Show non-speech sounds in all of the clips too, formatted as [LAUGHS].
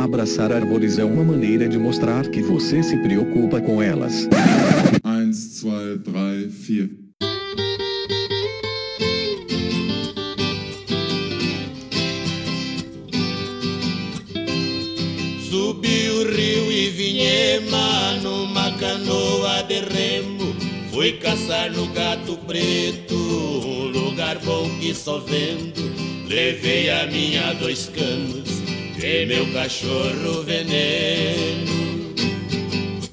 Abraçar árvores é uma maneira de mostrar que você se preocupa com elas. 1, 2, 3, 4. Subi o rio e vinhema numa canoa de remo. Fui caçar no gato preto, um lugar bom que só vendo. Levei a minha dois canos e meu cachorro veneno.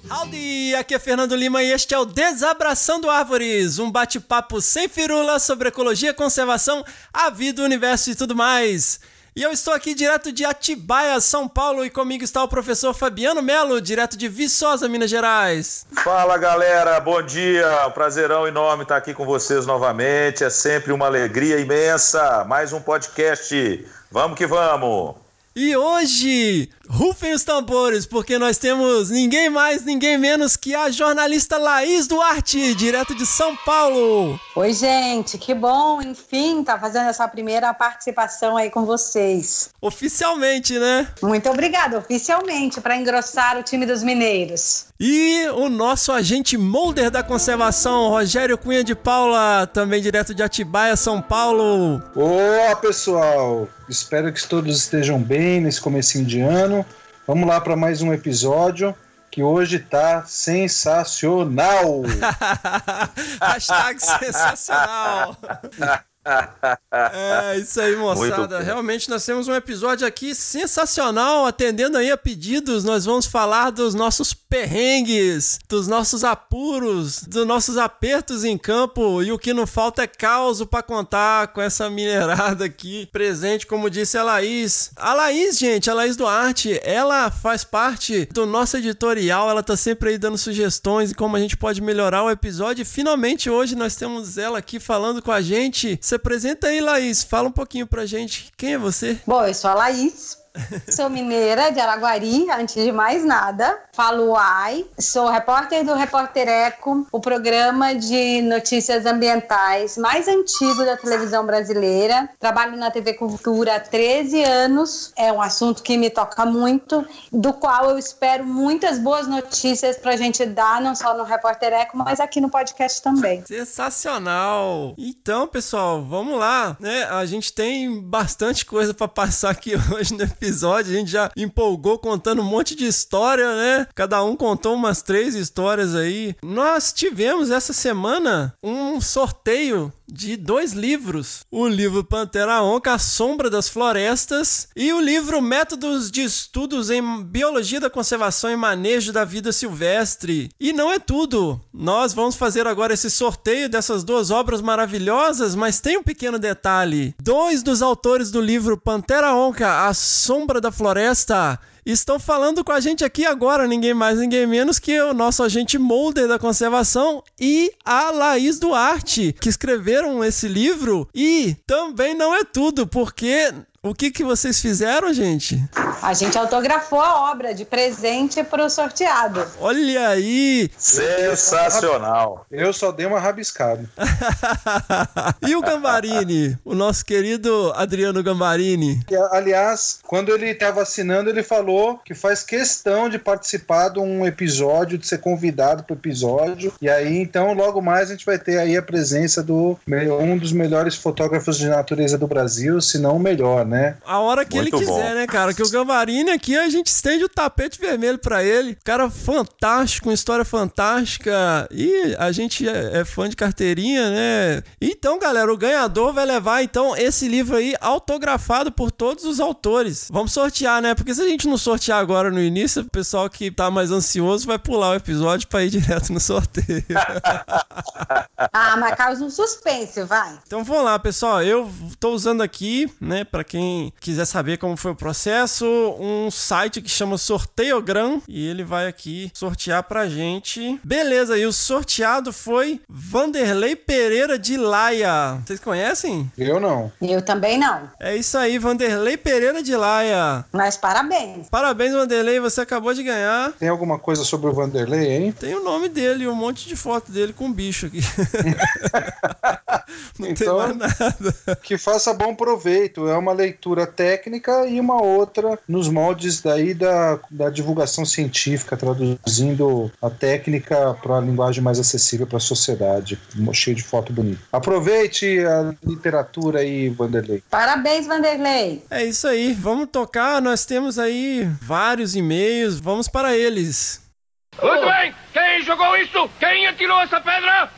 Howdy, aqui é Fernando Lima e este é o Desabraçando Árvores, um bate-papo sem firula sobre ecologia, conservação, a vida, o universo e tudo mais. E eu estou aqui direto de Atibaia, São Paulo, e comigo está o professor Fabiano Melo, direto de Viçosa, Minas Gerais. Fala galera, bom dia, um prazerão enorme estar aqui com vocês novamente, é sempre uma alegria imensa, mais um podcast, vamos que vamos! E hoje, rufem os tambores, porque nós temos ninguém mais, ninguém menos que a jornalista Laís Duarte, direto de São Paulo. Oi, gente, que bom, enfim, tá fazendo essa primeira participação aí com vocês. Oficialmente, né? Muito obrigada, oficialmente, para engrossar o time dos mineiros. E o nosso agente molder da conservação, Rogério Cunha de Paula, também direto de Atibaia, São Paulo. Olá, pessoal. Espero que todos estejam bem nesse comecinho de ano. Vamos lá para mais um episódio que hoje tá sensacional. [LAUGHS] Hashtag sensacional. [LAUGHS] [LAUGHS] É isso aí, moçada. Realmente nós temos um episódio aqui sensacional, atendendo aí a pedidos. Nós vamos falar dos nossos perrengues, dos nossos apuros, dos nossos apertos em campo e o que não falta é caos para contar com essa minerada aqui presente, como disse a Laís. A Laís, gente, a Laís Duarte, ela faz parte do nosso editorial, ela tá sempre aí dando sugestões e como a gente pode melhorar o episódio. E finalmente hoje nós temos ela aqui falando com a gente. Você apresenta aí, Laís. Fala um pouquinho pra gente. Quem é você? Bom, eu sou a Laís, Sou mineira de Araguari, antes de mais nada. Falo AI, sou repórter do Repórter Eco, o programa de notícias ambientais mais antigo da televisão brasileira. Trabalho na TV Cultura há 13 anos. É um assunto que me toca muito, do qual eu espero muitas boas notícias para a gente dar, não só no Repórter Eco, mas aqui no podcast também. Sensacional! Então, pessoal, vamos lá. Né? A gente tem bastante coisa para passar aqui [LAUGHS] hoje no episódio episódio, a gente já empolgou contando um monte de história, né? Cada um contou umas três histórias aí. Nós tivemos essa semana um sorteio de dois livros: o livro Pantera Onca, A Sombra das Florestas, e o livro Métodos de Estudos em Biologia da Conservação e Manejo da Vida Silvestre. E não é tudo. Nós vamos fazer agora esse sorteio dessas duas obras maravilhosas, mas tem um pequeno detalhe: dois dos autores do livro Pantera Onca, A Sombra da Floresta estão falando com a gente aqui agora, ninguém mais, ninguém menos que o nosso agente molder da conservação e a Laís Duarte, que escreveram esse livro. E também não é tudo, porque o que, que vocês fizeram, gente? A gente autografou a obra de presente para o sorteado. Olha aí! Sensacional! Eu só dei uma rabiscada. [LAUGHS] e o Gambarini? O nosso querido Adriano Gambarini? Aliás, quando ele estava assinando, ele falou que faz questão de participar de um episódio, de ser convidado para o episódio. E aí, então, logo mais a gente vai ter aí a presença do um dos melhores fotógrafos de natureza do Brasil, se não o melhor, né? A hora que Muito ele quiser, bom. né, cara? Que o Gambarini aqui a gente estende o tapete vermelho para ele. Cara fantástico, uma história fantástica. E a gente é, é, fã de carteirinha, né? Então, galera, o ganhador vai levar então esse livro aí autografado por todos os autores. Vamos sortear, né? Porque se a gente não sortear agora no início, o pessoal que tá mais ansioso vai pular o episódio para ir direto no sorteio. ah, mas causa um suspense, vai. Então vamos lá, pessoal. Eu tô usando aqui, né, para quem quiser saber como foi o processo, um site que chama Sorteiogram e ele vai aqui sortear pra gente. Beleza, e o sorteado foi Vanderlei Pereira de Laia. Vocês conhecem? Eu não. Eu também não. É isso aí, Vanderlei Pereira de Laia. Mas parabéns. Parabéns, Vanderlei, você acabou de ganhar. Tem alguma coisa sobre o Vanderlei, hein? Tem o nome dele e um monte de foto dele com um bicho aqui. [LAUGHS] [LAUGHS] não então, tem mais nada. Que faça bom proveito, é uma leitura leitura técnica e uma outra nos moldes daí da, da divulgação científica, traduzindo a técnica para a linguagem mais acessível para a sociedade, cheio de foto bonita. Aproveite a literatura aí, Vanderlei. Parabéns, Vanderlei. É isso aí, vamos tocar. Nós temos aí vários e-mails, vamos para eles. Muito bem! Quem jogou isso? Quem atirou essa pedra?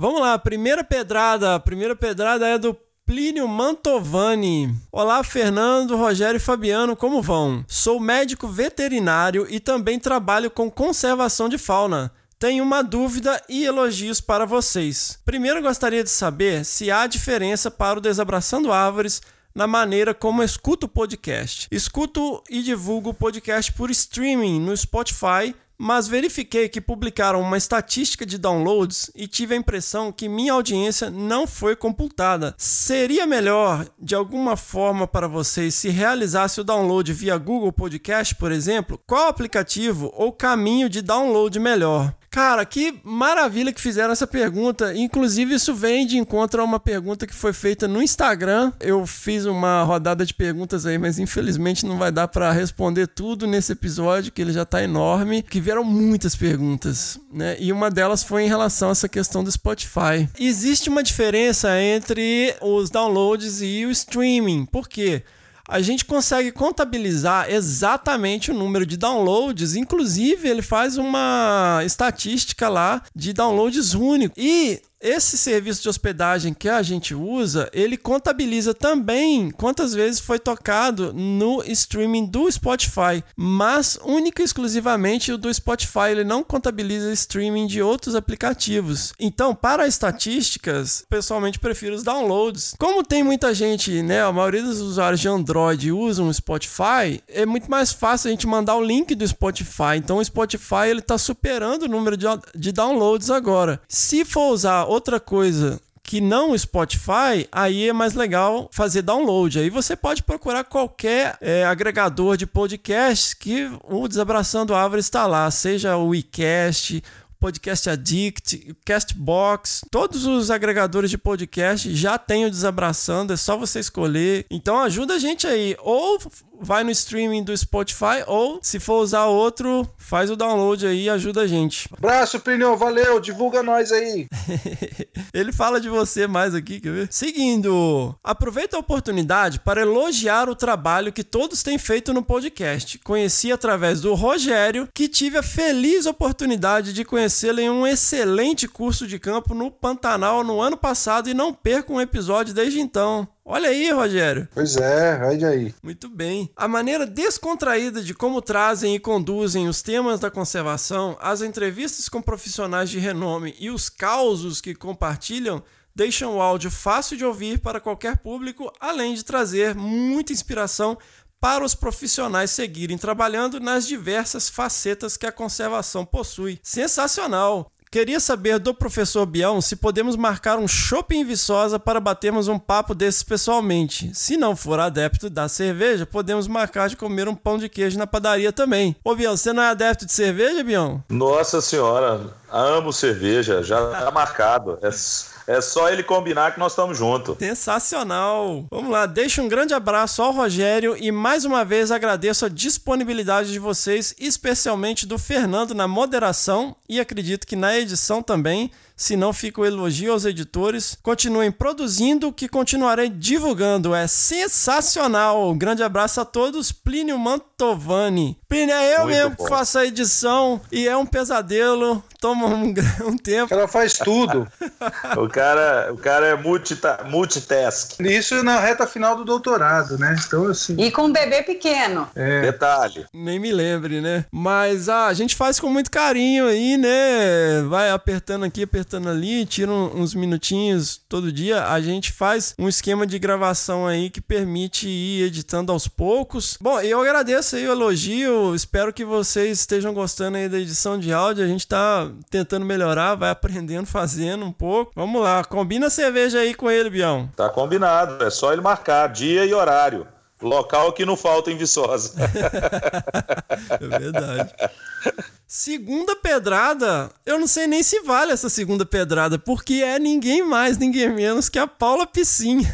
Vamos lá, primeira pedrada. A primeira pedrada é do Plínio Mantovani. Olá, Fernando, Rogério e Fabiano, como vão? Sou médico veterinário e também trabalho com conservação de fauna. Tenho uma dúvida e elogios para vocês. Primeiro, gostaria de saber se há diferença para o Desabraçando Árvores na maneira como escuto o podcast. Escuto e divulgo o podcast por streaming no Spotify, mas verifiquei que publicaram uma estatística de downloads e tive a impressão que minha audiência não foi computada. Seria melhor, de alguma forma, para vocês se realizasse o download via Google Podcast, por exemplo? Qual aplicativo ou caminho de download melhor? Cara, que maravilha que fizeram essa pergunta. Inclusive, isso vem de encontro a uma pergunta que foi feita no Instagram. Eu fiz uma rodada de perguntas aí, mas infelizmente não vai dar para responder tudo nesse episódio, que ele já tá enorme. Que vieram muitas perguntas, né? E uma delas foi em relação a essa questão do Spotify. Existe uma diferença entre os downloads e o streaming. Por quê? A gente consegue contabilizar exatamente o número de downloads. Inclusive, ele faz uma estatística lá de downloads únicos. E esse serviço de hospedagem que a gente usa, ele contabiliza também quantas vezes foi tocado no streaming do Spotify, mas única e exclusivamente o do Spotify, ele não contabiliza streaming de outros aplicativos. Então, para estatísticas, pessoalmente prefiro os downloads. Como tem muita gente, né, a maioria dos usuários de Android usam o Spotify, é muito mais fácil a gente mandar o link do Spotify. Então, o Spotify ele está superando o número de, de downloads agora. Se for usar outra coisa que não o Spotify, aí é mais legal fazer download. Aí você pode procurar qualquer é, agregador de podcast que o Desabraçando Árvore está lá, seja o WeCast, Podcast Addict, Castbox, todos os agregadores de podcast já tem o Desabraçando, é só você escolher. Então ajuda a gente aí, ou vai no streaming do Spotify ou, se for usar outro, faz o download aí e ajuda a gente. Abraço, Plinio, valeu, divulga nós aí. [LAUGHS] Ele fala de você mais aqui, quer ver? Seguindo, aproveita a oportunidade para elogiar o trabalho que todos têm feito no podcast. Conheci através do Rogério, que tive a feliz oportunidade de conhecê-lo em um excelente curso de campo no Pantanal no ano passado e não perco um episódio desde então. Olha aí, Rogério. Pois é, olha aí. Muito bem. A maneira descontraída de como trazem e conduzem os temas da conservação, as entrevistas com profissionais de renome e os causos que compartilham deixam o áudio fácil de ouvir para qualquer público, além de trazer muita inspiração para os profissionais seguirem trabalhando nas diversas facetas que a conservação possui. Sensacional! Queria saber do professor Bião se podemos marcar um shopping em Viçosa para batermos um papo desses pessoalmente. Se não for adepto da cerveja, podemos marcar de comer um pão de queijo na padaria também. Ô Bião, você não é adepto de cerveja, Bião? Nossa senhora, amo cerveja, já tá marcado. É é só ele combinar que nós estamos juntos. Sensacional. Vamos lá, deixa um grande abraço ao Rogério e mais uma vez agradeço a disponibilidade de vocês, especialmente do Fernando na moderação e acredito que na edição também. Se não fica o elogio aos editores. Continuem produzindo, que continuarei divulgando. É sensacional. Um grande abraço a todos. Plínio Mantovani. Plínio, é eu Muito mesmo bom. que faço a edição e é um pesadelo toma um, [LAUGHS] um tempo. Ela faz tudo. o, cara, o cara é multita, multitask. Isso na reta final do doutorado, né? Então, assim. E com um bebê pequeno. É. Detalhe. Nem me lembre, né? Mas ah, a gente faz com muito carinho aí, né? Vai apertando aqui, apertando ali, tira uns minutinhos todo dia. A gente faz um esquema de gravação aí que permite ir editando aos poucos. Bom, eu agradeço aí o elogio. Espero que vocês estejam gostando aí da edição de áudio. A gente tá tentando melhorar, vai aprendendo, [LAUGHS] fazendo um pouco. Vamos lá, combina a cerveja aí com ele, Bião. Tá combinado, é só ele marcar dia e horário. Local que não falta em Viçosa. [LAUGHS] é verdade. Segunda pedrada, eu não sei nem se vale essa segunda pedrada, porque é ninguém mais, ninguém menos que a Paula Piscin. [LAUGHS]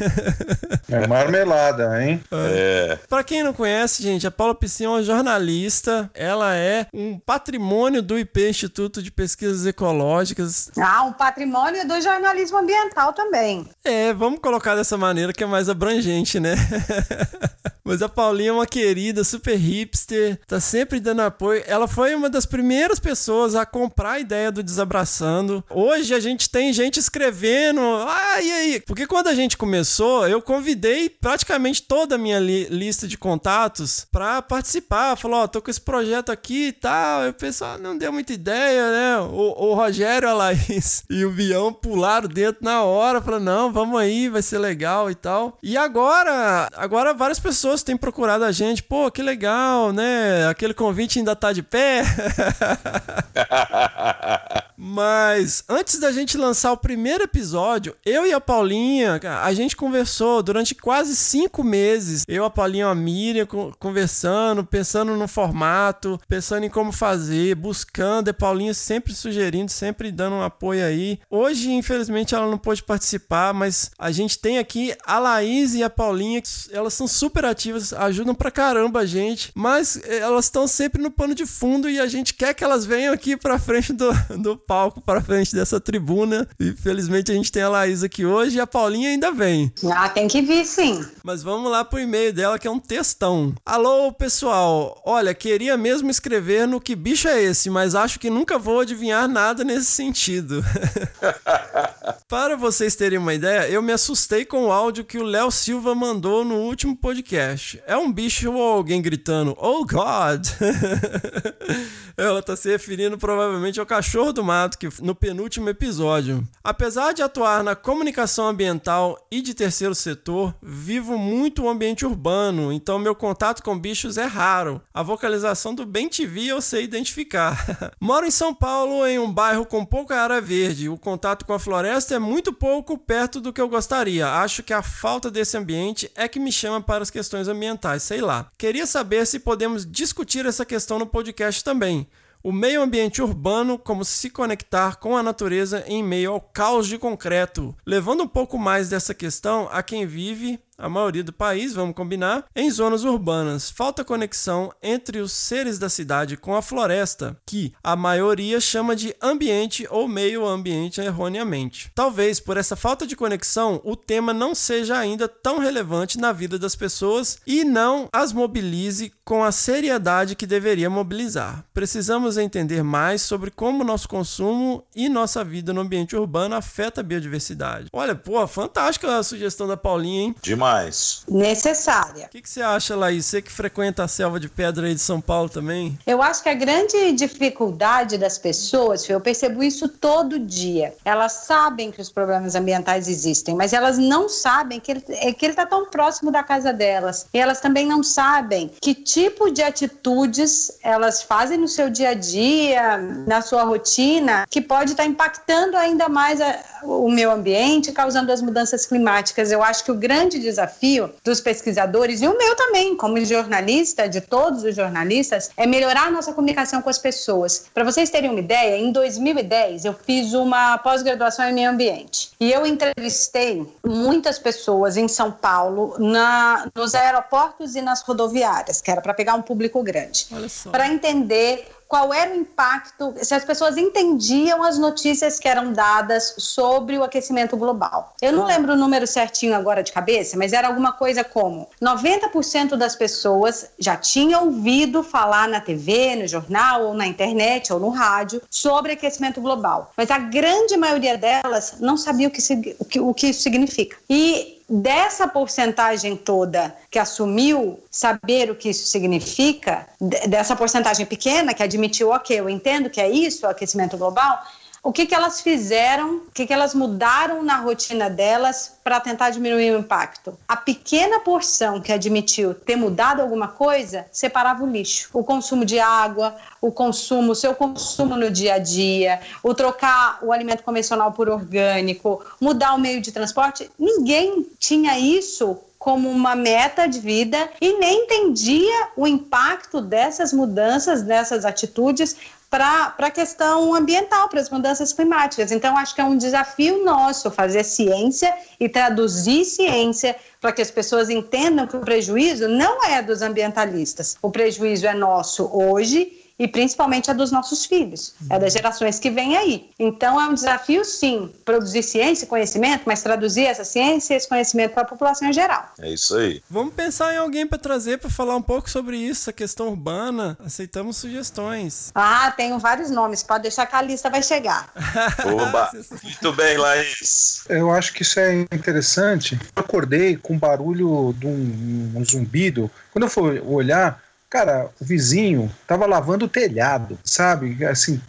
É marmelada, hein? É. Pra quem não conhece, gente, a Paula Piscin é uma jornalista, ela é um patrimônio do IP Instituto de Pesquisas Ecológicas. Ah, um patrimônio do jornalismo ambiental também. É, vamos colocar dessa maneira que é mais abrangente, né? [LAUGHS] Mas a Paulinha é uma querida, super hipster, tá sempre dando apoio. Ela foi uma das primeiras pessoas a comprar a ideia do Desabraçando. Hoje a gente tem gente escrevendo. Ah, e aí? Porque quando a gente começou, eu convidei praticamente toda a minha li lista de contatos pra participar. Falou: Ó, oh, tô com esse projeto aqui e tal. Eu pensei, ah, não deu muita ideia, né? O, o Rogério, a Laís [LAUGHS] e o Bião pularam dentro na hora. Falaram: não, vamos aí, vai ser legal e tal. E agora, agora várias pessoas têm procurado a gente. Pô, que legal, né? Aquele convite ainda tá de pé. [LAUGHS] Mas antes da gente lançar o primeiro episódio, eu e a Paulinha, a gente conversou durante quase cinco meses. Eu, a Paulinha e a Miriam conversando, pensando no formato, pensando em como fazer, buscando. E a Paulinha sempre sugerindo, sempre dando um apoio aí. Hoje, infelizmente, ela não pôde participar, mas a gente tem aqui a Laís e a Paulinha, elas são super ativas, ajudam pra caramba a gente, mas eh, elas estão sempre no pano de fundo e a gente quer que elas venham aqui pra frente do, [LAUGHS] do palco, pra frente dessa tribuna. E felizmente a gente tem a Laís aqui hoje e a Paulinha ainda vem. Ah, tem que vir sim. Mas vamos lá pro e-mail dela, que é um textão. Alô, pessoal. Olha, queria mesmo escrever no que bicho é esse, mas acho que nunca vou adivinhar nada nesse sentido. [LAUGHS] Para vocês terem uma ideia, eu me assustei com o áudio que o Léo Silva mandou no último podcast. É um bicho ou alguém gritando, Oh God! [LAUGHS] Ela tá se referindo provavelmente ao cachorro do mato, que no penúltimo episódio. Apesar de atuar na comunicação ambiental e de terceiro setor, vivo muito o ambiente urbano, então meu contato com bichos é raro. A vocalização do Bem TV eu sei identificar. [LAUGHS] Moro em São Paulo, em um bairro com pouca área verde. O contato com a floresta é muito pouco perto do que eu gostaria. Acho que a falta desse ambiente é que me chama para as questões ambientais, sei lá. Queria saber se podemos discutir essa questão no podcast também o meio ambiente urbano como se conectar com a natureza em meio ao caos de concreto, levando um pouco mais dessa questão a quem vive a maioria do país, vamos combinar, em zonas urbanas. Falta conexão entre os seres da cidade com a floresta, que a maioria chama de ambiente ou meio ambiente erroneamente. Talvez por essa falta de conexão, o tema não seja ainda tão relevante na vida das pessoas e não as mobilize com a seriedade que deveria mobilizar. Precisamos entender mais sobre como nosso consumo e nossa vida no ambiente urbano afeta a biodiversidade. Olha, pô, fantástica a sugestão da Paulinha, hein? Demais mais. Necessária. O que, que, você acha, Laís? Você que frequenta a selva de pedra aí de São Paulo também? Eu acho que a grande dificuldade das pessoas, eu percebo isso todo dia. Elas sabem que os problemas ambientais existem, mas elas não sabem que ele é está tão próximo da casa delas. E elas também não sabem que tipo de atitudes elas fazem no seu dia a dia, na sua rotina, que pode estar tá impactando ainda mais a, o meio ambiente, causando as mudanças climáticas. Eu acho que o grande desafio desafio dos pesquisadores e o meu também, como jornalista, de todos os jornalistas, é melhorar a nossa comunicação com as pessoas. Para vocês terem uma ideia, em 2010 eu fiz uma pós-graduação em meio ambiente. E eu entrevistei muitas pessoas em São Paulo, na, nos aeroportos e nas rodoviárias, que era para pegar um público grande, para entender qual era o impacto, se as pessoas entendiam as notícias que eram dadas sobre o aquecimento global. Eu não lembro o número certinho agora de cabeça, mas era alguma coisa como 90% das pessoas já tinham ouvido falar na TV, no jornal, ou na internet, ou no rádio, sobre aquecimento global. Mas a grande maioria delas não sabia o que, o que, o que isso significa. E dessa porcentagem toda que assumiu saber o que isso significa, dessa porcentagem pequena que admitiu, ok, eu entendo que é isso, o aquecimento global, o que, que elas fizeram, o que, que elas mudaram na rotina delas para tentar diminuir o impacto. A pequena porção que admitiu ter mudado alguma coisa separava o lixo. O consumo de água, o consumo, o seu consumo no dia a dia, o trocar o alimento convencional por orgânico, mudar o meio de transporte. Ninguém tinha isso como uma meta de vida e nem entendia o impacto dessas mudanças, dessas atitudes para a questão ambiental, para as mudanças climáticas. Então, acho que é um desafio nosso fazer ciência e traduzir ciência para que as pessoas entendam que o prejuízo não é dos ambientalistas. O prejuízo é nosso hoje e principalmente a dos nossos filhos, é das gerações que vêm aí. Então é um desafio, sim, produzir ciência e conhecimento, mas traduzir essa ciência e esse conhecimento para a população em geral. É isso aí. Vamos pensar em alguém para trazer para falar um pouco sobre isso, a questão urbana. Aceitamos sugestões. Ah, tenho vários nomes, pode deixar que a lista vai chegar. [LAUGHS] Oba! Muito bem, Laís. Eu acho que isso é interessante. Eu acordei com um barulho de um, um zumbido. Quando eu fui olhar, Cara, o vizinho tava lavando o telhado, sabe? Assim,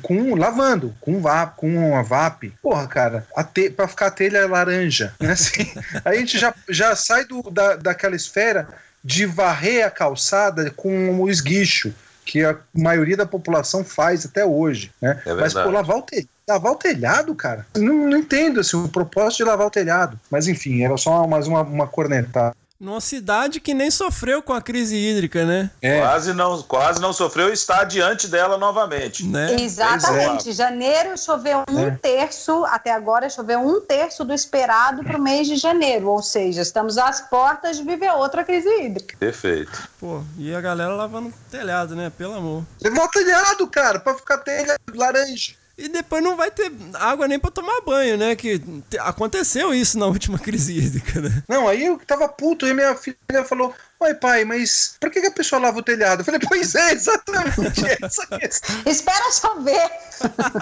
com lavando, com VAP, com uma VAP. Porra, cara, a te, pra ficar a telha laranja, né? [LAUGHS] Assim, aí a gente já, já sai do, da, daquela esfera de varrer a calçada com o esguicho, que a maioria da população faz até hoje, né? É Mas, por lavar o telhado. Lavar o telhado, cara. Não, não entendo assim, o propósito de lavar o telhado. Mas enfim, era só mais uma, uma cornetada. Numa cidade que nem sofreu com a crise hídrica, né? É. Quase, não, quase não sofreu e está diante dela novamente. Né? Exatamente. Janeiro choveu um é. terço, até agora choveu um terço do esperado para o mês de janeiro. Ou seja, estamos às portas de viver outra crise hídrica. Perfeito. Pô, e a galera lavando telhado, né? Pelo amor. Levou o telhado, cara, para ficar telha laranja. E depois não vai ter água nem pra tomar banho, né? Que aconteceu isso na última crise hídrica, né? Não, aí eu tava puto, e minha filha falou: Oi, pai, mas por que, que a pessoa lava o telhado? Eu falei, pois é, exatamente essa questão. [LAUGHS] Espera chover.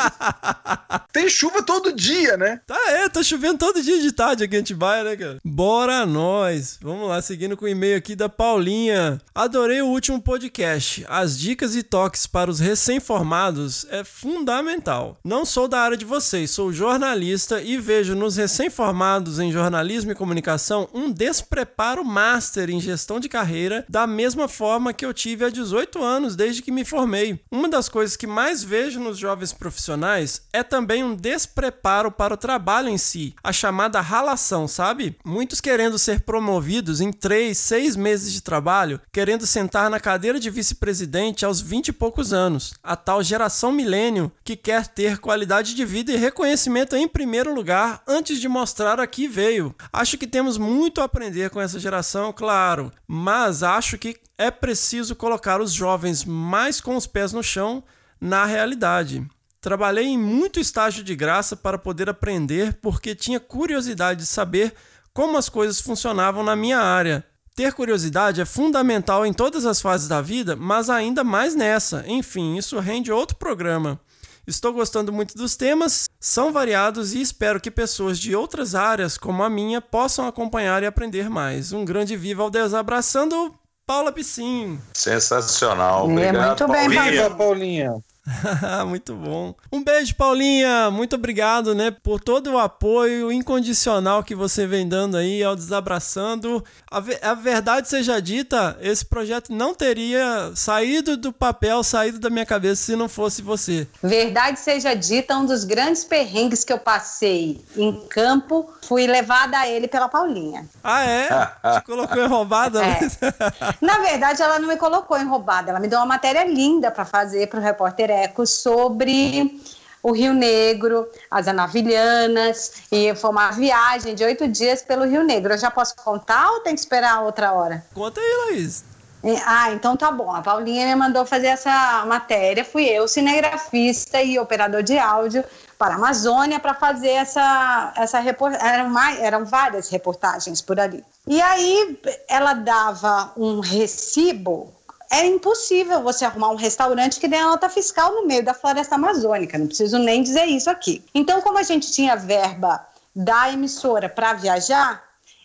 [LAUGHS] Tem chuva todo dia, né? Tá, é, tá chovendo todo dia de tarde aqui em Atibaia, né, cara? Bora nós! Vamos lá, seguindo com o e-mail aqui da Paulinha. Adorei o último podcast. As dicas e toques para os recém-formados é fundamental. Não sou da área de vocês, sou jornalista e vejo nos recém-formados em jornalismo e comunicação um despreparo master em gestão de carreira da mesma forma que eu tive há 18 anos desde que me formei. Uma das coisas que mais vejo nos jovens profissionais é também um despreparo para o trabalho em si, a chamada ralação, sabe? Muitos querendo ser promovidos em 3, 6 meses de trabalho, querendo sentar na cadeira de vice-presidente aos 20 e poucos anos. A tal geração milênio que quer ter qualidade de vida e reconhecimento em primeiro lugar antes de mostrar a que veio. Acho que temos muito a aprender com essa geração, claro, mas acho que é preciso colocar os jovens mais com os pés no chão na realidade. Trabalhei em muito estágio de graça para poder aprender porque tinha curiosidade de saber como as coisas funcionavam na minha área. Ter curiosidade é fundamental em todas as fases da vida, mas ainda mais nessa. Enfim, isso rende outro programa. Estou gostando muito dos temas, são variados e espero que pessoas de outras áreas, como a minha, possam acompanhar e aprender mais. Um grande viva ao Deus abraçando Paula Piscin. Sensacional. É, Obrigado, muito bem, Paulinha. Paulinha. [LAUGHS] Muito bom. Um beijo, Paulinha. Muito obrigado, né, por todo o apoio incondicional que você vem dando aí ao Desabraçando. A, ve a, verdade seja dita, esse projeto não teria saído do papel, saído da minha cabeça se não fosse você. Verdade seja dita, um dos grandes perrengues que eu passei em campo, fui levada a ele pela Paulinha. Ah, é? [LAUGHS] Te colocou em roubada? É. Na verdade, ela não me colocou em roubada, ela me deu uma matéria linda para fazer para o repórter Sobre o Rio Negro, as Anavilhanas, e foi uma viagem de oito dias pelo Rio Negro. Eu já posso contar ou tem que esperar outra hora? Conta aí, Laís. Ah, então tá bom. A Paulinha me mandou fazer essa matéria. Fui eu, cinegrafista e operador de áudio, para a Amazônia para fazer essa, essa reportagem. Eram, eram várias reportagens por ali. E aí ela dava um recibo é impossível você arrumar um restaurante que dê a nota fiscal no meio da floresta amazônica. Não preciso nem dizer isso aqui. Então, como a gente tinha verba da emissora para viajar,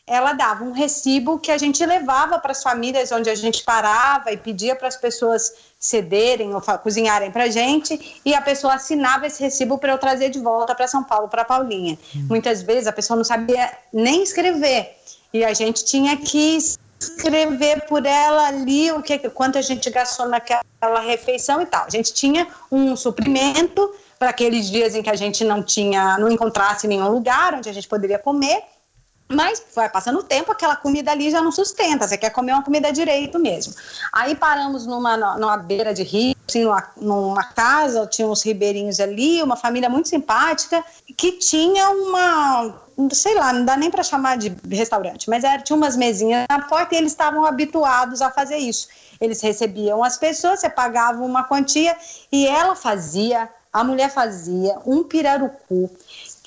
ela dava um recibo que a gente levava para as famílias onde a gente parava e pedia para as pessoas cederem ou cozinharem para a gente e a pessoa assinava esse recibo para eu trazer de volta para São Paulo, para Paulinha. Hum. Muitas vezes a pessoa não sabia nem escrever e a gente tinha que escrever por ela ali o que quanto a gente gastou naquela refeição e tal. A gente tinha um suprimento para aqueles dias em que a gente não tinha, não encontrasse nenhum lugar onde a gente poderia comer. Mas vai passando o tempo, aquela comida ali já não sustenta, você quer comer uma comida direito mesmo. Aí paramos numa, numa beira de rio, assim, numa, numa casa, tinha uns ribeirinhos ali, uma família muito simpática, que tinha uma, sei lá, não dá nem para chamar de restaurante, mas era, tinha umas mesinhas na porta e eles estavam habituados a fazer isso. Eles recebiam as pessoas, você pagava uma quantia e ela fazia, a mulher fazia um pirarucu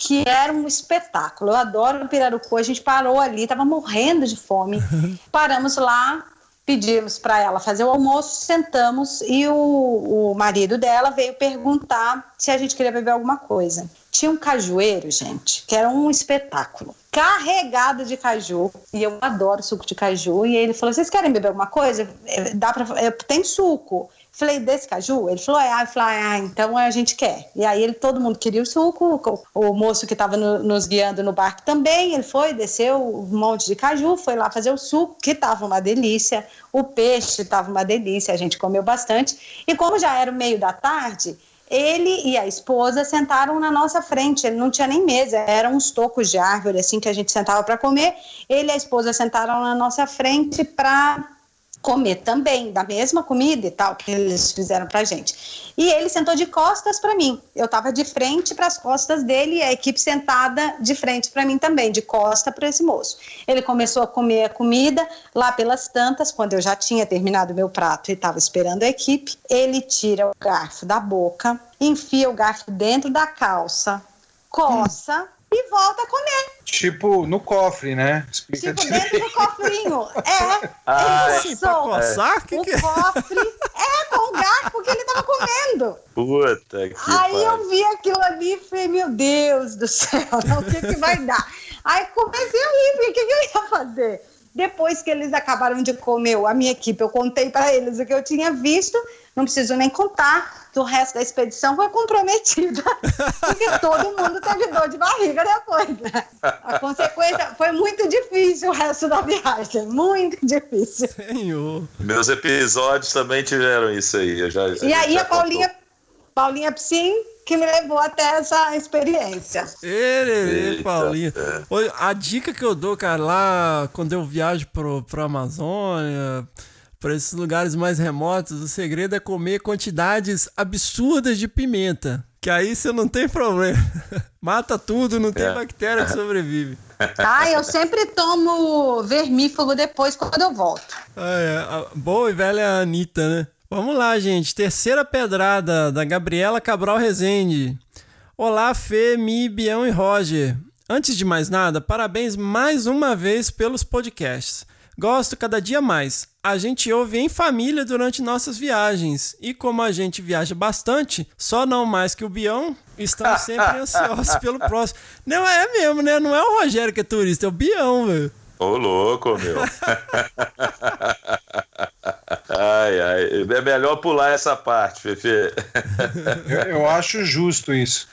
que era um espetáculo. Eu adoro o pirarucu. A gente parou ali, tava morrendo de fome. [LAUGHS] Paramos lá, pedimos para ela fazer o almoço, sentamos e o, o marido dela veio perguntar se a gente queria beber alguma coisa. Tinha um cajueiro, gente, que era um espetáculo. Carregado de caju, e eu adoro suco de caju. E ele falou: Vocês querem beber alguma coisa? Dá pra, tem suco. Falei, desse caju? Ele falou, é. Eu falei, ah, então a gente quer. E aí ele, todo mundo queria o suco, o, moço que estava no, nos guiando no barco também, ele foi, desceu um monte de caju, foi lá fazer o suco, que estava uma delícia, o peixe estava uma delícia, a gente comeu bastante. E como já era o meio da tarde, ele e a esposa sentaram na nossa frente, ele não tinha nem mesa, eram uns tocos de árvore assim que a gente sentava para comer. Ele e a esposa sentaram na nossa frente para comer também da mesma comida e tal que eles fizeram pra gente. E ele sentou de costas para mim. Eu estava de frente para as costas dele e a equipe sentada de frente para mim também, de costa para esse moço. Ele começou a comer a comida lá pelas tantas, quando eu já tinha terminado meu prato e estava esperando a equipe. Ele tira o garfo da boca, enfia o garfo dentro da calça, coça. Hum e volta a comer. Tipo, no cofre, né? Explica tipo, dentro do cofrinho. É. Ah, ele assim, pra coçar? É. Que o que... cofre. É, com o garfo que ele tava comendo. Puta que Aí pai. eu vi aquilo ali e falei, meu Deus do céu, [LAUGHS] o que que vai dar? Aí comecei a rir, o que, que eu ia fazer? Depois que eles acabaram de comer, a minha equipe, eu contei para eles o que eu tinha visto, não preciso nem contar o resto da expedição foi comprometida, [LAUGHS] porque todo mundo teve dor de barriga depois. Né? A consequência foi muito difícil o resto da viagem, muito difícil. Senhor. Meus episódios também tiveram isso aí. Eu já, e aí a Paulinha, Paulinha Psim que me levou até essa experiência. Erê, Paulinha. É. A dica que eu dou, cara, lá quando eu viajo pro, pro Amazônia para esses lugares mais remotos, o segredo é comer quantidades absurdas de pimenta. Que aí você não tem problema. [LAUGHS] Mata tudo, não tem é. bactéria que sobrevive. [LAUGHS] Ah, eu sempre tomo vermífugo depois quando eu volto. Ah, é. A boa e velha Anitta, né? Vamos lá, gente. Terceira pedrada da Gabriela Cabral Rezende. Olá, Fê, Mi, Bião e Roger. Antes de mais nada, parabéns mais uma vez pelos podcasts. Gosto cada dia mais. A gente ouve em família durante nossas viagens. E como a gente viaja bastante, só não mais que o Bião, estamos [LAUGHS] sempre ansiosos pelo próximo. Não é mesmo, né? Não é o Rogério que é turista, é o Bião, velho. Ô, louco, meu. [LAUGHS] ai, ai. É melhor pular essa parte, Fefe. eu, eu acho justo isso.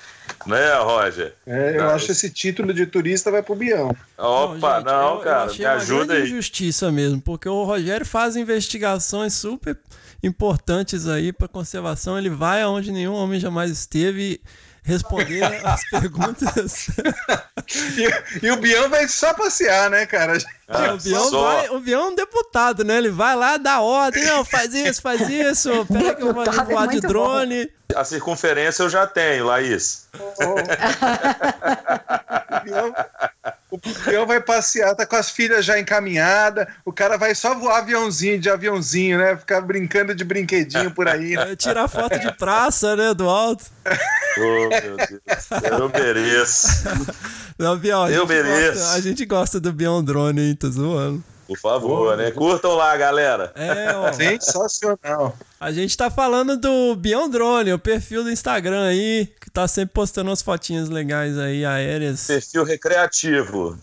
Né, Roger? É, eu não, acho esse título de turista vai pro Bião. Opa, não, gente, não eu, cara, eu me ajuda aí. injustiça mesmo, porque o Rogério faz investigações super importantes aí para conservação. Ele vai aonde nenhum homem jamais esteve responder as [LAUGHS] perguntas. e, e, o Bião vai só passear, né, cara? Ah, o, Bião vai, o Bião é um deputado, né? Ele vai lá, dá ordem, não, faz isso, faz isso, pera que eu vou voar é de drone. Bom. A circunferência eu já tenho, Laís. Oh. [LAUGHS] o Bião vai passear, tá com as filhas já encaminhadas, o cara vai só voar aviãozinho de aviãozinho, né? Ficar brincando de brinquedinho por aí. Né? É, tirar foto de praça, né? Do alto. Oh, meu Deus. Eu mereço. Não, Bião, eu mereço. Gosta, a gente gosta do Bião Drone, hein? Tô zoando. Por favor, né? Curtam lá, galera. É, ó. Sensacional. A gente tá falando do Beyond Drone, o perfil do Instagram aí, que tá sempre postando umas fotinhas legais aí, aéreas. Perfil recreativo.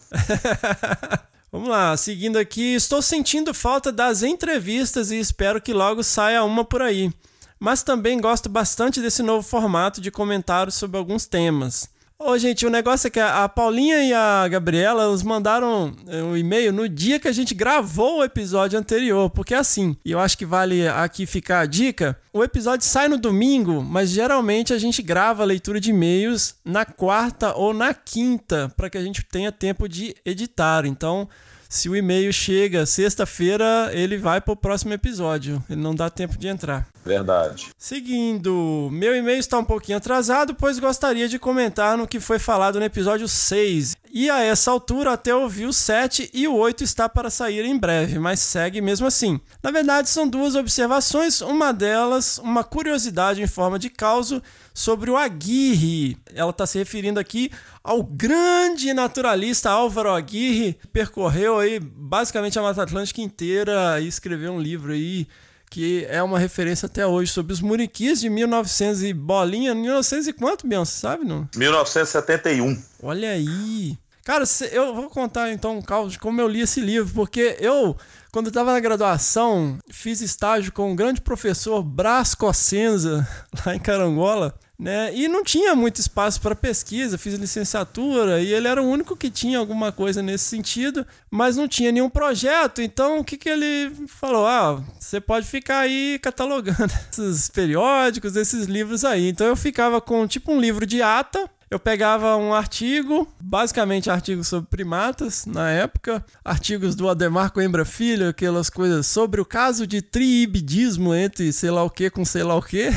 [LAUGHS] Vamos lá, seguindo aqui, estou sentindo falta das entrevistas e espero que logo saia uma por aí. Mas também gosto bastante desse novo formato de comentários sobre alguns temas. Ô, gente, o negócio é que a Paulinha e a Gabriela, elas mandaram um e-mail no dia que a gente gravou o episódio anterior, porque é assim, e eu acho que vale aqui ficar a dica, o episódio sai no domingo, mas geralmente a gente grava a leitura de e-mails na quarta ou na quinta, para que a gente tenha tempo de editar. Então, se o e-mail chega sexta-feira, ele vai para o próximo episódio. Ele não dá tempo de entrar. Verdade. Seguindo, meu e-mail está um pouquinho atrasado, pois gostaria de comentar no que foi falado no episódio 6. E a essa altura até ouvi o 7 e o 8 está para sair em breve, mas segue mesmo assim. Na verdade, são duas observações, uma delas, uma curiosidade em forma de causo sobre o Aguirre. Ela está se referindo aqui ao grande naturalista Álvaro Aguirre, que percorreu aí basicamente a Mata Atlântica inteira e escreveu um livro aí que é uma referência até hoje sobre os muriquis de 1900 e bolinha, 1900 e quanto, Bion, você sabe não? 1971. Olha aí. Cara, eu vou contar então um caso de como eu li esse livro, porque eu, quando estava na graduação, fiz estágio com um grande professor Brás Cossenza, [LAUGHS] lá em Carangola, né? E não tinha muito espaço para pesquisa, fiz licenciatura e ele era o único que tinha alguma coisa nesse sentido, mas não tinha nenhum projeto. Então, o que, que ele falou? Ah, você pode ficar aí catalogando [LAUGHS] esses periódicos, esses livros aí. Então, eu ficava com tipo um livro de ata eu pegava um artigo, basicamente artigos sobre primatas na época, artigos do Ademar Coimbra Filho, aquelas coisas sobre o caso de triibidismo entre sei lá o que com sei lá o que.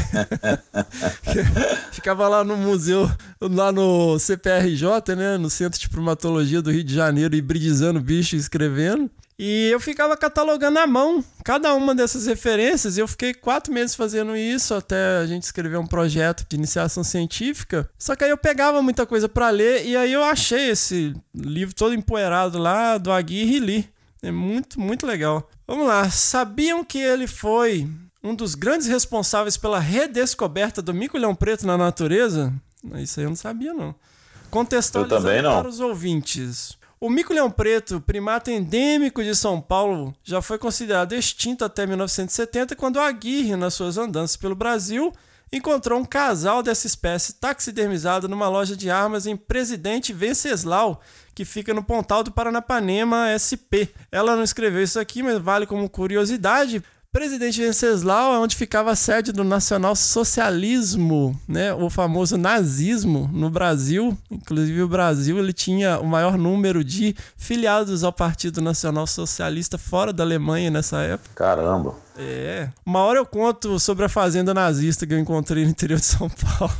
[LAUGHS] Ficava lá no museu, lá no CPRJ, né, no Centro de Primatologia do Rio de Janeiro, hibridizando bicho e escrevendo. E eu ficava catalogando à mão cada uma dessas referências. E eu fiquei quatro meses fazendo isso até a gente escrever um projeto de iniciação científica. Só que aí eu pegava muita coisa para ler e aí eu achei esse livro todo empoeirado lá do Aguirre e li. É muito, muito legal. Vamos lá. Sabiam que ele foi um dos grandes responsáveis pela redescoberta do mico-leão preto na natureza? Isso aí eu não sabia, não. Contextualizando para os ouvintes. O mico-leão preto, primata endêmico de São Paulo, já foi considerado extinto até 1970, quando Aguirre, nas suas andanças pelo Brasil, encontrou um casal dessa espécie taxidermizado numa loja de armas em Presidente Venceslau, que fica no Pontal do Paranapanema SP. Ela não escreveu isso aqui, mas vale como curiosidade. Presidente Venceslau é onde ficava a sede do Nacional Socialismo, né, o famoso nazismo no Brasil. Inclusive o Brasil ele tinha o maior número de filiados ao Partido Nacional Socialista fora da Alemanha nessa época. Caramba. É. Uma hora eu conto sobre a fazenda nazista que eu encontrei no interior de São Paulo.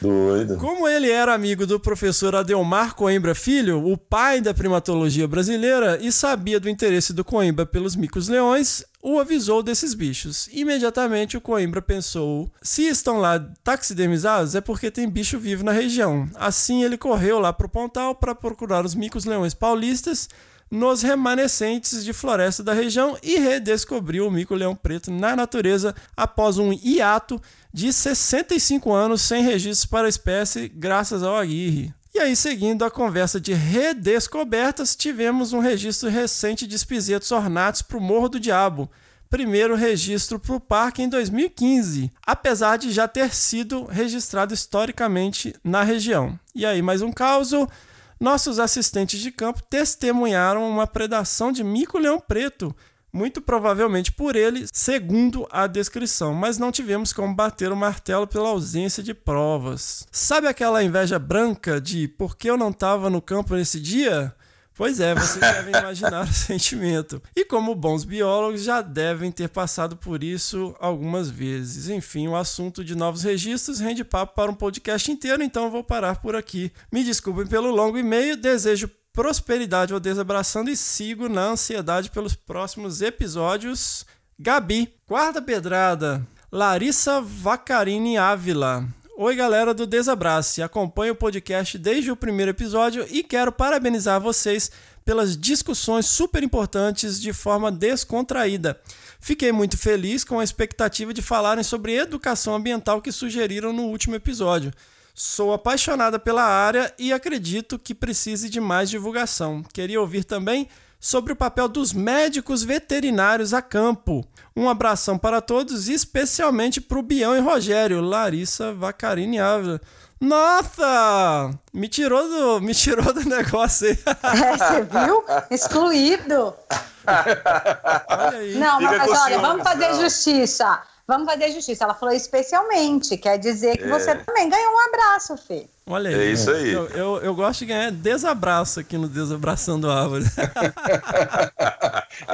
Doido. Como ele era amigo do professor Adelmar Coimbra Filho, o pai da primatologia brasileira, e sabia do interesse do Coimbra pelos micos-leões, o avisou desses bichos. Imediatamente o Coimbra pensou: se estão lá taxidermizados é porque tem bicho vivo na região. Assim ele correu lá para o Pontal para procurar os micos-leões paulistas nos remanescentes de floresta da região e redescobriu o mico-leão preto na natureza após um hiato de 65 anos sem registros para a espécie, graças ao Aguirre. E aí, seguindo a conversa de redescobertas, tivemos um registro recente de espisetos ornatos para o Morro do Diabo. Primeiro registro para o parque em 2015, apesar de já ter sido registrado historicamente na região. E aí, mais um caso. Nossos assistentes de campo testemunharam uma predação de mico-leão preto, muito provavelmente por ele, segundo a descrição, mas não tivemos como bater o martelo pela ausência de provas. Sabe aquela inveja branca de por que eu não estava no campo nesse dia? Pois é, vocês [LAUGHS] devem imaginar o sentimento. E como bons biólogos já devem ter passado por isso algumas vezes. Enfim, o assunto de novos registros rende papo para um podcast inteiro, então vou parar por aqui. Me desculpem pelo longo e-mail, desejo prosperidade ao desabraçando e sigo na ansiedade pelos próximos episódios. Gabi, quarta pedrada. Larissa Vacarini Ávila. Oi, galera do Desabrace. Acompanho o podcast desde o primeiro episódio e quero parabenizar vocês pelas discussões super importantes de forma descontraída. Fiquei muito feliz com a expectativa de falarem sobre educação ambiental que sugeriram no último episódio. Sou apaixonada pela área e acredito que precise de mais divulgação. Queria ouvir também sobre o papel dos médicos veterinários a campo. Um abração para todos, especialmente para o Bião e Rogério, Larissa Vacarini Ávila. Nossa! Me tirou do, me tirou do [LAUGHS] negócio aí. É, você viu? Excluído. Olha aí. Não, mas olha, vamos fazer não. justiça. Vamos fazer justiça. Ela falou especialmente, quer dizer que É. você também ganhou um abraço, Fê. Olha aí. É isso aí. Eu, eu, eu gosto de ganhar desabraço aqui no Desabraçando Árvore. [LAUGHS]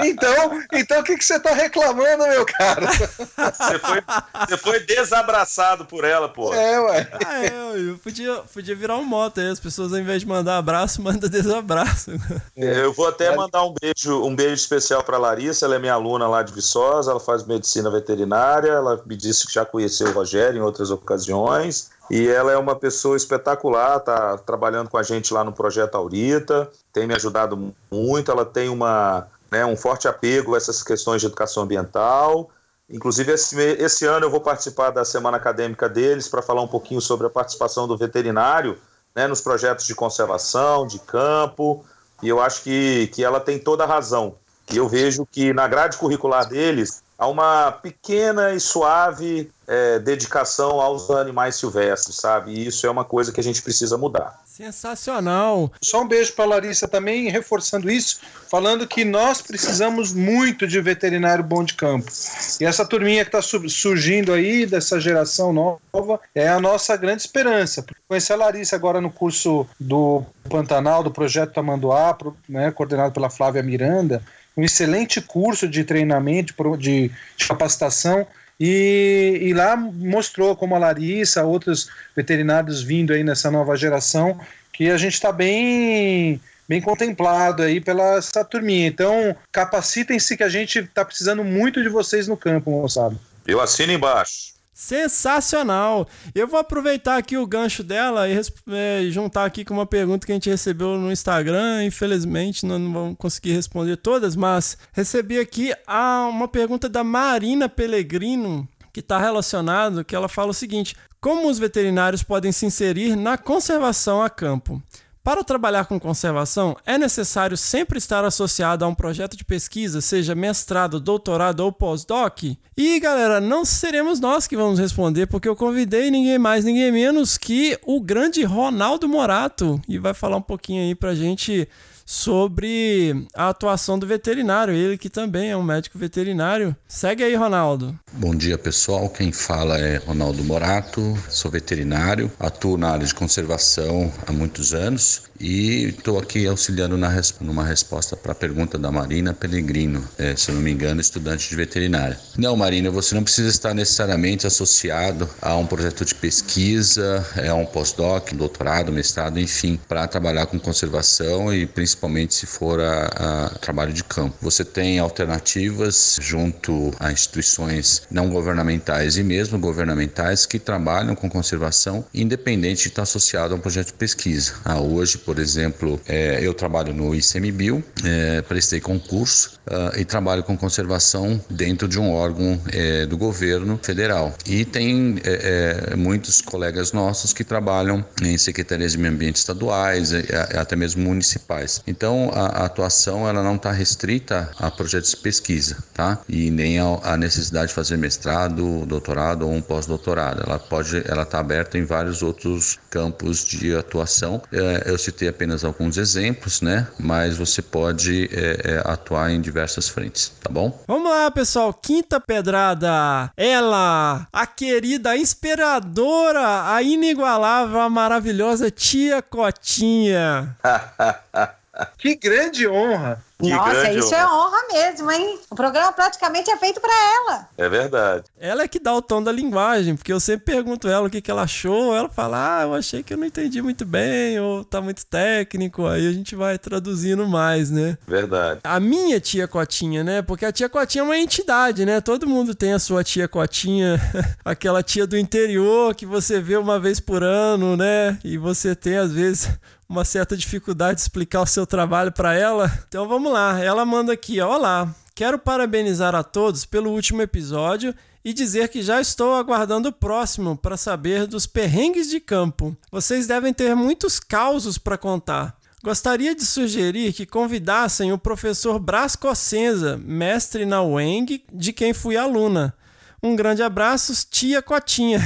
Então, então o que, que você tá reclamando, meu cara? Você foi, você foi desabraçado por ela, pô. É, ué. ah, eu, eu podia, podia virar um moto aí. As pessoas, ao invés de mandar abraço, [LAUGHS] mandam desabraço. Eu vou até mandar um beijo, um beijo especial para Larissa, ela é minha aluna lá de Viçosa, ela faz medicina veterinária, ela me disse que já conheceu o Rogério em outras ocasiões, e ela é uma pessoa espetacular, tá trabalhando com a gente lá no Projeto Aurita, tem me ajudado muito, ela tem uma, né, um forte apego a essas questões de educação ambiental, Inclusive, esse, esse ano eu vou participar da semana acadêmica deles para falar um pouquinho sobre a participação do veterinário né, nos projetos de conservação, de campo, e eu acho que, que ela tem toda a razão. E eu vejo que na grade curricular deles há uma pequena e suave eh, dedicação aos animais silvestres, sabe? E isso é uma coisa que a gente precisa mudar. Sensacional. Só um beijo para Larissa também, reforçando isso, falando que nós precisamos muito de veterinário bom de campo. E essa turminha que está surgindo aí, dessa geração nova, é a nossa grande esperança. Conhecer a Larissa agora no curso do Pantanal, do Projeto Tamanduá, né, coordenado pela Flávia Miranda, um excelente curso de treinamento, de, de capacitação. E, e lá mostrou como a Larissa, outros veterinários vindo aí nessa nova geração, que a gente está bem bem contemplado aí pela essa turminha. Então, capacitem-se que a gente está precisando muito de vocês no campo, moçada. Eu assino embaixo. Sensacional! Eu vou aproveitar aqui o gancho dela e é, juntar aqui com uma pergunta que a gente recebeu no Instagram. Infelizmente, não, não vamos conseguir responder todas, mas recebi aqui a, uma pergunta da Marina Pellegrino, que está relacionado, que ela fala o seguinte: como os veterinários podem se inserir na conservação a campo? Para trabalhar com conservação, é necessário sempre estar associado a um projeto de pesquisa, seja mestrado, doutorado ou pós-doc? E galera, não seremos nós que vamos responder, porque eu convidei ninguém mais, ninguém menos que o grande Ronaldo Morato, e vai falar um pouquinho aí pra gente sobre a atuação do veterinário, ele que também é um médico veterinário. Segue aí, Ronaldo. Bom dia pessoal, quem fala é Ronaldo Morato, sou veterinário, atuo na área de conservação há muitos anos e estou aqui auxiliando na numa resposta para a pergunta da Marina Pellegrino, é, se eu não me engano, estudante de veterinária. Não, Marina, você não precisa estar necessariamente associado a um projeto de pesquisa, é, a um pós-doc, um doutorado, mestrado, enfim, para trabalhar com conservação e principalmente se for a, a trabalho de campo. Você tem alternativas junto a instituições não governamentais e mesmo governamentais que trabalham com conservação, independente de estar associado a um projeto de pesquisa. Ah, hoje, por exemplo, é, eu trabalho no ICMBio, é, prestei concurso ah, e trabalho com conservação dentro de um órgão é, do governo federal. E tem é, é, muitos colegas nossos que trabalham em secretarias de meio ambiente estaduais, é, até mesmo municipais. Então, a, a atuação ela não está restrita a projetos de pesquisa, tá? E nem a, a necessidade de fazer mestrado, doutorado ou um pós-doutorado. Ela pode, ela está aberta em vários outros campos de atuação. É, eu citei apenas alguns exemplos, né? Mas você pode é, é, atuar em diversas frentes, tá bom? Vamos lá, pessoal. Quinta pedrada. Ela, a querida, a inspiradora, a inigualável, a maravilhosa Tia Cotinha. [LAUGHS] Que grande honra! Que Nossa, isso é honra mesmo, hein? O programa praticamente é feito para ela. É verdade. Ela é que dá o tom da linguagem, porque eu sempre pergunto ela o que, que ela achou. Ela fala, ah, eu achei que eu não entendi muito bem, ou tá muito técnico. Aí a gente vai traduzindo mais, né? Verdade. A minha tia Cotinha, né? Porque a tia Cotinha é uma entidade, né? Todo mundo tem a sua tia Cotinha, [LAUGHS] aquela tia do interior que você vê uma vez por ano, né? E você tem, às vezes, uma certa dificuldade de explicar o seu trabalho para ela. Então vamos lá. Ela manda aqui, olá. Quero parabenizar a todos pelo último episódio e dizer que já estou aguardando o próximo para saber dos perrengues de campo. Vocês devem ter muitos causos para contar. Gostaria de sugerir que convidassem o professor Brás Cossenza, mestre na UENG, de quem fui aluna. Um grande abraço, tia Cotinha.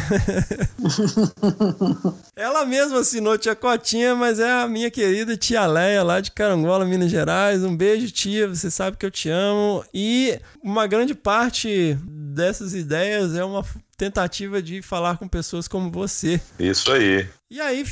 [LAUGHS] Ela mesma assinou tia Cotinha, mas é a minha querida tia Leia lá de Carangola, Minas Gerais. Um beijo, tia. Você sabe que eu te amo. E uma grande parte dessas ideias é uma tentativa de falar com pessoas como você. Isso aí. E aí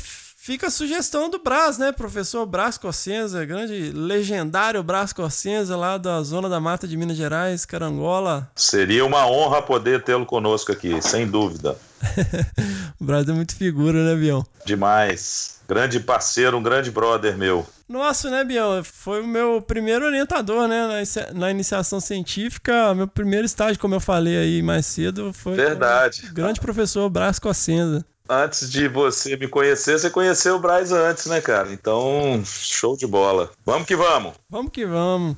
fica a sugestão do Brás, né? Professor Brás Cossenza, grande legendário Brás Cossenza lá da Zona da Mata de Minas Gerais, Carangola. Seria uma honra poder tê-lo conosco aqui, sem dúvida. [LAUGHS] o Brás é muito figura, né, Bião? Demais. Grande parceiro, um grande brother meu. Nossa, né, Bião? Foi o meu primeiro orientador, né, na iniciação científica. Meu primeiro estágio, como eu falei aí mais cedo, foi Verdade. o grande professor Brás Cossenza antes de você me conhecer, você conheceu o Braz antes, né, cara? Então, show de bola. Vamos que vamos. Vamos que vamos.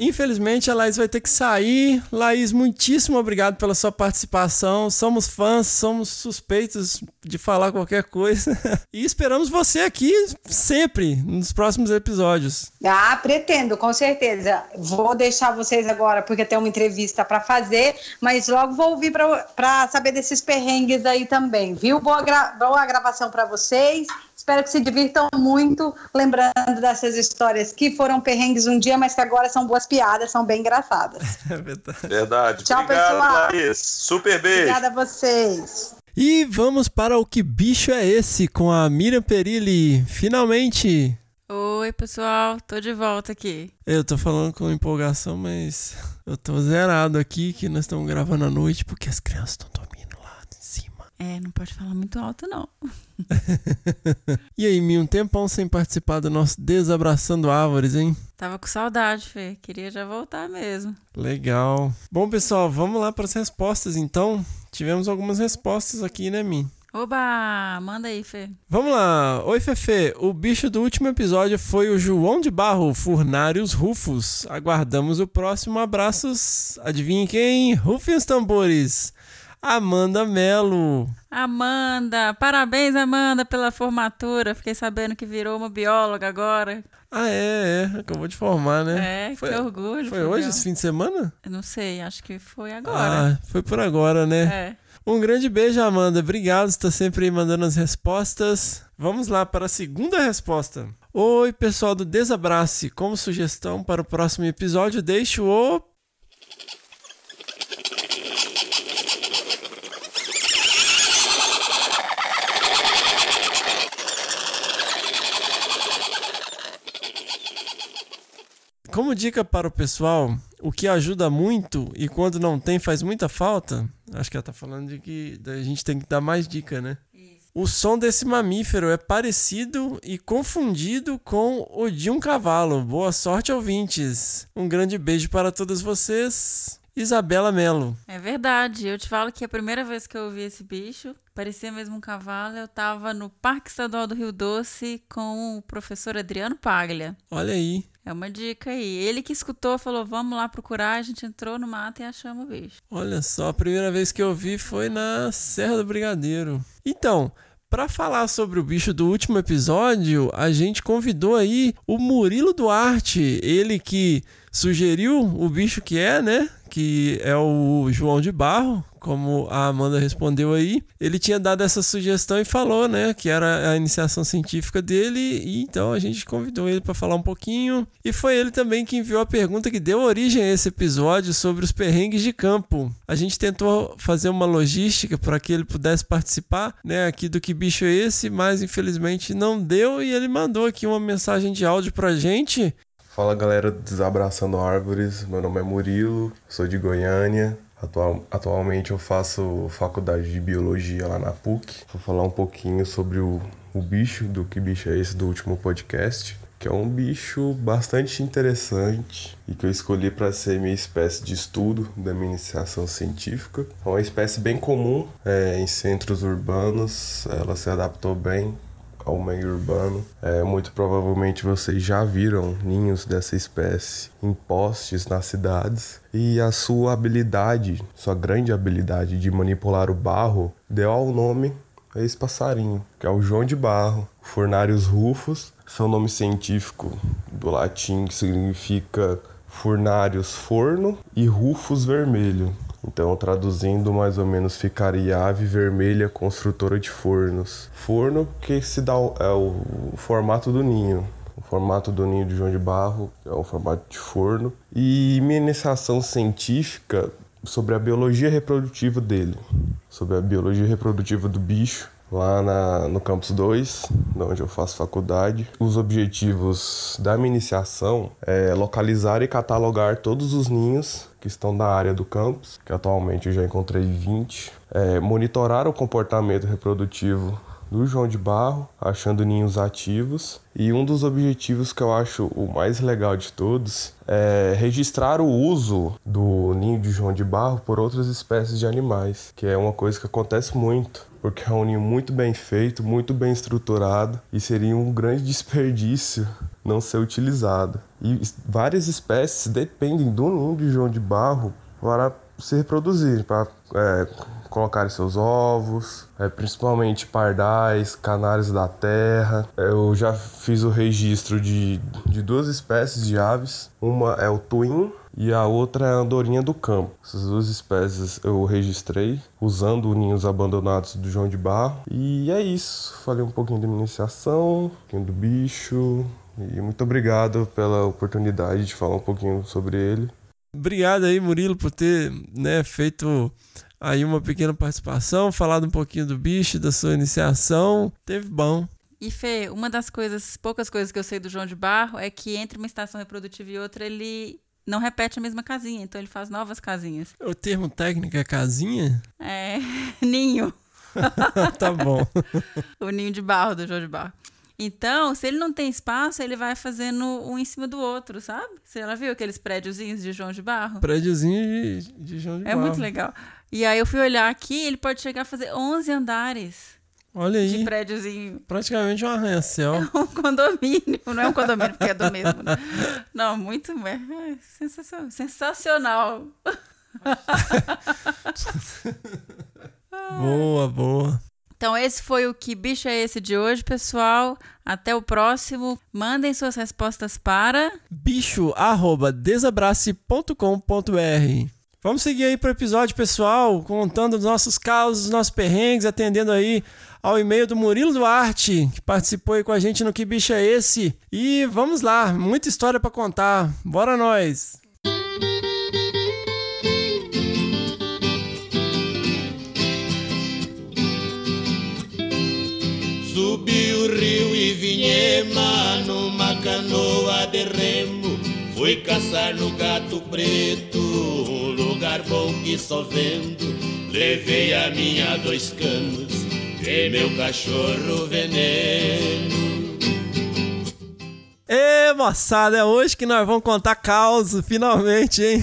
Infelizmente a Laís vai ter que sair. Laís, muitíssimo obrigado pela sua participação. Somos fãs, somos suspeitos de falar qualquer coisa. [LAUGHS] e esperamos você aqui sempre, nos próximos episódios. Ah, pretendo, com certeza. Vou deixar vocês agora, porque tem uma entrevista para fazer, mas logo vou ouvir para saber desses perrengues aí também, viu? Boa, gra boa gravação para vocês. Espero que se divirtam muito, lembrando dessas histórias que foram perrengues um dia, mas que agora são boas piadas, são bem engraçadas. [LAUGHS] É verdade. Verdade. Tchau, Obrigado, pessoal. Laís. Super beijo. Obrigada a vocês. E vamos para o Que Bicho é Esse com a Miriam Perilli. Finalmente! Oi, pessoal, tô de volta aqui. Eu tô falando com empolgação, mas eu tô zerado aqui que nós estamos gravando à noite porque as crianças estão dormindo. É, não pode falar muito alto, não. [LAUGHS] e aí, Mi, um tempão sem participar do nosso Desabraçando Árvores, hein? Tava com saudade, Fê. Queria já voltar mesmo. Legal. Bom, pessoal, vamos lá para as respostas então. Tivemos algumas respostas aqui, né, Mi? Oba! Manda aí, Fê. Vamos lá. Oi, Fefe. O bicho do último episódio foi o João de Barro, Furnários Rufos. Aguardamos o próximo. Abraços. Adivinhe quem? Rufem os tambores. Amanda Melo. Amanda, parabéns, Amanda, pela formatura. Fiquei sabendo que virou uma bióloga agora. Ah, é, é. Acabou de formar, né? É, foi, que orgulho. Foi hoje, esse fim de semana? Eu não sei, acho que foi agora. Ah, foi por agora, né? É. Um grande beijo, Amanda. Obrigado, está sempre aí mandando as respostas. Vamos lá para a segunda resposta. Oi, pessoal do Desabrace. Como sugestão para o próximo episódio, deixo o Como dica para o pessoal, o que ajuda muito e quando não tem faz muita falta, acho que ela tá falando de que a gente tem que dar mais dica, né? Isso. O som desse mamífero é parecido e confundido com o de um cavalo. Boa sorte, ouvintes. Um grande beijo para todos vocês. Isabela Melo. É verdade. Eu te falo que a primeira vez que eu ouvi esse bicho, parecia mesmo um cavalo. Eu estava no Parque Estadual do Rio Doce com o professor Adriano Paglia. Olha aí. É uma dica aí. Ele que escutou falou: vamos lá procurar. A gente entrou no mato e achamos o bicho. Olha só, a primeira vez que eu vi foi na Serra do Brigadeiro. Então, para falar sobre o bicho do último episódio, a gente convidou aí o Murilo Duarte, ele que sugeriu o bicho que é, né? Que é o João de Barro, como a Amanda respondeu aí. Ele tinha dado essa sugestão e falou, né, que era a iniciação científica dele, e então a gente convidou ele para falar um pouquinho. E foi ele também que enviou a pergunta que deu origem a esse episódio sobre os perrengues de campo. A gente tentou fazer uma logística para que ele pudesse participar, né, aqui do que bicho é esse, mas infelizmente não deu e ele mandou aqui uma mensagem de áudio pra gente Fala galera do Desabraçando Árvores, meu nome é Murilo, sou de Goiânia. Atual, atualmente eu faço faculdade de biologia lá na PUC. Vou falar um pouquinho sobre o, o bicho, do que bicho é esse do último podcast, que é um bicho bastante interessante e que eu escolhi para ser minha espécie de estudo da minha iniciação científica. É uma espécie bem comum é, em centros urbanos, ela se adaptou bem ao meio urbano. É, muito provavelmente vocês já viram ninhos dessa espécie em postes nas cidades. E a sua habilidade, sua grande habilidade de manipular o barro, deu ao nome a esse passarinho, que é o João de Barro. Furnarius rufus, seu nome científico do latim que significa Furnarius forno e Rufus vermelho. Então, traduzindo mais ou menos, ficaria ave vermelha construtora de fornos. Forno que se dá o, é o formato do ninho. O formato do ninho de João de Barro é o formato de forno. E minha iniciação científica sobre a biologia reprodutiva dele, sobre a biologia reprodutiva do bicho, lá na, no campus 2, onde eu faço faculdade. Os objetivos da minha iniciação é localizar e catalogar todos os ninhos que estão na área do campus, que atualmente eu já encontrei 20, é, monitorar o comportamento reprodutivo do João de Barro, achando ninhos ativos. E um dos objetivos que eu acho o mais legal de todos é registrar o uso do ninho de João de Barro por outras espécies de animais, que é uma coisa que acontece muito, porque é um ninho muito bem feito, muito bem estruturado e seria um grande [LAUGHS] desperdício não ser utilizado. E várias espécies dependem do ninho de João de Barro para se reproduzir, para é, colocarem seus ovos, é, principalmente pardais, canários da terra. Eu já fiz o registro de, de duas espécies de aves. Uma é o twin e a outra é a andorinha do campo. Essas duas espécies eu registrei usando ninhos abandonados do João de Barro. E é isso. Falei um pouquinho da minha iniciação, um pouquinho do bicho. E muito obrigado pela oportunidade de falar um pouquinho sobre ele. Obrigado aí, Murilo, por ter né, feito aí uma pequena participação, falado um pouquinho do bicho, da sua iniciação. Teve bom. E Fê, uma das coisas, poucas coisas que eu sei do João de Barro é que entre uma estação reprodutiva e outra ele não repete a mesma casinha, então ele faz novas casinhas. O termo técnico é casinha? É, [LAUGHS] ninho. [LAUGHS] tá bom. [LAUGHS] o ninho de barro do João de Barro. Então, se ele não tem espaço, ele vai fazendo um em cima do outro, sabe? Você já viu aqueles prédiozinhos de João de Barro? Prédiozinho de, de João de é Barro. É muito legal. E aí eu fui olhar aqui, ele pode chegar a fazer 11 andares. Olha aí. De prédiozinho. Praticamente um arranha-céu. [LAUGHS] É um condomínio. Não é um condomínio porque é do mesmo. Né? Não, muito. É, sensacional. sensacional. [LAUGHS] boa, boa. Então, esse foi o Que Bicho é Esse de hoje, pessoal. Até o próximo. Mandem suas respostas para bicho.desabrace.com.br. Vamos seguir aí pro episódio, pessoal, contando os nossos casos, os nossos perrengues, atendendo aí ao e-mail do Murilo Duarte, que participou aí com a gente no Que Bicho é Esse. E vamos lá, muita história para contar. Bora nós! Subi o rio e Vinhema numa canoa de remo. Fui caçar no gato preto, um lugar bom que só vendo. Levei a minha dois canos e meu cachorro veneno. Ê, moçada, é hoje que nós vamos contar caos, finalmente, hein?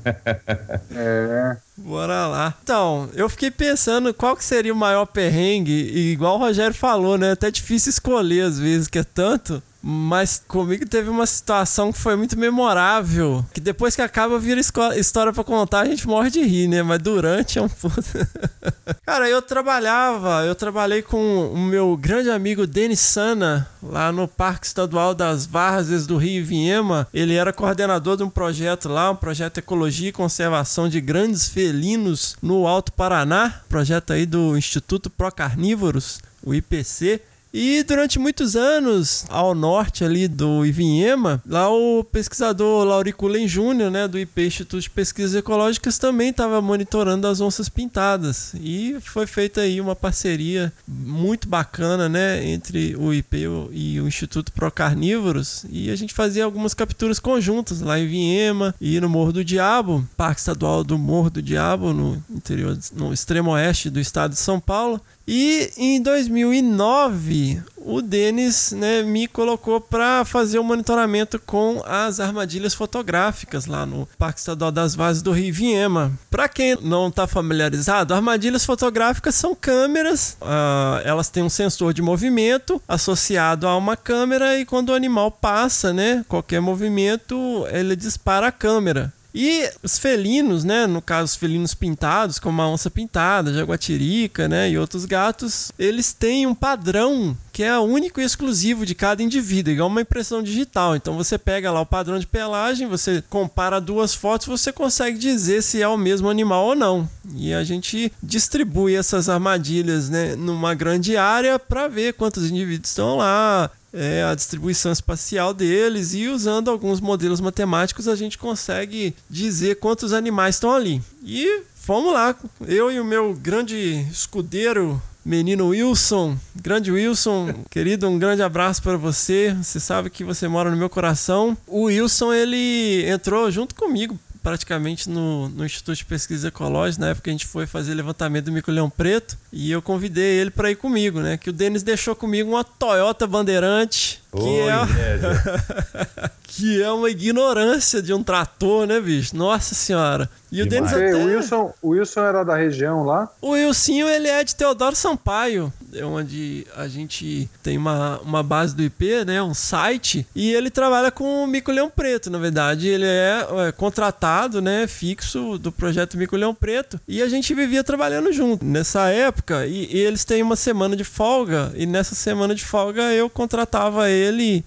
[LAUGHS] é. Bora lá. Então, eu fiquei pensando qual que seria o maior perrengue, e igual o Rogério falou, né? Até difícil escolher às vezes, que é tanto. Mas comigo teve uma situação que foi muito memorável. Que depois que acaba, vira história para contar, a gente morre de rir, né? Mas durante é um. [LAUGHS] Cara, eu trabalhava, eu trabalhei com o meu grande amigo Denis Sana, lá no Parque Estadual das Várzeas do Rio Vinhema. Ele era coordenador de um projeto lá, um projeto Ecologia e Conservação de Grandes Felinos no Alto Paraná. Projeto aí do Instituto Procarnívoros, o IPC. E durante muitos anos, ao norte ali do Ivinhema, lá o pesquisador Lauriculen Júnior, né, do IP Instituto de Pesquisas Ecológicas, também estava monitorando as onças pintadas. E foi feita aí uma parceria muito bacana, né, entre o IP e o Instituto Procarnívoros. E a gente fazia algumas capturas conjuntas lá em Ivinhema e no Morro do Diabo, Parque Estadual do Morro do Diabo, no interior, no extremo oeste do estado de São Paulo. E em 2009, o Denis né, me colocou para fazer o um monitoramento com as armadilhas fotográficas lá no Parque Estadual das Vazes do Rio Viema. Para quem não está familiarizado, armadilhas fotográficas são câmeras, uh, elas têm um sensor de movimento associado a uma câmera e quando o animal passa, né, qualquer movimento, ele dispara a câmera. E os felinos, né, no caso os felinos pintados, como a onça pintada, jaguatirica, né, e outros gatos, eles têm um padrão que é único e exclusivo de cada indivíduo, igual uma impressão digital. Então você pega lá o padrão de pelagem, você compara duas fotos, você consegue dizer se é o mesmo animal ou não. E a gente distribui essas armadilhas né, numa grande área para ver quantos indivíduos estão lá, é, a distribuição espacial deles e usando alguns modelos matemáticos a gente consegue dizer quantos animais estão ali. E fomos lá, eu e o meu grande escudeiro menino Wilson, grande Wilson, [LAUGHS] querido, um grande abraço para você. Você sabe que você mora no meu coração. O Wilson ele entrou junto comigo praticamente no, no Instituto de Pesquisa Ecológica, na época a gente foi fazer levantamento do mico-leão preto, e eu convidei ele para ir comigo, né? Que o Denis deixou comigo uma Toyota Bandeirante, que Oi, é [LAUGHS] que é uma ignorância de um trator, né, bicho? Nossa senhora. E o Denis até... o, Wilson, o Wilson era da região lá? O Wilsinho, ele é de Teodoro Sampaio, é onde a gente tem uma, uma base do IP, né, um site, e ele trabalha com o Mico Leão Preto, na verdade, ele é, é contratado, né, fixo do projeto Mico Leão Preto, e a gente vivia trabalhando junto nessa época, e, e eles têm uma semana de folga, e nessa semana de folga eu contratava ele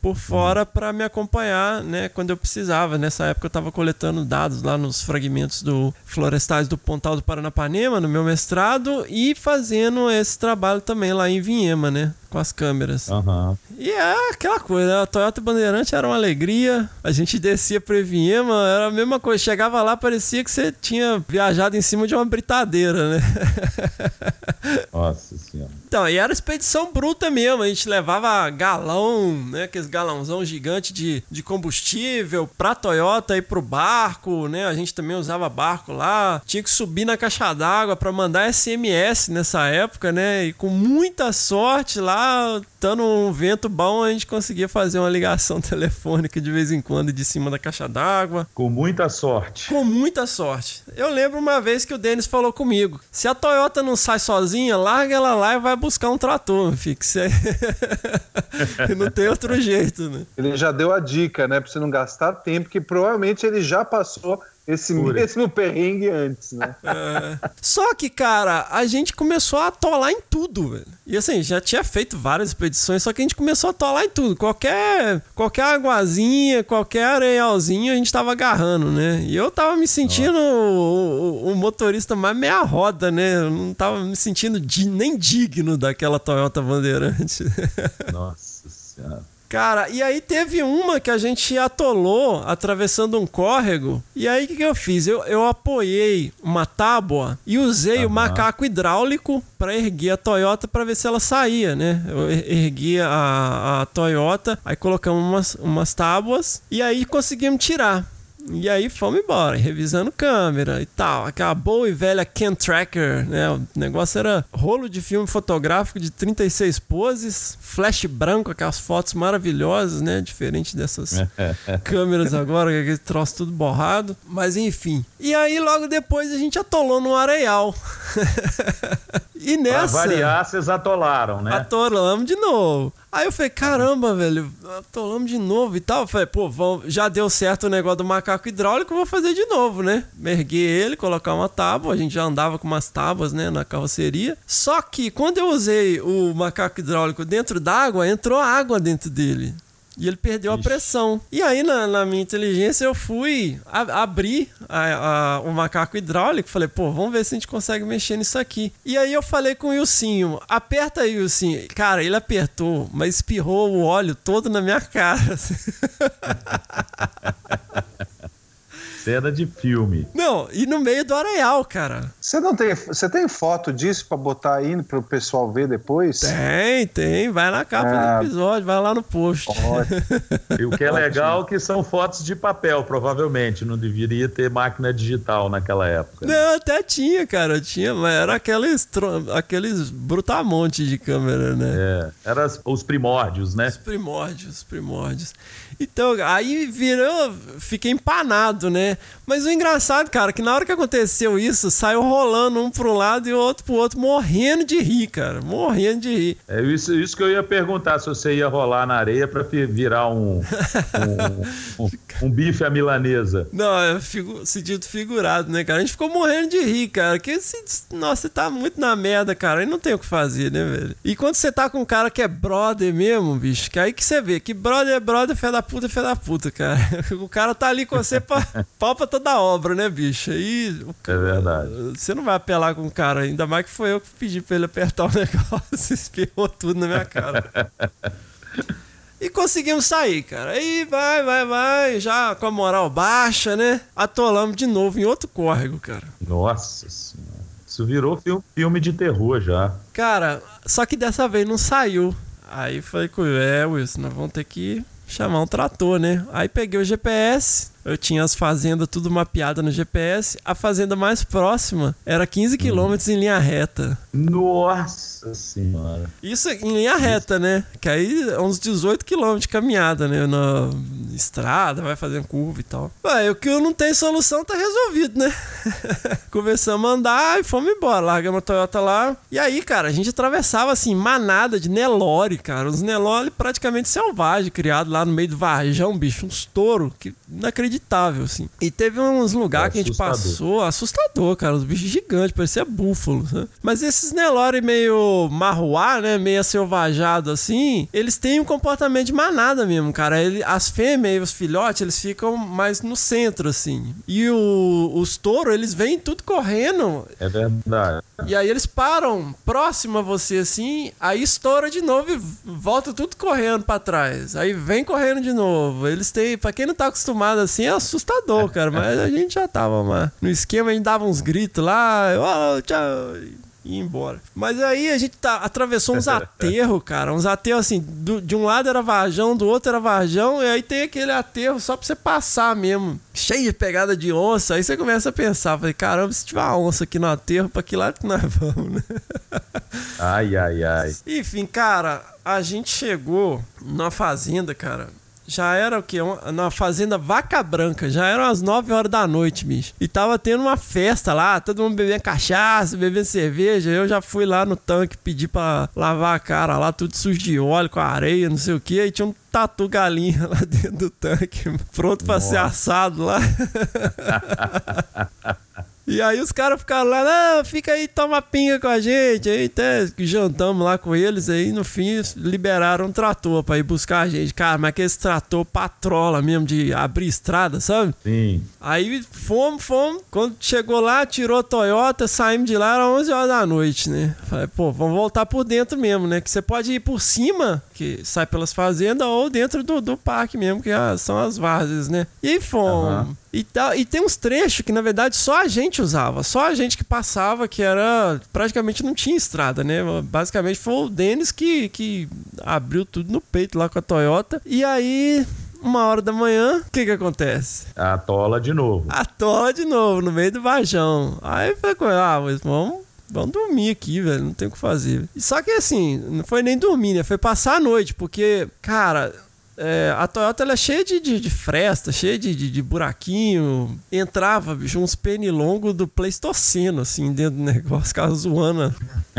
por fora para me acompanhar, né, quando eu precisava. Nessa época eu estava coletando dados lá nos fragmentos do Florestais do Pontal do Paranapanema, no meu mestrado, e fazendo esse trabalho também lá em Vinhema, né? Com as câmeras. Aham. E é aquela coisa, a Toyota Bandeirante era uma alegria, a gente descia para Vinhema, era a mesma coisa, chegava lá, parecia que você tinha viajado em cima de uma britadeira, né? [LAUGHS] Nossa senhora. Então, e era expedição bruta mesmo. A gente levava galão, né? Aqueles galãozão gigante de, de combustível pra Toyota e pro barco, né? A gente também usava barco lá. Tinha que subir na caixa d'água pra mandar SMS nessa época, né? E com muita sorte lá, estando um vento bom, a gente conseguia fazer uma ligação [LAUGHS] telefônica de vez em quando de cima da caixa d'água. Com muita sorte. Com muita sorte. Eu lembro uma vez que o Denis falou comigo: se a Toyota não sai sozinha, larga ela lá e vai buscar um trator. E [LAUGHS] não tem outro jeito, né? Ele já deu a dica, né? Pra você não gastar tempo, que provavelmente ele já passou esse mesmo perrengue antes, né? [LAUGHS] É. Só que, cara, a gente começou a atolar em tudo, velho. E assim, já tinha feito várias expedições, só que a gente começou a atolar em tudo. Qualquer, qualquer aguazinha, qualquer areialzinho, a gente tava agarrando, né? E eu tava me sentindo o, o- o motorista mais meia roda, né? Eu não tava me sentindo di- nem digno daquela Toyota Bandeirante. [LAUGHS] Nossa senhora. Cara, e aí teve uma que a gente atolou atravessando um córrego. E aí o que, que eu fiz? Eu, eu apoiei uma tábua e usei o macaco hidráulico para erguer a Toyota para ver se ela saía, né? Eu er- ergui a, a Toyota, aí colocamos umas, umas tábuas e aí conseguimos tirar. E aí fomos embora, revisando câmera e tal. Aquela boa e velha Ken Tracker, né? O negócio era rolo de filme fotográfico de 36 poses, flash branco, aquelas fotos maravilhosas, né? Diferente dessas [LAUGHS] câmeras agora, que é aquele troço tudo borrado. Mas enfim. E aí logo depois a gente atolou no areal. [LAUGHS] e Pra nessa. variar, vocês atolaram, né? Atolamos de novo. Aí eu falei, caramba, velho, atolamos de novo e tal. Eu falei, pô, vamos- já deu certo o negócio do macaco hidráulico, vou fazer de novo, né? Merguei ele, colocar uma tábua, a gente já andava com umas tábuas, né, na carroceria. Só que quando eu usei o macaco hidráulico dentro d'água, entrou água dentro dele. E ele perdeu a pressão. E aí, na, na minha inteligência, eu fui a- abrir a- a- o macaco hidráulico. Falei, pô, vamos ver se a gente consegue mexer nisso aqui. E aí eu falei com o Ilcinho, aperta aí, Ilcinho. Cara, ele apertou, mas espirrou o óleo todo na minha [LAUGHS] cara. Cena de filme. Não, e no meio do areal, cara. Você não tem, você tem foto disso pra botar aí pro pessoal ver depois? Tem, tem. Vai na capa Ah. do episódio, vai lá no post. [LAUGHS] E o que é legal é que são fotos de papel, provavelmente. Não deveria ter máquina digital naquela época. Não, até tinha, cara. Tinha, mas era aqueles, aqueles brutamontes de câmera, né? É, eram as- os primórdios, né? Os primórdios, os primórdios. Então, aí virou, fiquei empanado, né? Né? Mas o engraçado, cara, que na hora que aconteceu isso, saiu rolando um pro lado e o outro pro outro, morrendo de rir, cara. Morrendo de rir. É isso, isso que eu ia perguntar, se você ia rolar na areia pra virar um, um, um, um bife à milanesa. Não, é figu sentido figurado, né, cara? A gente ficou morrendo de rir, cara. Que se, nossa, você tá muito na merda, cara. Aí não tem o que fazer, né, velho? E quando você tá com um cara que é brother mesmo, bicho, que aí que você vê que brother é brother, fé da puta é fé da puta, cara. [LAUGHS] O cara tá ali com você pra pau pra toda obra, né, bicho? Aí o É verdade. você não vai apelar com o cara, ainda mais que foi eu que pedi pra ele apertar o [LAUGHS] negócio, espirrou tudo na minha cara. E conseguimos sair, cara. Aí vai, vai, vai, já com a moral baixa, né? Atolamos de novo em outro córrego, cara. Nossa senhora. Isso virou filme, filme de terror já. Cara, só que dessa vez não saiu. Aí falei com ele, é, Wilson, nós vamos ter que chamar um trator, né? Aí peguei o GPS, eu tinha as fazendas tudo mapeada no GPS. A fazenda mais próxima era 15 quilômetros em linha reta. Nossa senhora. Isso em linha reta, né? Que aí é uns 18 quilômetros de caminhada, né? Na estrada, vai fazendo curva e tal. Ué, o que eu não tenho solução tá resolvido, né? [LAUGHS] Começamos a andar e fomos embora. Largamos a Toyota lá. E aí, cara, a gente atravessava assim, manada de Nelore, cara. Uns Nelore praticamente selvagens, criados lá no meio do Varjão, bicho. Uns touro que inacreditável, assim. E teve uns lugares que a gente passou, assustador, cara. Os bichos gigantes, parecia búfalo. Né? Mas esses Nelore meio marruá, né? Meio selvajado assim, eles têm um comportamento de manada mesmo, cara. Ele, as fêmeas e os filhotes, eles ficam mais no centro, assim. E o- os touros, eles vêm tudo correndo. É verdade. E aí eles param próximo a você assim, aí estoura de novo e volta tudo correndo pra trás. Aí vem correndo de novo. Eles têm, pra quem não tá acostumado assim, é assustador, cara, mas a gente já tava lá. No esquema a gente dava uns gritos lá, oh, tchau, e ia embora. Mas aí a gente tá, atravessou uns [LAUGHS] aterros, cara, uns aterros assim, do- de um lado era Varjão, do outro era Varjão, e aí tem aquele aterro só pra você passar mesmo. Cheio de pegada de onça, aí você começa a pensar, falei, caramba, se tiver uma onça aqui no aterro, pra que lado que nós [LAUGHS] vamos, né? Ai, ai, ai. Enfim, cara, a gente chegou na fazenda, cara. Já era o quê? Uma- Na fazenda Vaca Branca. Já eram as 9 horas da noite, bicho. E tava tendo uma festa lá, todo mundo bebendo cachaça, bebendo cerveja. Eu já fui lá no tanque pedir pra lavar a cara lá, tudo sujo de óleo, com areia, não sei o que. Aí tinha um tatu galinha [LAUGHS] lá dentro do tanque, pronto pra ser assado lá. [LAUGHS] E aí os caras ficaram lá, não, fica aí, toma pinga com a gente. Aí até jantamos lá com eles, aí no fim liberaram um trator pra ir buscar a gente. Cara, mas aquele trator patrola mesmo de abrir estrada, sabe? Sim. Aí fomos, fomos. Quando chegou lá, tirou a Toyota, saímos de lá, era 11 horas da noite, né? Falei, pô, vamos voltar por dentro mesmo, né? Que você pode ir por cima, que sai pelas fazendas, ou dentro do, do parque mesmo, que ah, são as várzeas, né? E aí fomos. Aham. E, tal, e tem uns trechos que, na verdade, só a gente usava. Só a gente que passava, que era. Praticamente não tinha estrada, né? Basicamente foi o Denis que, que abriu tudo no peito lá com a Toyota. E aí, uma hora da manhã, o que que acontece? Atola de novo. Atola de novo, no meio do vajão. Aí falei com ah, mas vamos. Vamos dormir aqui, velho. Não tem o que fazer. Só que assim, não foi nem dormir, né? Foi passar a noite, porque, cara, é, a Toyota ela é cheia de, de, de fresta, cheia de, de, de buraquinho. Entrava, bicho, uns pernilongos do Pleistoceno, assim, dentro do negócio, ficava zoando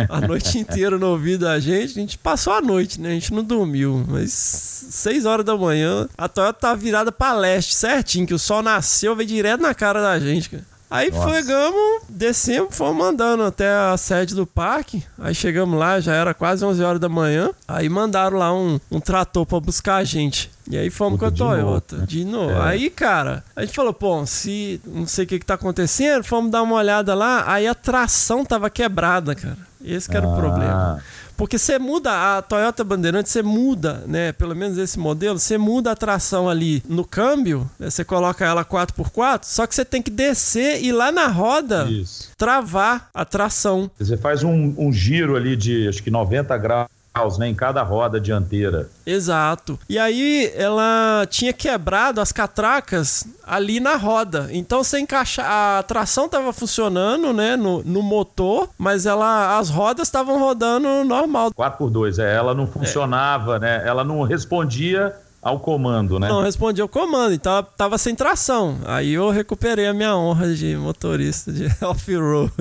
a noite inteira no ouvido da gente. A gente passou a noite, né? A gente não dormiu. Mas seis horas da manhã, a Toyota tá virada pra leste, certinho, que o sol nasceu, veio direto na cara da gente, cara. Aí Nossa. pegamos, descemos, fomos andando até a sede do parque. Aí chegamos lá, já era quase 11 horas da manhã. Aí mandaram lá um, um trator pra buscar a gente. E aí fomos Puta, com a de novo, Toyota. né? De novo. É. Aí, cara, a gente falou, pô, se não sei o que que tá acontecendo, fomos dar uma olhada lá. Aí a tração tava quebrada, cara. Esse que era o Ah. problema. Porque você muda a Toyota Bandeirante, você muda, né? Pelo menos esse modelo, você muda a tração ali no câmbio, né, você coloca ela 4x4, só que você tem que descer e lá na roda Isso. travar a tração. Você faz um, um giro ali de acho que 90 graus né, em cada roda dianteira. Exato. E aí ela tinha quebrado as catracas ali na roda. Então você encaixa a tração estava funcionando, né, no, no motor, mas ela as rodas estavam rodando normal. 4x2, é, ela não funcionava, né? Ela não respondia ao comando, né? Não respondia ao comando, então tava sem tração. Aí eu recuperei a minha honra de motorista de [LAUGHS] off-road.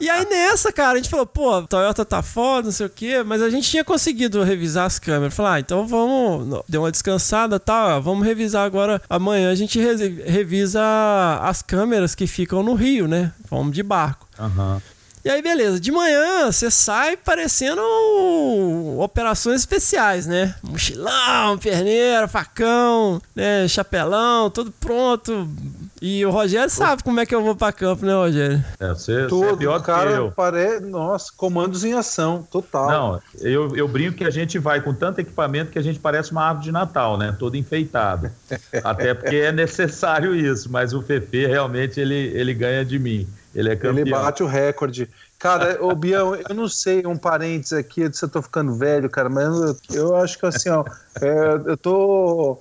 e aí nessa, cara, a gente falou, pô, a Toyota tá foda, não sei o quê, mas a gente tinha conseguido revisar as câmeras. Falar, ah, então vamos, deu uma descansada, tá, vamos revisar agora. Amanhã a gente re revisa as câmeras que ficam no Rio, né? Vamos de barco. Aham. Uhum. E aí, beleza. De manhã, você sai parecendo operações especiais, né? Mochilão, perneira, facão, né? Chapelão, tudo pronto. E o Rogério sabe como é que eu vou pra campo, né, Rogério? É, você, Tudo, você é pior cara, que eu. Parece, nossa, comandos em ação, total. Não, eu, eu brinco que a gente vai com tanto equipamento que a gente parece uma árvore de Natal, né? Todo enfeitado. [LAUGHS] Até porque é necessário isso, mas o Fefe realmente ele, ele ganha de mim. Ele é campeão. Ele bate o recorde. Cara, ô [LAUGHS] Bião, eu não sei, um parênteses aqui, se eu tô ficando velho, cara, mas eu, eu acho que assim, ó, é, eu tô.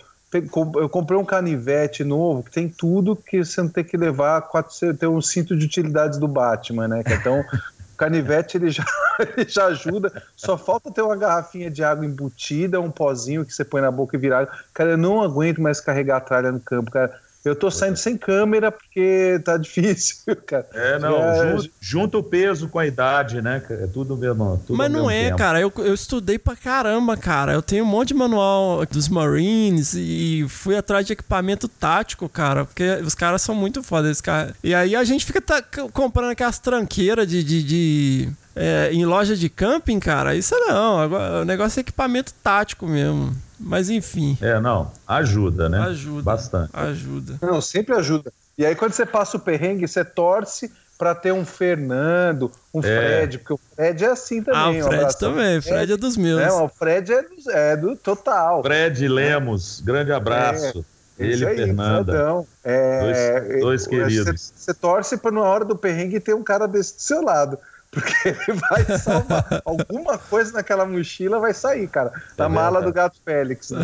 Eu comprei um canivete novo que tem tudo que você não tem que levar, você tem um cinto de utilidades do Batman, né? Então, o [LAUGHS] canivete ele já, [LAUGHS] ele já ajuda. Só falta ter uma garrafinha de água embutida, um pozinho que você põe na boca e virar. Cara, eu não aguento mais carregar a tralha no campo, cara. Eu tô saindo sem câmera porque tá [LAUGHS] difícil, cara. É, não, é... junta o peso com a idade, né? É tudo mesmo. Tudo Mas não é, tempo. cara. Eu, eu estudei pra caramba, cara. Eu tenho um monte de manual dos Marines e fui atrás de equipamento tático, cara. Porque os caras são muito fodas. Cara. E aí a gente fica tá comprando aquelas tranqueiras de, de, de é, em loja de camping, cara. Isso não. Agora, o negócio é equipamento tático mesmo. Mas enfim. É, não. Ajuda, né? Ajuda. Bastante. Ajuda. Não, sempre ajuda. E aí, quando você passa o perrengue, você torce para ter um Fernando, um é. Fred, porque o Fred é assim também. Ah, o Fred um também. O Fred é dos meus. Não, o Fred é do, é do total. Fred Lemos, grande abraço. É. Ele e Fernanda. É, dois, dois queridos. Você, você torce para na hora do perrengue ter um cara desse do seu lado. Porque [LAUGHS] ele vai salvar. Alguma coisa naquela mochila vai sair, cara. Da é mala do gato Félix. Né?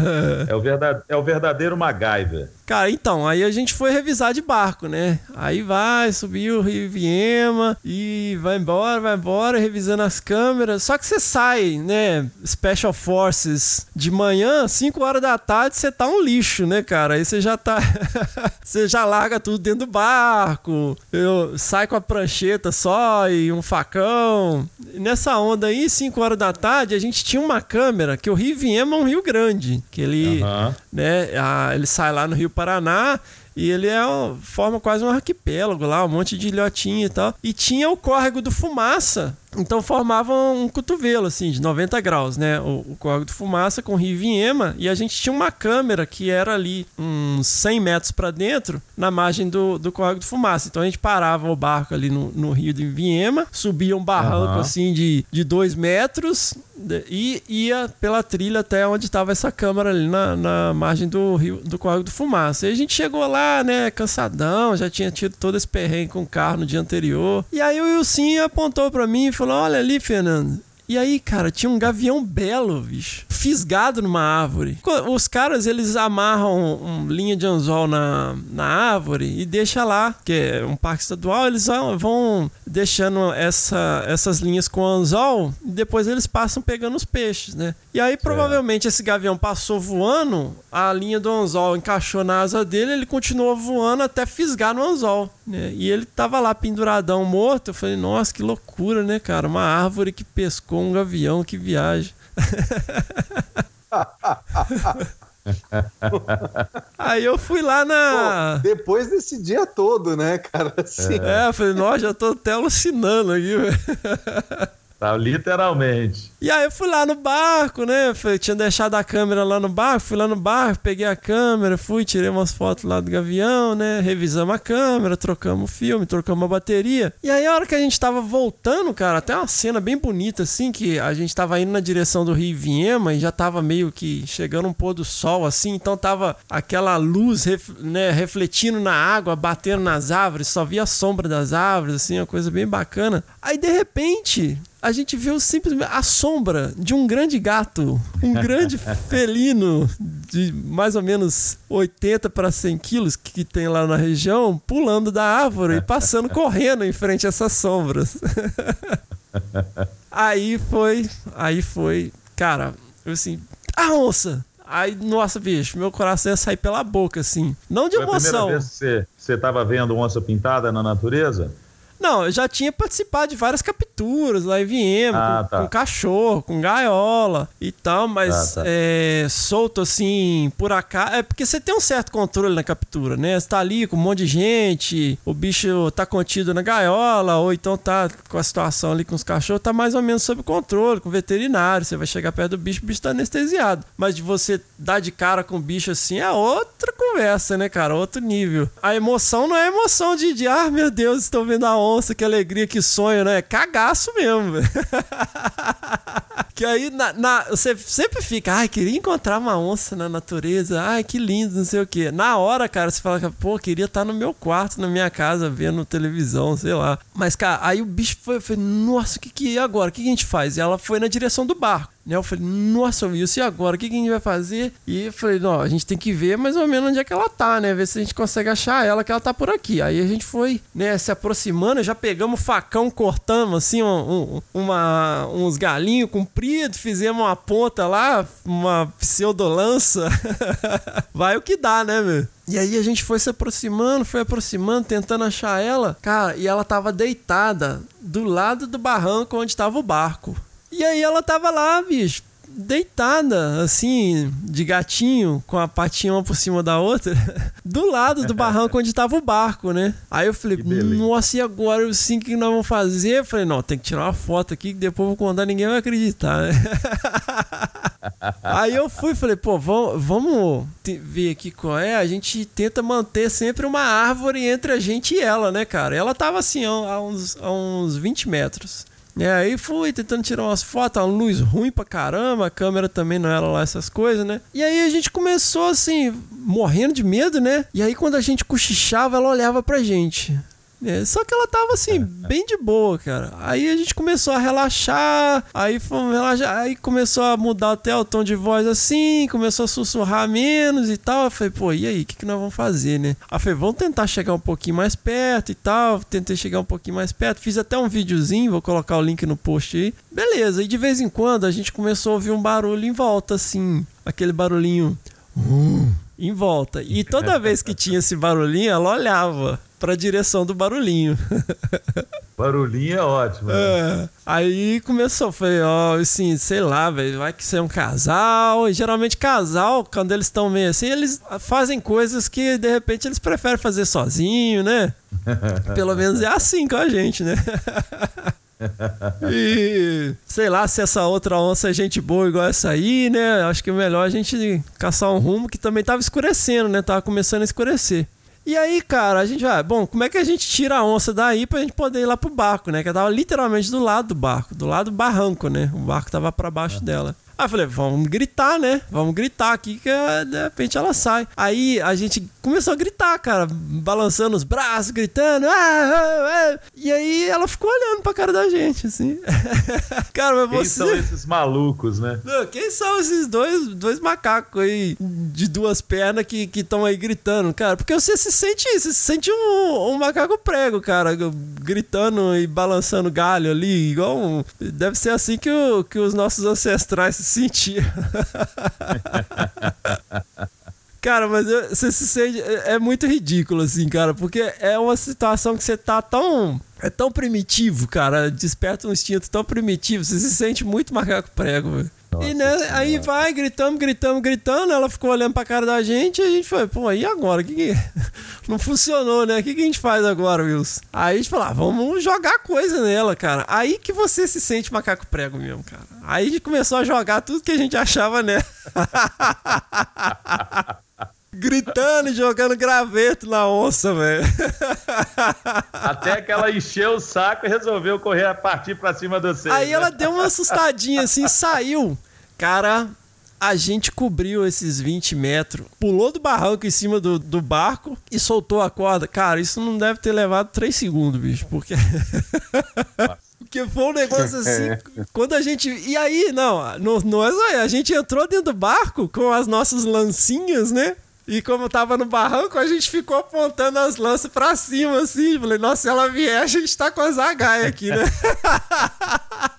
É, o verdade, é o verdadeiro MacGyver. Cara, então, aí a gente foi revisar de barco, né? Aí vai, subiu o Rio Viema e vai embora, vai embora, revisando as câmeras. Só que você sai, né? Special Forces de manhã, 5 horas da tarde, você tá um lixo, né, cara? Aí você já tá. [LAUGHS] você já larga tudo dentro do barco. Eu sai com a prancheta só e um facão. Nessa onda aí, 5 horas da tarde, a gente tinha uma câmera que o Rio Viema é um rio grande. Que ele, uhum. né, a, ele sai lá no Rio Paraná e ele é, forma quase um arquipélago lá, um monte de ilhotinha e tal. E tinha o córrego do Fumaça, então formava um cotovelo, assim, de 90 graus, né? O, o córrego de fumaça com rio Viema. E a gente tinha uma câmera que era ali uns 100 metros para dentro, na margem do, do córrego de fumaça. Então a gente parava o barco ali no, no rio de Viema, subia um barranco, uhum. assim, de, de 2 metros e ia pela trilha até onde estava essa câmera ali na, na margem do rio do córrego de fumaça. E a gente chegou lá, né, cansadão, já tinha tido todo esse perrengue com o carro no dia anterior. E aí o Wilson apontou para mim e falou: Olha ali, Fernando, e aí, cara, tinha um gavião belo, bicho, fisgado numa árvore. Os caras, eles amarram um linha de anzol na, na árvore e deixa lá, que é um parque estadual, eles vão deixando essa, essas linhas com anzol e depois eles passam pegando os peixes, né? E aí, provavelmente, esse gavião passou voando, a linha do anzol encaixou na asa dele, ele continuou voando até fisgar no anzol, né? E ele tava lá penduradão, morto. Eu falei, nossa, que loucura, né, cara? Uma árvore que pescou com um gavião que viaja. [LAUGHS] Aí eu fui lá na. Pô, depois desse dia todo, né, cara? Assim. É, eu falei, nossa, já tô até alucinando aqui, velho. Tá, literalmente. E aí eu fui lá no barco, né? Eu tinha deixado a câmera lá no barco, fui lá no barco, peguei a câmera, fui, tirei umas fotos lá do Gavião, né? Revisamos a câmera, trocamos o filme, trocamos a bateria. E aí a hora que a gente tava voltando, cara, até uma cena bem bonita, assim, que a gente tava indo na direção do Rio Viema e já tava meio que chegando um pôr do sol, assim, então tava aquela luz, né, refletindo na água, batendo nas árvores, só via a sombra das árvores, assim, uma coisa bem bacana. Aí de repente, a gente viu simplesmente a sombra de um grande gato, um [LAUGHS] grande felino de mais ou menos 80 para 100 quilos que tem lá na região, pulando da árvore e passando correndo em frente a essas sombras. [LAUGHS] aí foi, aí foi, cara, eu assim, a onça, Aí, nossa, bicho, meu coração ia sair pela boca, assim. Não de Foi a primeira emoção. vez que você, você estava vendo onça pintada na natureza? Não, eu já tinha participado de várias capturas lá em Viema, Ah, com, tá. com cachorro, com gaiola e tal, mas Ah, tá. é, solto assim, por acaso. É porque você tem um certo controle na captura, né? Você tá ali com um monte de gente, o bicho tá contido na gaiola, ou então tá com a situação ali com os cachorros, tá mais ou menos sob controle, com o veterinário. Você vai chegar perto do bicho, o bicho tá anestesiado. Mas de você dar de cara com o bicho assim é outra conversa, né, cara? Outro nível. A emoção não é emoção de, de ah, meu Deus, estou vendo a onça, que alegria, que sonho, né? Cagaço mesmo. [LAUGHS] Que aí na, na- você sempre fica, ai, queria encontrar uma onça na natureza, ai, que lindo, não sei o quê. Na hora, cara, você fala, pô, queria estar no meu quarto, na minha casa, vendo televisão, sei lá. Mas, cara, aí o bicho foi, foi nossa, o que que é agora? O que, que a gente faz? E ela foi na direção do barco. Né? Eu falei, nossa, Wilson, e agora? O que, que a gente vai fazer? E eu falei, não, a gente tem que ver mais ou menos onde é que ela tá, né? Ver se a gente consegue achar ela, que ela tá por aqui. Aí a gente foi, né, se aproximando, já pegamos o facão, cortamos assim um- um- uma, uns galinhos compridos, fizemos uma ponta lá, uma pseudolança. [LAUGHS] vai o que dá, né, meu? E aí a gente foi se aproximando, foi aproximando, tentando achar ela. Cara, e ela tava deitada do lado do barranco onde tava o barco. E aí ela tava lá, bicho, deitada, assim, de gatinho, com a patinha uma por cima da outra, [LAUGHS] do lado do barranco onde tava o barco, né? Aí eu falei, nossa, e agora? Assim, o que nós vamos fazer? Eu falei, não, tem que tirar uma foto aqui que depois eu vou contar, ninguém vai acreditar, né? [LAUGHS] Aí eu fui e falei, pô, vamos, vamos ver aqui qual é. A gente tenta manter sempre uma árvore entre a gente e ela, né, cara? Ela tava assim, a, a uns, a uns 20 metros. E aí fui tentando tirar umas fotos, uma luz ruim pra caramba, a câmera também não era lá essas coisas, né? E aí a gente começou assim, morrendo de medo, né? E aí quando a gente cochichava, ela olhava pra gente. É, só que ela tava assim, bem de boa, cara. Aí a gente começou a relaxar, aí fomos relaxar, aí começou a mudar até o tom de voz assim, começou a sussurrar menos e tal. Eu falei, pô, e aí, o que, que nós vamos fazer, né? Aí falei, vamos tentar chegar um pouquinho mais perto e tal. Tentei chegar um pouquinho mais perto, fiz até um videozinho, vou colocar o link no post aí. Beleza, e de vez em quando a gente começou a ouvir um barulho em volta, assim, aquele barulhinho. "Uh", em volta. E toda vez que tinha esse barulhinho, ela olhava pra direção do barulhinho. [LAUGHS] Barulhinho é ótimo. né? É. Aí começou, falei, ó, assim, sei lá, velho, vai que ser um casal. E geralmente casal, quando eles estão meio assim, eles fazem coisas que de repente eles preferem fazer sozinho, né? [LAUGHS] Pelo menos é assim com a gente, né? [LAUGHS] E sei lá se essa outra onça é gente boa igual essa aí, né? Acho que é melhor a gente caçar um rumo que também tava escurecendo, né? Tava começando a escurecer. E aí, cara, a gente vai, bom, como é que a gente tira a onça daí pra gente poder ir lá pro barco, né? Que ela tava literalmente do lado do barco, do lado do barranco, né? O barco tava pra baixo dela. Aí eu falei, vamos gritar, né? Vamos gritar aqui que eh, de repente ela sai. Aí a gente começou a gritar, cara, balançando os braços, gritando. "Ah, ah, ah". E aí ela ficou olhando pra cara da gente, assim. [LAUGHS] cara, mas Quem você. são esses malucos, né? Não, quem são esses dois, dois macacos aí de duas pernas que estão aí gritando, cara? Porque você se sente, você se sente um, um macaco prego, cara, gritando e balançando galho ali, igual um, deve ser assim que, o- que os nossos ancestrais se sentiam. [LAUGHS] Cara, mas eu- você se sente. É é muito ridículo, assim, cara, porque é uma situação que você tá tão. É tão primitivo, cara. Desperta um instinto tão primitivo. Você se sente muito macaco prego, velho. E né, aí vai, gritamos, gritamos, gritando. Ela ficou olhando pra cara da gente e a gente foi, pô, e agora? Que que... [LAUGHS] Não funcionou, né? O que, que a gente faz agora, Wilson? Aí a gente falou, ah, vamos jogar coisa nela, cara. Aí que você se sente macaco prego mesmo, cara. Aí a gente começou a jogar tudo que a gente achava nela. [LAUGHS] Gritando e jogando graveto na onça, velho. Até que ela encheu o saco e resolveu correr a partir pra cima do você. Aí ela deu uma assustadinha assim, [LAUGHS] saiu. Cara, a gente cobriu esses 20 metros, pulou do barranco em cima do, do barco e soltou a corda. Cara, isso não deve ter levado 3 segundos, bicho, porque. [LAUGHS] Porque foi um negócio assim. Quando a gente. E aí, não, não é. A gente entrou dentro do barco com as nossas lancinhas, né? E como tava no barranco, a gente ficou apontando as lanças pra cima, assim. Falei, nossa, se ela vier, a gente tá com as agaias aqui, né? [LAUGHS]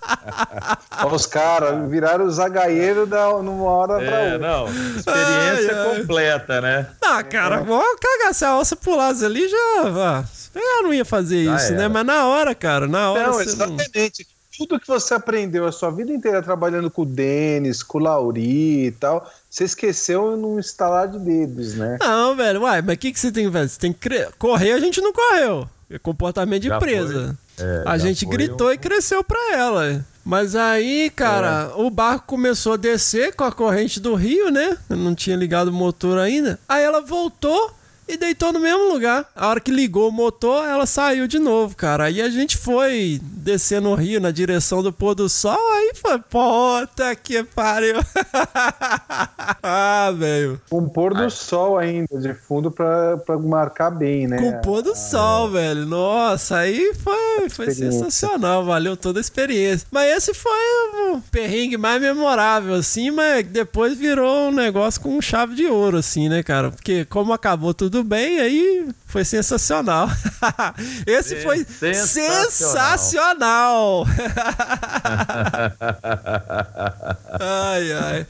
Os caras viraram zagaieiro da, numa hora pra É, outra. não. Experiência Ai, ai. completa, né? Ah, cara, vou cagar. Se a alça pulasse ali, já. ah, Eu não ia fazer Já isso, né? era. Mas na hora, cara, na hora. Não, você não- exatamente. Tudo que você aprendeu a sua vida inteira trabalhando com o Denis, com o Lauri e tal, você esqueceu num estalar de dedos, né? Não, velho, uai, mas o que, que você tem que fazer? Você tem que cre- correr, a gente não correu. É comportamento de Já presa. É, a gente gritou um- e cresceu pra ela. Mas aí, cara, É. o barco começou a descer com a corrente do rio, né? Eu não tinha ligado o motor ainda. Aí ela voltou e deitou no mesmo lugar. A hora que ligou o motor, ela saiu de novo, cara. Aí a gente foi descer no rio na direção do pôr do sol. Aí foi, puta que pariu. [LAUGHS] ah, velho. Com o pôr do sol ainda, de fundo pra, pra marcar bem, né? Com o pôr do sol, velho. Nossa, aí foi, foi sensacional. Valeu toda a experiência. Mas esse foi o perrengue mais memorável, assim, mas depois virou um negócio com chave de ouro, assim, né, cara? Porque como acabou tudo bem, aí foi sensacional. [LAUGHS] esse É, foi sensacional. sensacional. ai, ai.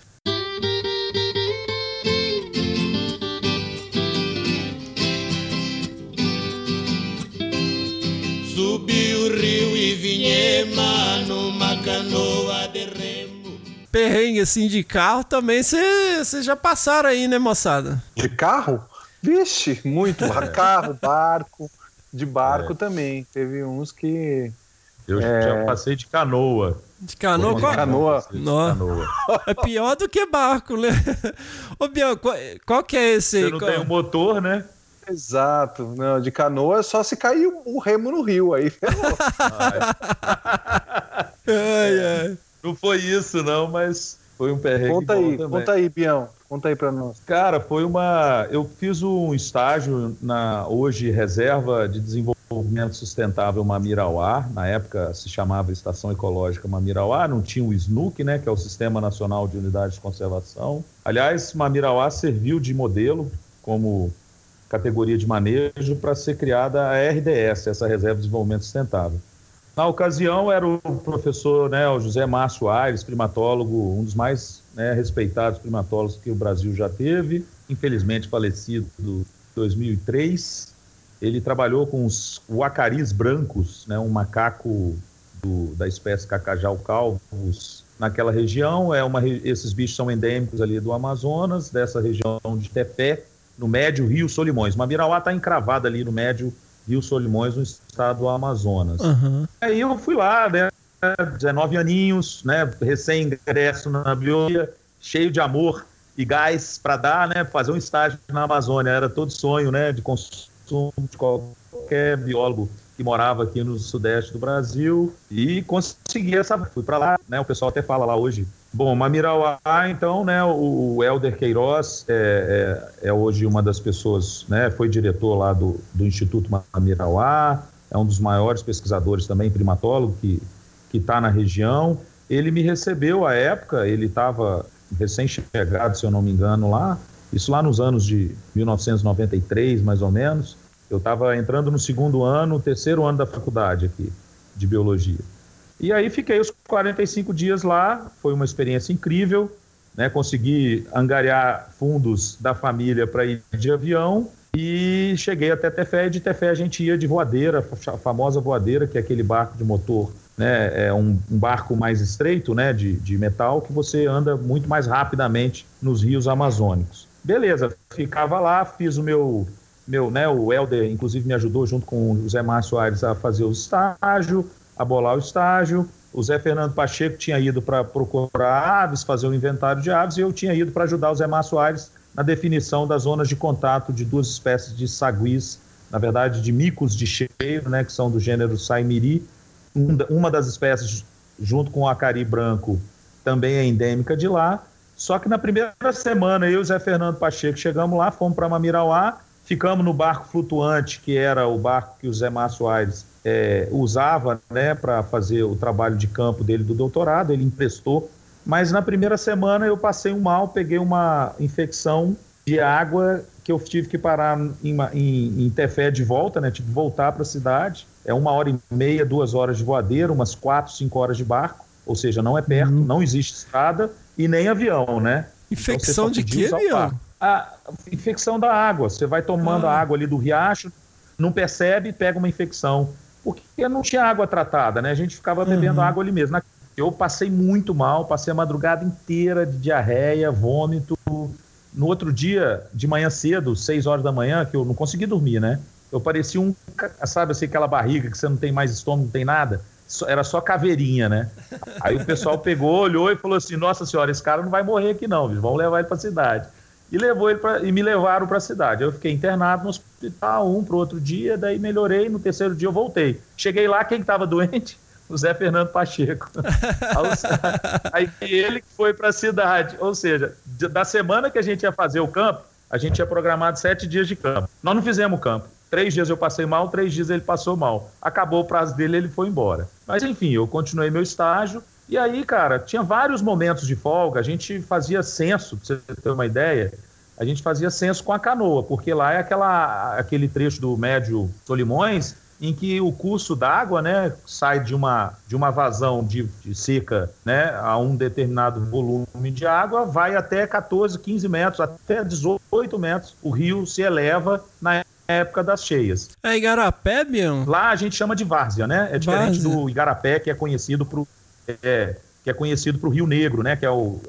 Subiu o rio vinhema numa canoa de remo. Perrengue, assim, de carro também, vocês já passaram aí, né, moçada? De carro? Vixe, muito. Carro, barco. De barco também. Teve uns que. Eu É. já passei de canoa. De canoa? De canoa. Canoa. É pior do que barco, né? [LAUGHS] Ô, Bianco, qual, qual que é esse aí? Você não Qual- tem um motor, né? Exato. Não, de canoa é só se cair o, o remo no rio. Aí ferrou. [LAUGHS] Ai, ai. Não foi isso, não, mas foi um perrengue conta bom aí, também. conta aí, Bião. Conta aí pra nós. Cara, foi uma. Eu fiz um estágio na hoje Reserva de Desenvolvimento Sustentável Mamirauá. Na época se chamava Estação Ecológica Mamirauá, não tinha o SNUC, né, que é o Sistema Nacional de Unidades de Conservação. Aliás, Mamirauá serviu de modelo como categoria de manejo para ser criada a RDS, essa Reserva de Desenvolvimento Sustentável. Na ocasião era o professor né, o José Márcio Aires, primatólogo, um dos mais né, respeitados primatólogos que o Brasil já teve, infelizmente falecido em 2003. Ele trabalhou com os uacaris brancos, né, um macaco do- da espécie cacajau calvus naquela região. É uma, esses bichos são endêmicos ali do Amazonas, dessa região de Tefé, no médio Rio Solimões. Mamirauá está encravada ali no médio Rio Solimões, no estado do Amazonas. Aham. Aí eu fui lá, né? 19 aninhos, né? Recém-ingresso na biologia, cheio de amor e gás para dar, né? Fazer um estágio na Amazônia. Era todo sonho, né? De consumo de qualquer biólogo que morava aqui no sudeste do Brasil. E consegui essa. Fui para lá, né? O pessoal até fala lá hoje. Bom, Mamirauá, então, né? O, Helder Queiroz é, é, é hoje uma das pessoas, né? Foi diretor lá do, do Instituto Mamirauá é um dos maiores pesquisadores também, primatólogo, que está na região. Ele me recebeu à época, ele estava recém-chegado, se eu não me engano, lá, isso lá nos anos de 1993, mais ou menos. Eu estava entrando no segundo ano, terceiro ano da faculdade aqui, de biologia. E aí fiquei os 45 dias lá, foi uma experiência incrível, né? Consegui angariar fundos da família para ir de avião e cheguei até Tefé, e de Tefé a gente ia de voadeira, a famosa voadeira, que é aquele barco de motor, né? É um, um barco mais estreito, né? De, de metal, que você anda muito mais rapidamente nos rios amazônicos. Beleza, ficava lá, fiz o meu, meu, né? O Helder, inclusive, me ajudou junto com o José Márcio Aires a fazer o estágio, a bolar o estágio. O Zé Fernando Pacheco tinha ido para procurar aves, fazer o inventário de aves, e eu tinha ido para ajudar o Zé Márcio Aires na definição das zonas de contato de duas espécies de saguis, na verdade, de micos de cheiro, né, que são do gênero Saimiri. Um Uma das espécies, junto com o acari branco, também é endêmica de lá. Só que na primeira semana, eu e o Zé Fernando Pacheco chegamos lá, fomos para Mamirauá, ficamos no barco flutuante, que era o barco que o Zé Márcio Aires é, usava né, para fazer o trabalho de campo dele do doutorado, ele emprestou. Mas na primeira semana eu passei um mal, peguei uma infecção de água que eu tive que parar em, em, em Tefé de volta, né? Tive que voltar para a cidade. É uma hora e meia, duas horas de voadeira, umas quatro, cinco horas de barco. ou seja, não é perto, Uhum. não existe estrada e nem avião, né? Infecção Então, você só de carro. A infecção da água. Você vai tomando Ah. a água ali do riacho, não percebe, pega uma infecção. Porque não tinha água tratada, né? A gente ficava bebendo Uhum. água ali mesmo. Eu passei muito mal, passei a madrugada inteira de diarreia, vômito. No outro dia, de manhã cedo, 6 horas da manhã, que eu não consegui dormir, né? Eu parecia um, sabe assim, aquela barriga que você não tem mais estômago, não tem nada. Era só caveirinha, né? Aí o pessoal pegou, olhou e falou assim: Nossa senhora, esse cara não vai morrer aqui não, vamos levar ele para a cidade. E levou ele pra, e me levaram para a cidade. Eu fiquei internado no hospital um para o outro dia, daí melhorei. No terceiro dia eu voltei. Cheguei lá, quem estava doente? O Zé Fernando Pacheco. [LAUGHS] Aí ele que foi para a cidade. Ou seja, da semana que a gente ia fazer o campo, a gente tinha programado sete dias de campo. Nós não fizemos o campo. Três dias eu passei mal, três dias ele passou mal. Acabou o prazo dele, ele foi embora. Mas enfim, eu continuei meu estágio. E aí, cara, tinha vários momentos de folga. A gente fazia censo, pra você ter uma ideia. A gente fazia censo com a canoa, porque lá é aquela, aquele trecho do Médio Solimões em que o curso d'água, né, sai de uma, de uma vazão de, de seca, né, a um determinado volume de água, vai até 14, 15 metros, até 18 metros. O rio se eleva na época das cheias. É Igarapé, Bião? Lá a gente chama de várzea, né? É diferente Várzea. do Igarapé, que é conhecido pro, é, que é conhecido para o Rio Negro, né? Que é o,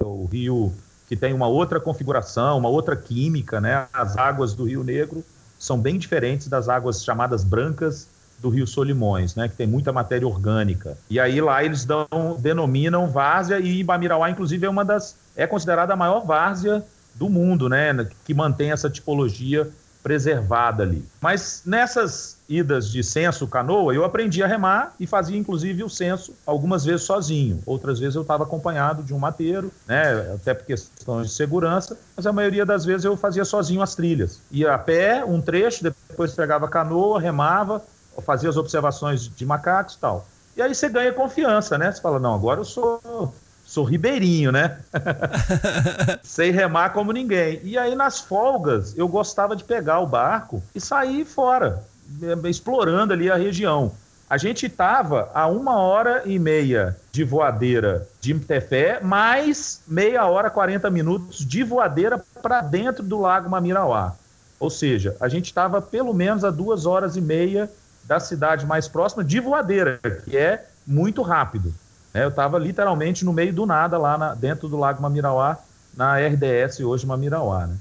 o rio que tem uma outra configuração, uma outra química, né? As águas do Rio Negro são bem diferentes das águas chamadas brancas do Rio Solimões, né? Que tem muita matéria orgânica. E aí lá eles dão, denominam várzea e Ibamirauá, inclusive, é uma das é considerada a maior várzea do mundo, né? Que mantém essa tipologia preservada ali. Mas nessas idas de censo canoa, eu aprendi a remar e fazia inclusive o censo algumas vezes sozinho. Outras vezes eu estava acompanhado de um mateiro, né, até por questões de segurança, mas a maioria das vezes eu fazia sozinho as trilhas. Ia a pé, um trecho, depois pegava a canoa, remava, fazia as observações de macacos e tal. E aí você ganha confiança, né? Você fala, não, agora eu sou sou ribeirinho, né? [LAUGHS] Sei remar como ninguém. E aí, nas folgas, eu gostava de pegar o barco e sair fora, eh, explorando ali a região. A gente estava a uma hora e meia de voadeira de Tefé, mais meia hora, 40 minutos de voadeira para dentro do Lago Mamirauá. Ou seja, a gente estava pelo menos a duas horas e meia da cidade mais próxima de voadeira, que é muito rápido. Né? Eu estava literalmente no meio do nada lá na- dentro do Lago Mamirauá, na RDS hoje Mamirauá. Né?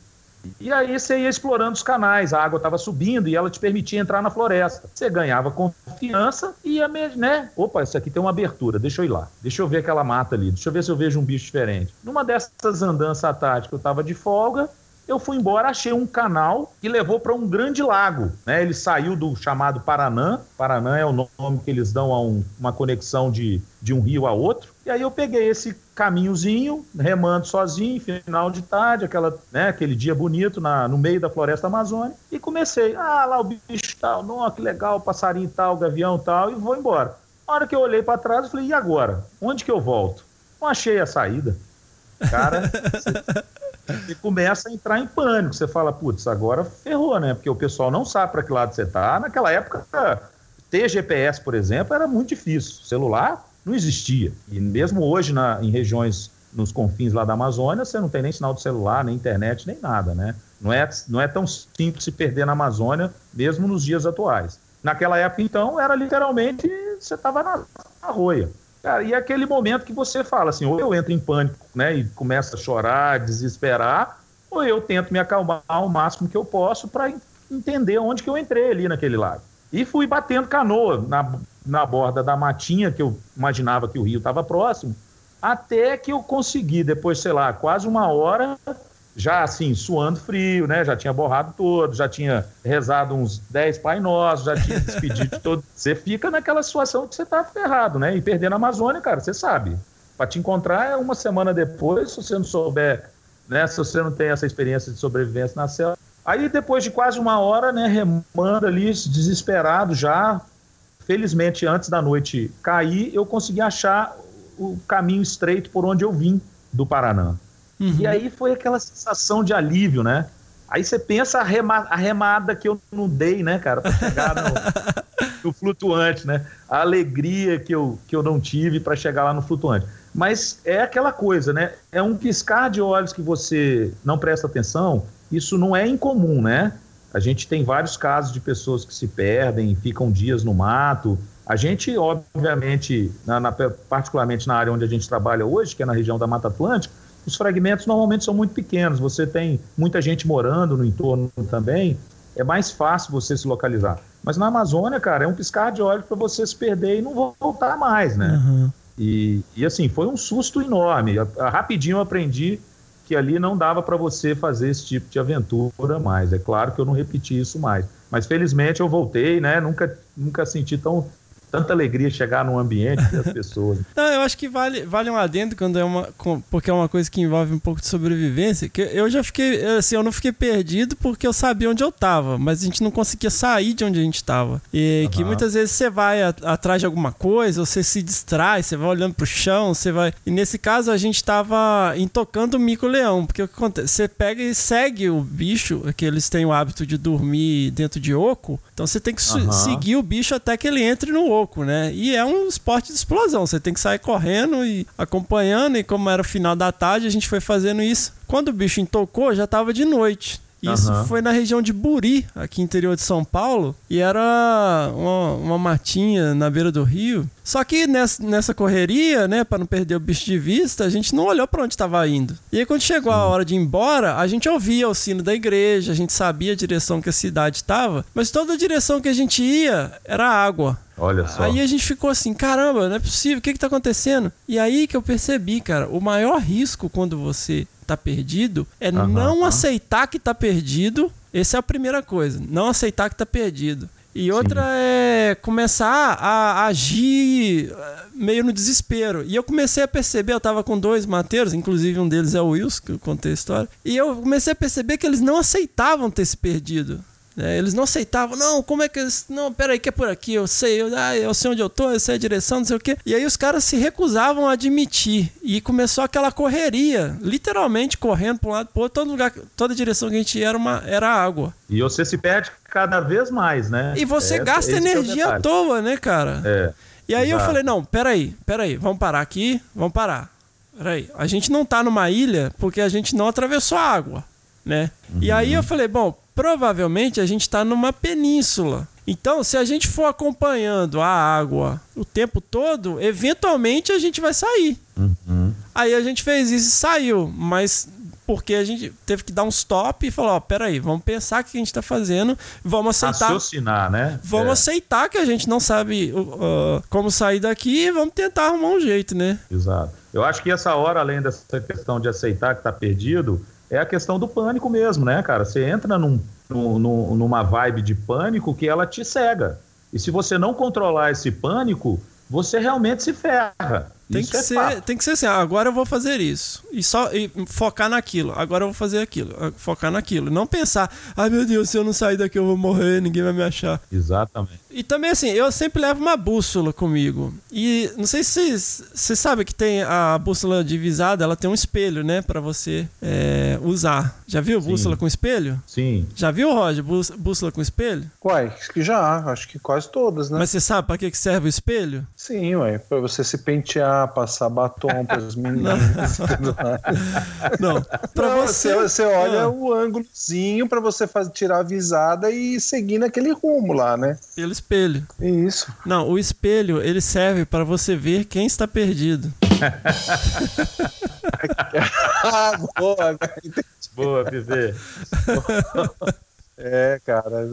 E aí você ia explorando os canais, a água estava subindo e ela te permitia entrar na floresta. Você ganhava confiança e ia, né? Opa, isso aqui tem uma abertura, deixa eu ir lá. Deixa eu ver aquela mata ali, deixa eu ver se eu vejo um bicho diferente. Numa dessas andanças à tarde que eu estava de folga, eu fui embora, achei um canal que levou para um grande lago. Né? Ele saiu do chamado Paranã. Paranã é o nome que eles dão a um- uma conexão de, de um rio a outro. E aí eu peguei esse caminhozinho, remando sozinho, final de tarde, aquela, né, aquele dia bonito na, no meio da floresta amazônica, e comecei. Ah, lá o bicho tal, nossa, que legal, passarinho tal, gavião tal, e vou embora. Na hora que eu olhei para trás, eu falei, e agora? Onde que eu volto? Não achei a saída. Cara, [LAUGHS] você começa a entrar em pânico. Você fala, putz, agora ferrou, né? Porque o pessoal não sabe para que lado você tá. Naquela época, ter GPS, por exemplo, era muito difícil. Celular não existia. E mesmo hoje, na, em regiões nos confins lá da Amazônia, você não tem nem sinal de celular, nem internet, nem nada, né? Não é, não é tão simples se perder na Amazônia, mesmo nos dias atuais. Naquela época, então, era literalmente você estava na, na roia. Cara, e é aquele momento que você fala assim, ou eu entro em pânico, né, e começo a chorar, desesperar, ou eu tento me acalmar ao máximo que eu posso para entender onde que eu entrei ali naquele lago. E fui batendo canoa na, na borda da matinha, que eu imaginava que o rio estava próximo, até que eu consegui, depois, sei lá, quase uma hora, já assim, suando frio, né? Já tinha borrado todo, já tinha rezado uns 10 Pai Nossos, já tinha despedido de todo. Você fica naquela situação que você tá ferrado, né? E perdendo a Amazônia, cara, você sabe. Para te encontrar é uma semana depois, se você não souber, né? Se você não tem essa experiência de sobrevivência na selva. Aí depois de quase uma hora, né, remando ali, desesperado já, felizmente antes da noite cair, eu consegui achar o caminho estreito por onde eu vim do Paraná. Uhum. E aí foi aquela sensação de alívio, né? Aí você pensa a, rema, a remada que eu não dei, né, cara, pra chegar no, [LAUGHS] no flutuante, né? A alegria que eu, que eu não tive para chegar lá no flutuante. Mas é aquela coisa, né? É um piscar de olhos que você não presta atenção. Isso não é incomum, né? A gente tem vários casos de pessoas que se perdem, ficam dias no mato. A gente, obviamente, na, na, particularmente na área onde a gente trabalha hoje, que é na região da Mata Atlântica, os fragmentos normalmente são muito pequenos. Você tem muita gente morando no entorno também, é mais fácil você se localizar. Mas na Amazônia, cara, é um piscar de olhos para você se perder e não voltar mais, né? Uhum. E, e assim, foi um susto enorme. Rapidinho eu aprendi que ali não dava para você fazer esse tipo de aventura mais. É claro que eu não repeti isso mais. Mas felizmente eu voltei, né? Nunca, nunca senti tão tanta alegria chegar num ambiente das [LAUGHS] pessoas. Não, eu acho que vale, vale um adendo quando é uma. Porque é uma coisa que envolve um pouco de sobrevivência. Que eu já fiquei. Assim, eu não fiquei perdido porque eu sabia onde eu tava, mas a gente não conseguia sair de onde a gente tava. E uhum. que muitas vezes você vai a, atrás de alguma coisa, você se distrai, você vai olhando pro chão, você vai. E nesse caso a gente tava intocando o mico-leão, porque o que acontece? Você pega e segue o bicho, que eles têm o hábito de dormir dentro de oco, então você tem que uhum. seguir o bicho até que ele entre no oco né? E é um esporte de explosão. Você tem que sair correndo e acompanhando. E como era o final da tarde, a gente foi fazendo isso. Quando o bicho intocou, já tava de noite. Isso uhum. foi na região de Buri, aqui interior de São Paulo, e era uma, uma matinha na beira do rio. Só que nessa, nessa correria, né, para não perder o bicho de vista, a gente não olhou para onde estava indo. E aí quando chegou a hora de ir embora, a gente ouvia o sino da igreja, a gente sabia a direção que a cidade estava, mas toda a direção que a gente ia era água. Olha só. Aí a gente ficou assim, caramba, não é possível, o que que tá acontecendo? E aí que eu percebi, cara, o maior risco quando você tá perdido é uhum, não uhum. aceitar que tá perdido. Essa é a primeira coisa, não aceitar que tá perdido. E outra Sim. é começar a agir eh, meio no desespero. E eu comecei a perceber, eu tava com dois mateiros, inclusive um deles é o Wilson, que eu contei a história. E eu comecei a perceber que eles não aceitavam ter se perdido. É, eles não aceitavam, não, como é que eles. Não, peraí, que é por aqui, eu sei, eu, ah, eu sei onde eu tô, eu sei a direção, não sei o quê. E aí os caras se recusavam a admitir. E começou aquela correria, literalmente correndo para um lado pro outro, todo lugar, toda direção que a gente ia era, uma, era água. E você se perde cada vez mais, né? E você é, gasta energia é à toa, né, cara? É. E aí Exato. eu falei, não, peraí, peraí, vamos parar aqui, vamos parar. Peraí, a gente não tá numa ilha porque a gente não atravessou a água, né? Uhum. E aí eu falei, bom, provavelmente a gente está numa península. Então, se a gente for acompanhando a água o tempo todo, eventualmente a gente vai sair. Uhum. Aí a gente fez isso e saiu, mas porque a gente teve que dar um stop e falar, ó, peraí, vamos pensar o que a gente está fazendo, vamos aceitar. Raciocinar, né? Vamos é. aceitar que a gente não sabe uh, como sair daqui e vamos tentar arrumar um jeito, né? Exato. Eu acho que essa hora, além dessa questão de aceitar que está perdido, é a questão do pânico mesmo, né, cara? Você entra num, num, numa vibe de pânico que ela te cega. E se você não controlar esse pânico, você realmente se ferra. Tem que, é ser, tem que ser assim, ah, agora eu vou fazer isso. E só e focar naquilo. Agora eu vou fazer aquilo. Ah, focar naquilo. Não pensar, ai meu Deus, se eu não sair daqui eu vou morrer, ninguém vai me achar. Exatamente. E também assim, eu sempre levo uma bússola comigo. E não sei se você sabe que tem a bússola divisada, ela tem um espelho, né, para você é, usar. Já viu Sim. bússola com espelho? Sim. Já viu, Roger, bússola com espelho? Uai, que já, acho que quase todas, né? Mas você sabe para que serve o espelho? Sim, ué, para você se pentear passar batom para as [LAUGHS] meninas. Não, para você, você olha ah. o ângulozinho para você fazer, tirar a visada e seguir naquele rumo lá, né? Pelo espelho. Isso. Não, o espelho ele serve para você ver quem está perdido. [LAUGHS] ah, boa, boa, Pivé. [LAUGHS] É, cara,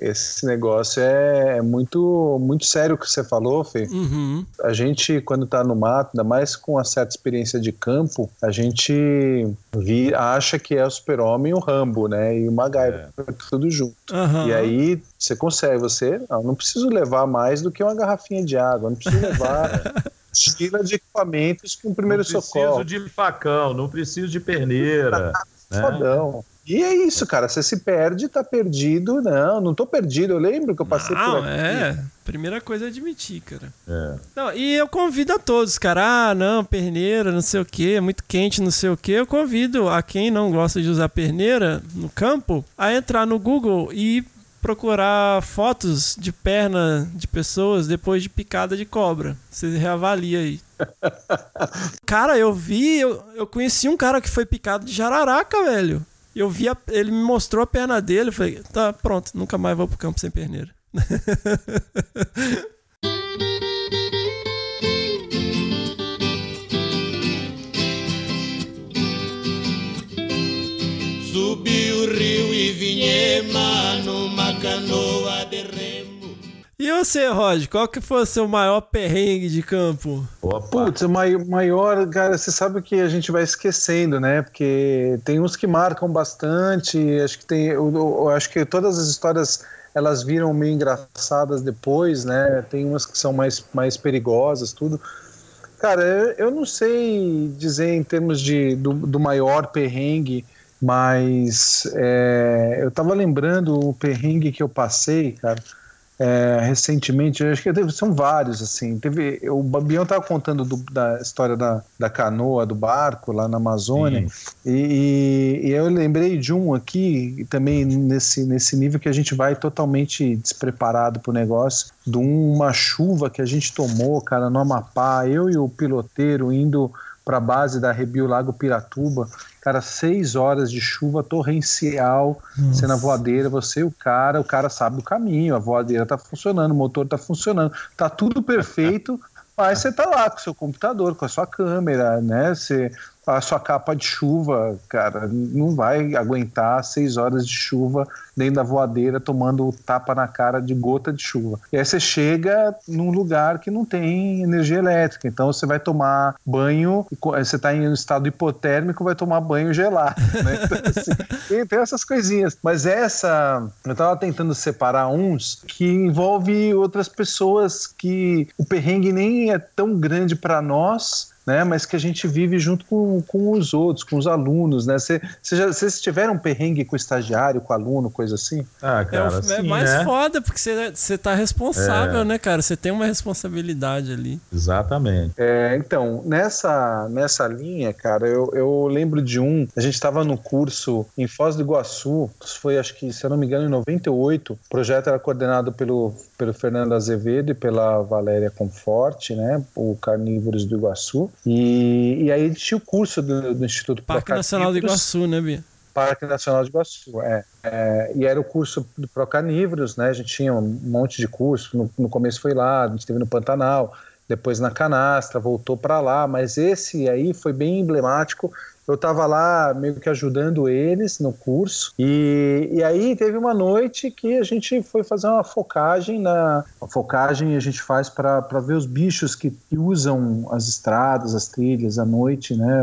esse negócio é, é, muito, muito sério o que você falou, Fê. Uhum. A gente, quando tá no mato, ainda mais com uma certa experiência de campo, a gente vi, acha que é o super-homem e o Rambo, né? E o MacGyver, é. tudo junto. Uhum. E aí você consegue, você, não, não preciso levar mais do que uma garrafinha de água, não preciso levar... [LAUGHS] Mochila de equipamentos com primeiro socorro. Não preciso de facão, não preciso de perneira. né? E é isso, cara. Você se perde, tá perdido. Não, não tô perdido. Eu lembro que eu passei não, por aqui. É, primeira coisa é admitir, cara. É. Não, e eu convido a todos, cara. Ah, não, perneira, não sei o que, é muito quente, não sei o que. Eu convido a quem não gosta de usar perneira no campo a entrar no Google e procurar fotos de perna de pessoas depois de picada de cobra. Você reavalia aí. [LAUGHS] cara, eu vi, eu, eu conheci um cara que foi picado de jararaca, velho. Eu vi, a, ele me mostrou a perna dele, eu falei, tá, pronto, nunca mais vou pro campo sem perneira. [LAUGHS] Subi o rio e vinhema numa canoa de remo. E você, Rod, qual que foi o seu maior perrengue de campo? Putz, o mai- maior, cara, você sabe que a gente vai esquecendo, né? Porque tem uns que marcam bastante, acho que tem, eu, eu acho que todas as histórias elas viram meio engraçadas depois, né? Tem umas que são mais, mais perigosas, tudo. Cara, eu, eu não sei dizer em termos de, do, do maior perrengue, mas é, eu tava lembrando o perrengue que eu passei, cara, é, recentemente, acho que teve- são vários, assim. Teve, o Babião tava contando do- da história da, da canoa, do barco lá na Amazônia, e, e- e eu lembrei de um aqui, também nesse, nesse nível que a gente vai totalmente despreparado pro negócio, de uma chuva que a gente tomou, cara, no Amapá, eu e o piloteiro indo para a base da Rebio Lago Piratuba, cara, seis horas de chuva torrencial, Nossa. você na voadeira, você e o cara, o cara sabe o caminho, a voadeira tá funcionando, o motor tá funcionando, tá tudo perfeito, mas você tá lá com o seu computador, com a sua câmera, né? Você, a sua capa de chuva, cara, não vai aguentar seis horas de chuva dentro da voadeira tomando tapa na cara de gota de chuva. E aí você chega num lugar que não tem energia elétrica, então você vai tomar banho, você está em um estado hipotérmico, vai tomar banho gelado, né? [LAUGHS] Então, assim, tem, essas coisinhas. Mas essa, eu tava tentando separar uns que envolve outras pessoas que o perrengue nem é tão grande para nós, né, mas que a gente vive junto com, com os outros, com os alunos, né? Cê- cê já- Vocês tiveram um perrengue com estagiário, com aluno, coisa assim? Ah, É, cara, é assim, mais né? foda, porque você, você tá responsável, É. né, cara? Você tem uma responsabilidade ali. Exatamente. É, então, nessa, nessa linha, cara, eu, eu lembro de um. A gente estava no curso em Foz do Iguaçu, isso foi, acho que, se eu não me engano, em 98. O projeto era coordenado pelo, pelo Fernando Azevedo e pela Valéria Conforte, né? O Carnívoros do Iguaçu. E, e aí a gente tinha o curso do, do Instituto Parque Nacional do. Iguaçu, né, Bia? Parque Nacional de Iguaçu, é. É, e era o curso do Procarnívoros, né? A gente tinha um monte de curso. No, no começo foi lá, a gente esteve no Pantanal, depois na Canastra, voltou para lá. Mas esse aí foi bem emblemático. Eu estava lá meio que ajudando eles no curso. E, e aí teve uma noite que a gente foi fazer uma focagem na. A focagem a gente faz para ver os bichos que usam as estradas, as trilhas à noite, né?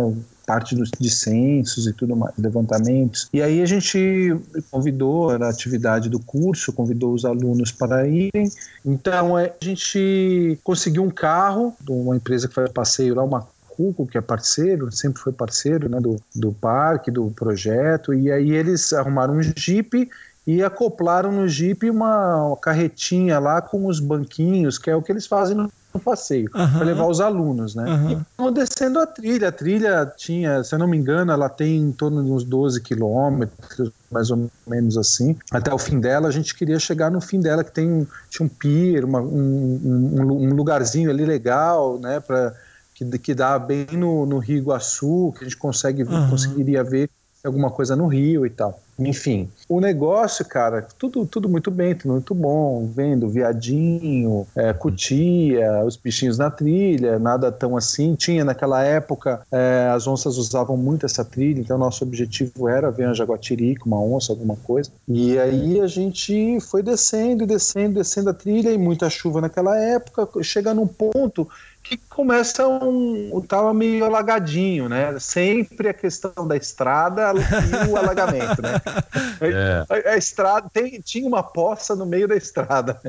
parte dos dissensos e tudo mais, levantamentos. E aí a gente convidou, a atividade do curso, convidou os alunos para irem. Então é, a gente conseguiu um carro de uma empresa que faz passeio lá, uma Cuco, que é parceiro, sempre foi parceiro né, do, do parque, do projeto, e aí eles arrumaram um jipe e acoplaram no jipe uma, carretinha lá com os banquinhos, que é o que eles fazem no no passeio, Aham. para levar os alunos, né? Aham. E descendo a trilha. A trilha tinha, se eu não me engano, ela tem em torno de uns 12 quilômetros, mais ou menos assim. Até o fim dela, a gente queria chegar no fim dela, que tem um, tinha um pier, uma- um, um- um lugarzinho ali legal, né? Pra, que, que dá bem no, no Rio Iguaçu, que a gente consegue, Aham. conseguiria ver alguma coisa no Rio e tal. Enfim, o negócio, cara, tudo, tudo muito bem, tudo muito bom. Vendo viadinho, é, cutia, os bichinhos na trilha, nada tão assim. Tinha naquela época, é, as onças usavam muito essa trilha, então nosso objetivo era ver uma jaguatirica, uma onça, alguma coisa. E aí a gente foi descendo, descendo, descendo a trilha e muita chuva naquela época. Chega num ponto que começa um. tava meio alagadinho, né? Sempre a questão da estrada e o alagamento, né? [LAUGHS] É. A, a estrada tem, tinha uma poça no meio da estrada.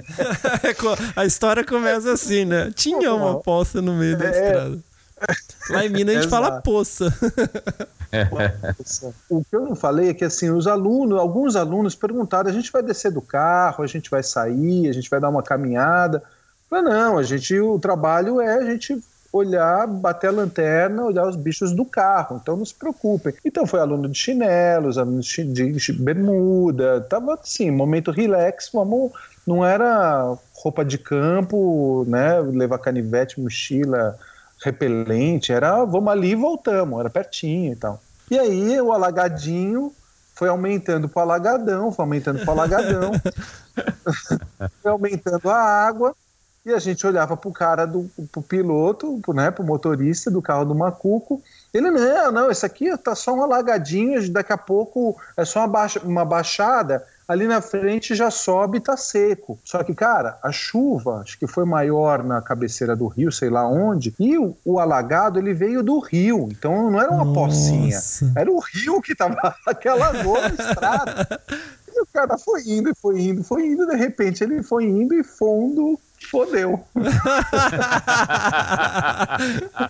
[LAUGHS] A história começa assim, né? Tinha uma poça no meio da É. estrada. Lá em Minas a gente fala poça. [LAUGHS] O que eu não falei é que assim, os alunos, alguns alunos perguntaram: a gente vai descer do carro, a gente vai sair, a gente vai dar uma caminhada. Falei, não, a gente, o trabalho é a gente olhar, bater a lanterna, olhar os bichos do carro. Então não se preocupem. Então foi aluno de chinelos, aluno de bermuda, tava assim, momento relax, vamos. Não era roupa de campo, né? Levar canivete, mochila, repelente, era vamos ali e voltamos, era pertinho e tal. E aí o alagadinho foi aumentando para alagadão, foi aumentando para alagadão, [LAUGHS] foi aumentando a água, e a gente olhava para o cara, do, pro piloto, pro, né, pro motorista do carro do Macuco, ele, não, não, esse aqui tá só um alagadinho, daqui a pouco é só uma, baixa, uma baixada, ali na frente já sobe e tá seco. Só que, cara, a chuva, acho que foi maior na cabeceira do rio, sei lá onde, e o, o alagado, ele veio do rio, então não era uma Nossa. pocinha, era o rio que tava, [LAUGHS] aquela nova estrada. [LAUGHS] E o cara foi indo, foi indo, foi indo, de repente ele foi indo e fundo fodeu. [LAUGHS]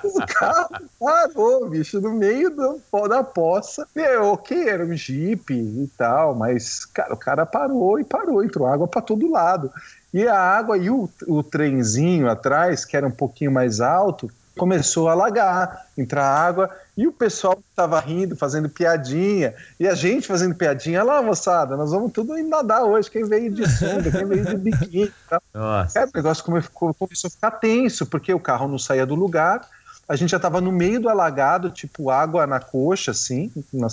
o carro parou, bicho, no meio do, da poça. E é ok, era um jipe e tal, mas, cara, o cara parou e parou, entrou água para todo lado. E a água e o, o trenzinho atrás, que era um pouquinho mais alto, começou a alagar, entrar água, e o pessoal estava rindo, fazendo piadinha, e a gente fazendo piadinha, lá moçada, nós vamos tudo nadar hoje, quem veio de sunga, quem veio de biquíni. Tá? [LAUGHS] É, o negócio começou a ficar tenso, porque o carro não saía do lugar, a gente já estava no meio do alagado, tipo água na coxa, assim, na,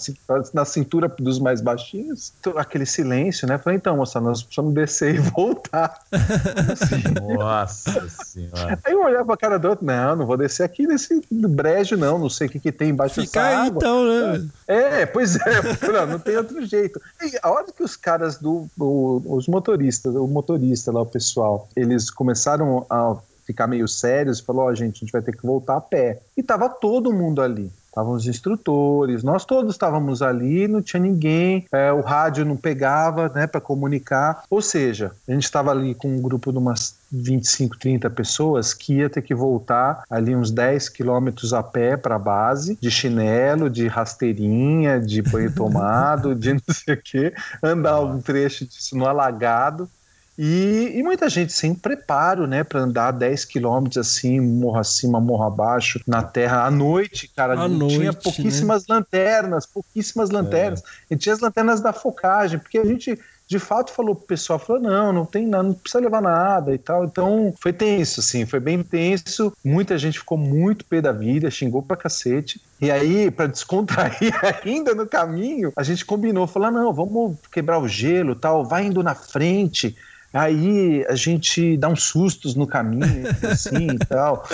na cintura dos mais baixinhos. Então, aquele silêncio, né? Falei, então, moça, nós precisamos descer e voltar. Assim. [LAUGHS] Nossa senhora. Aí eu olhava pra cara do outro, não, não vou descer aqui nesse brejo, não, não sei o que, que tem embaixo Fica dessa aí, água. então, né? É, pois é, não, não tem outro jeito. E a hora que os caras do, o, os motoristas, o motorista lá, o pessoal, eles começaram a ficar meio sérios e falou: Ó, oh, gente, a gente vai ter que voltar a pé. E tava todo mundo ali. Estavam os instrutores, nós todos estávamos ali, não tinha ninguém, é, o rádio não pegava né, para comunicar. Ou seja, a gente estava ali com um grupo de umas 25, 30 pessoas que ia ter que voltar ali uns 10 quilômetros a pé para a base, de chinelo, de rasteirinha, de banho [LAUGHS] tomado, de não sei o quê, andar um trecho disso no alagado. E, e, muita gente sem preparo, né, para andar 10 quilômetros assim, morro acima, morro abaixo, na terra à noite, cara. À noite, tinha pouquíssimas né? lanternas, pouquíssimas lanternas. É. E tinha as lanternas da focagem, porque a gente de fato falou pro pessoal, falou, não, não tem nada, não precisa levar nada e tal. Então foi tenso, assim, foi bem tenso. Muita gente ficou muito pé da vida, xingou pra cacete. E aí, para descontrair [LAUGHS] ainda no caminho, a gente combinou, falou, não, vamos quebrar o gelo tal, vai indo na frente Aí a gente dá uns sustos no caminho, assim e tal.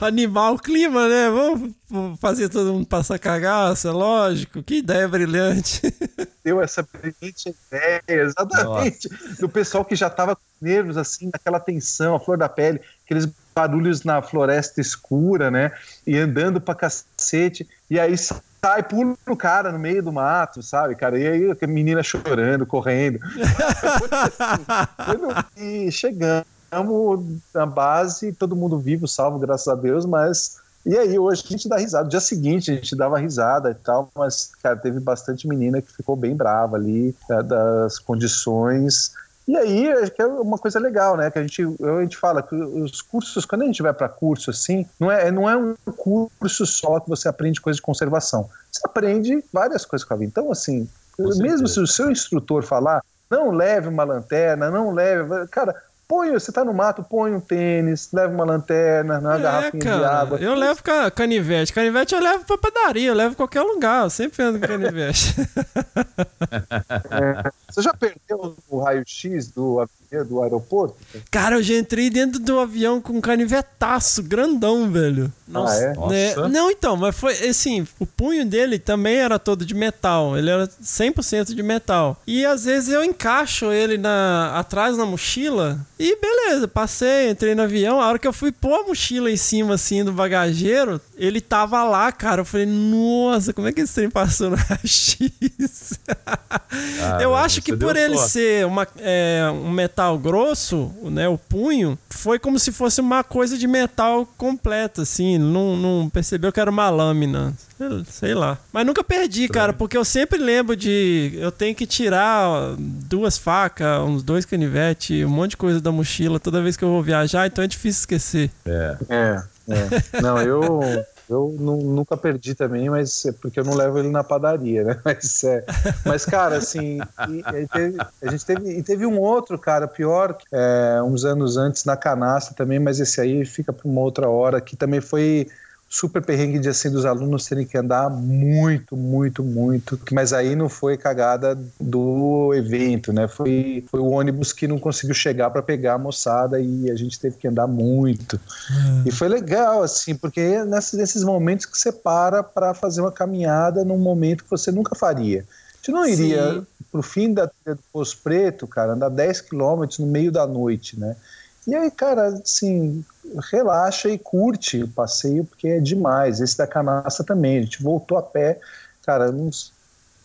Animar o clima, né? Vamos fazer todo mundo passar cagaça, lógico. Que ideia brilhante. Deu essa brilhante ideia, exatamente. Nossa. Do pessoal que já tava com nervos, assim, naquela tensão, a flor da pele, aqueles barulhos na floresta escura, né? E andando pra cacete. E aí sai, pula o cara no meio do mato, sabe, cara? E aí a menina chorando, correndo. [LAUGHS] e chegamos na base, todo mundo vivo, salvo, graças a Deus, mas. E aí, hoje a gente dá risada. No dia seguinte a gente dava risada e tal, mas, cara, teve bastante menina que ficou bem brava ali, né, das condições e aí, acho que é uma coisa legal, né? Que a gente, a gente fala que os cursos, quando a gente vai para curso assim, não é, não é um curso só que você aprende coisas de conservação. Você aprende várias coisas com a vida. Então, assim, mesmo se o seu instrutor falar, não leve uma lanterna, não leve. Cara, Põe, você tá no mato, põe um tênis, leva uma lanterna, uma é, garrafinha cara, de água. Eu levo canivete. Canivete eu levo pra padaria, eu levo qualquer lugar. Eu sempre ando com canivete. [LAUGHS] [LAUGHS] É, você já perdeu o raio-x do avião do aeroporto? Cara, eu já entrei dentro do avião com um canivetaço grandão, velho. Nossa, ah, é? Né? Nossa. Não, então, mas foi assim, o punho dele também era todo de metal. Ele era 100% de metal. E às vezes eu encaixo ele na atrás na mochila e beleza, passei, entrei no avião. A hora que eu fui pôr a mochila em cima, assim, do bagageiro, ele tava lá, cara. Eu falei, nossa, como é que esse trem passou no X? [LAUGHS] eu acho que por ele sorte. ser uma, é, um metal grosso, né, o punho, foi como se fosse uma coisa de metal completa, assim. Não, não percebeu que era uma lâmina. Sei- lá. Mas nunca perdi, cara, porque eu sempre lembro de. Eu tenho que tirar duas facas, uns dois canivetes, um monte de coisa da mochila toda vez que eu vou viajar, então é difícil esquecer. É. É, é. Não, eu, eu nu- nunca perdi também, mas é porque eu não levo ele na padaria, né? [LAUGHS] Mas, é, mas cara, assim, e- e teve- a gente teve, e teve um outro, cara, pior, é, uns anos antes na canastra também, mas esse aí fica para uma outra hora, que também foi super perrengue de assim dos alunos terem que andar muito, muito, muito. Mas aí não foi cagada do evento, né? Foi, foi o ônibus que não conseguiu chegar para pegar a moçada e a gente teve que andar muito. E foi legal, assim, porque é nesses, nesses momentos que você para para fazer uma caminhada num momento que você nunca faria. A gente não iria Sim. pro fim da trilha do Poço Preto, cara, andar 10 quilômetros no meio da noite, né? E aí, cara, assim, relaxa e curte o passeio, porque é demais. Esse da canastra também, a gente voltou a pé, cara, uns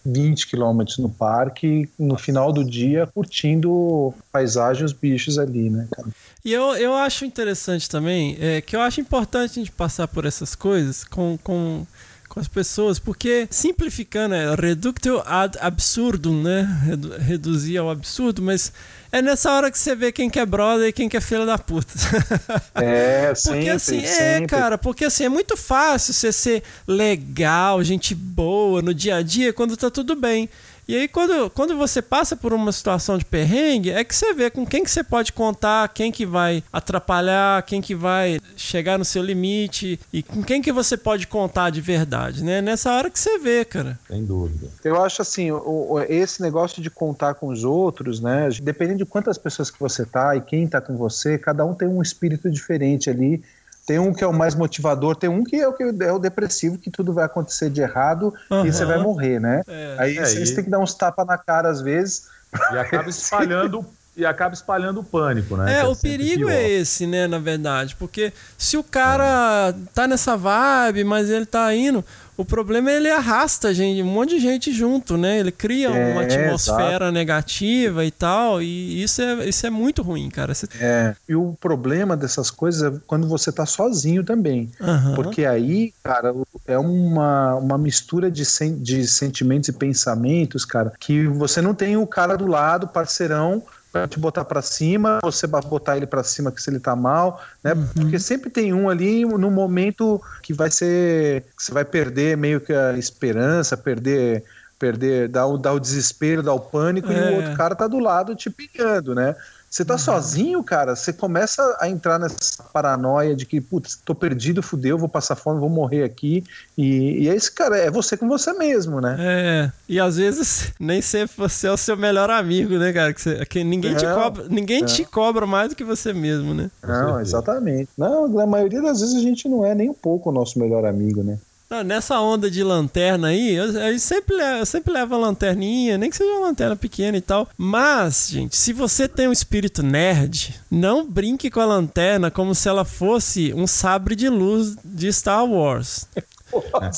20 quilômetros no parque, no final do dia, curtindo paisagem e os bichos ali, né, cara? E eu, eu acho interessante também, é, que eu acho importante a gente passar por essas coisas com, com, com as pessoas, porque simplificando é reductio ad absurdum, né? Redu- reduzir ao absurdo, mas é nessa hora que você vê quem que é brother e quem que é filha da puta. [LAUGHS] É, Porque sempre, assim, é, sempre. cara, porque assim, é muito fácil você ser legal, gente boa no dia a dia quando tá tudo bem. E aí, quando, quando você passa por uma situação de perrengue, é que você vê com quem que você pode contar, quem que vai atrapalhar, quem que vai chegar no seu limite e com quem que você pode contar de verdade, né? Nessa hora que você vê, cara. Sem dúvida. Eu acho assim, o- o- esse negócio de contar com os outros, né? Dependendo de quantas pessoas que você tá e quem tá com você, cada um tem um espírito diferente ali. Tem um que é o mais motivador, tem um que é o, que é o depressivo, que tudo vai acontecer de errado Aham. e você vai morrer, né? É. Aí É, vocês e- têm que dar uns tapas na cara às vezes. E acaba espalhando [LAUGHS] e acaba espalhando o pânico, né? É, Que o perigo pior. é esse, né, na verdade. Porque se o cara tá nessa vibe, mas ele tá indo, o problema é ele arrasta gente, um monte de gente junto, né? Ele cria É, uma atmosfera negativa e tal, e isso é, isso é muito ruim, cara. Você- É, e o problema dessas coisas é quando você tá sozinho também. Aham. Porque aí, cara, é uma, uma mistura de, sen- de sentimentos e pensamentos, cara, que você não tem o cara do lado, parceirão, pra te botar pra cima, você botar ele pra cima que se ele tá mal, né? Porque sempre tem um ali no momento que vai ser. que você vai perder meio que a esperança, perder. Perder, dar o, dar o desespero, dar o pânico, e É. o outro cara tá do lado te pilhando, né? Você tá sozinho, cara, você começa a entrar nessa paranoia de que, putz, tô perdido, fudeu, vou passar fome, vou morrer aqui. E, e é esse, cara, é você com você mesmo, né? É, e às vezes [LAUGHS] nem sempre você é o seu melhor amigo, né, cara? Que, você- que ninguém, te cobra, ninguém te cobra mais do que você mesmo, né? Não, exatamente. Não, na maioria das vezes a gente não é nem um pouco o nosso melhor amigo, né? Não, nessa onda de lanterna aí, eu, eu sempre, le- eu sempre levo a lanterninha, nem que seja uma lanterna pequena e tal. Mas, gente, se você tem um espírito nerd, não brinque com a lanterna como se ela fosse um sabre de luz de Star Wars.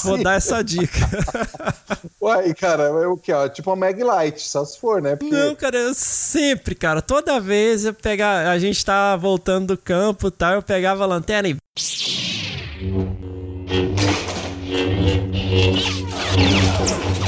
Vou dar essa dica. [LAUGHS] Uai, cara, é o que? Ó, tipo uma Mag Light, só se for, né? Porque Não, cara, eu sempre, cara, toda vez eu pegar, a gente tá voltando do campo e tal, eu pegava a lanterna e Thank you.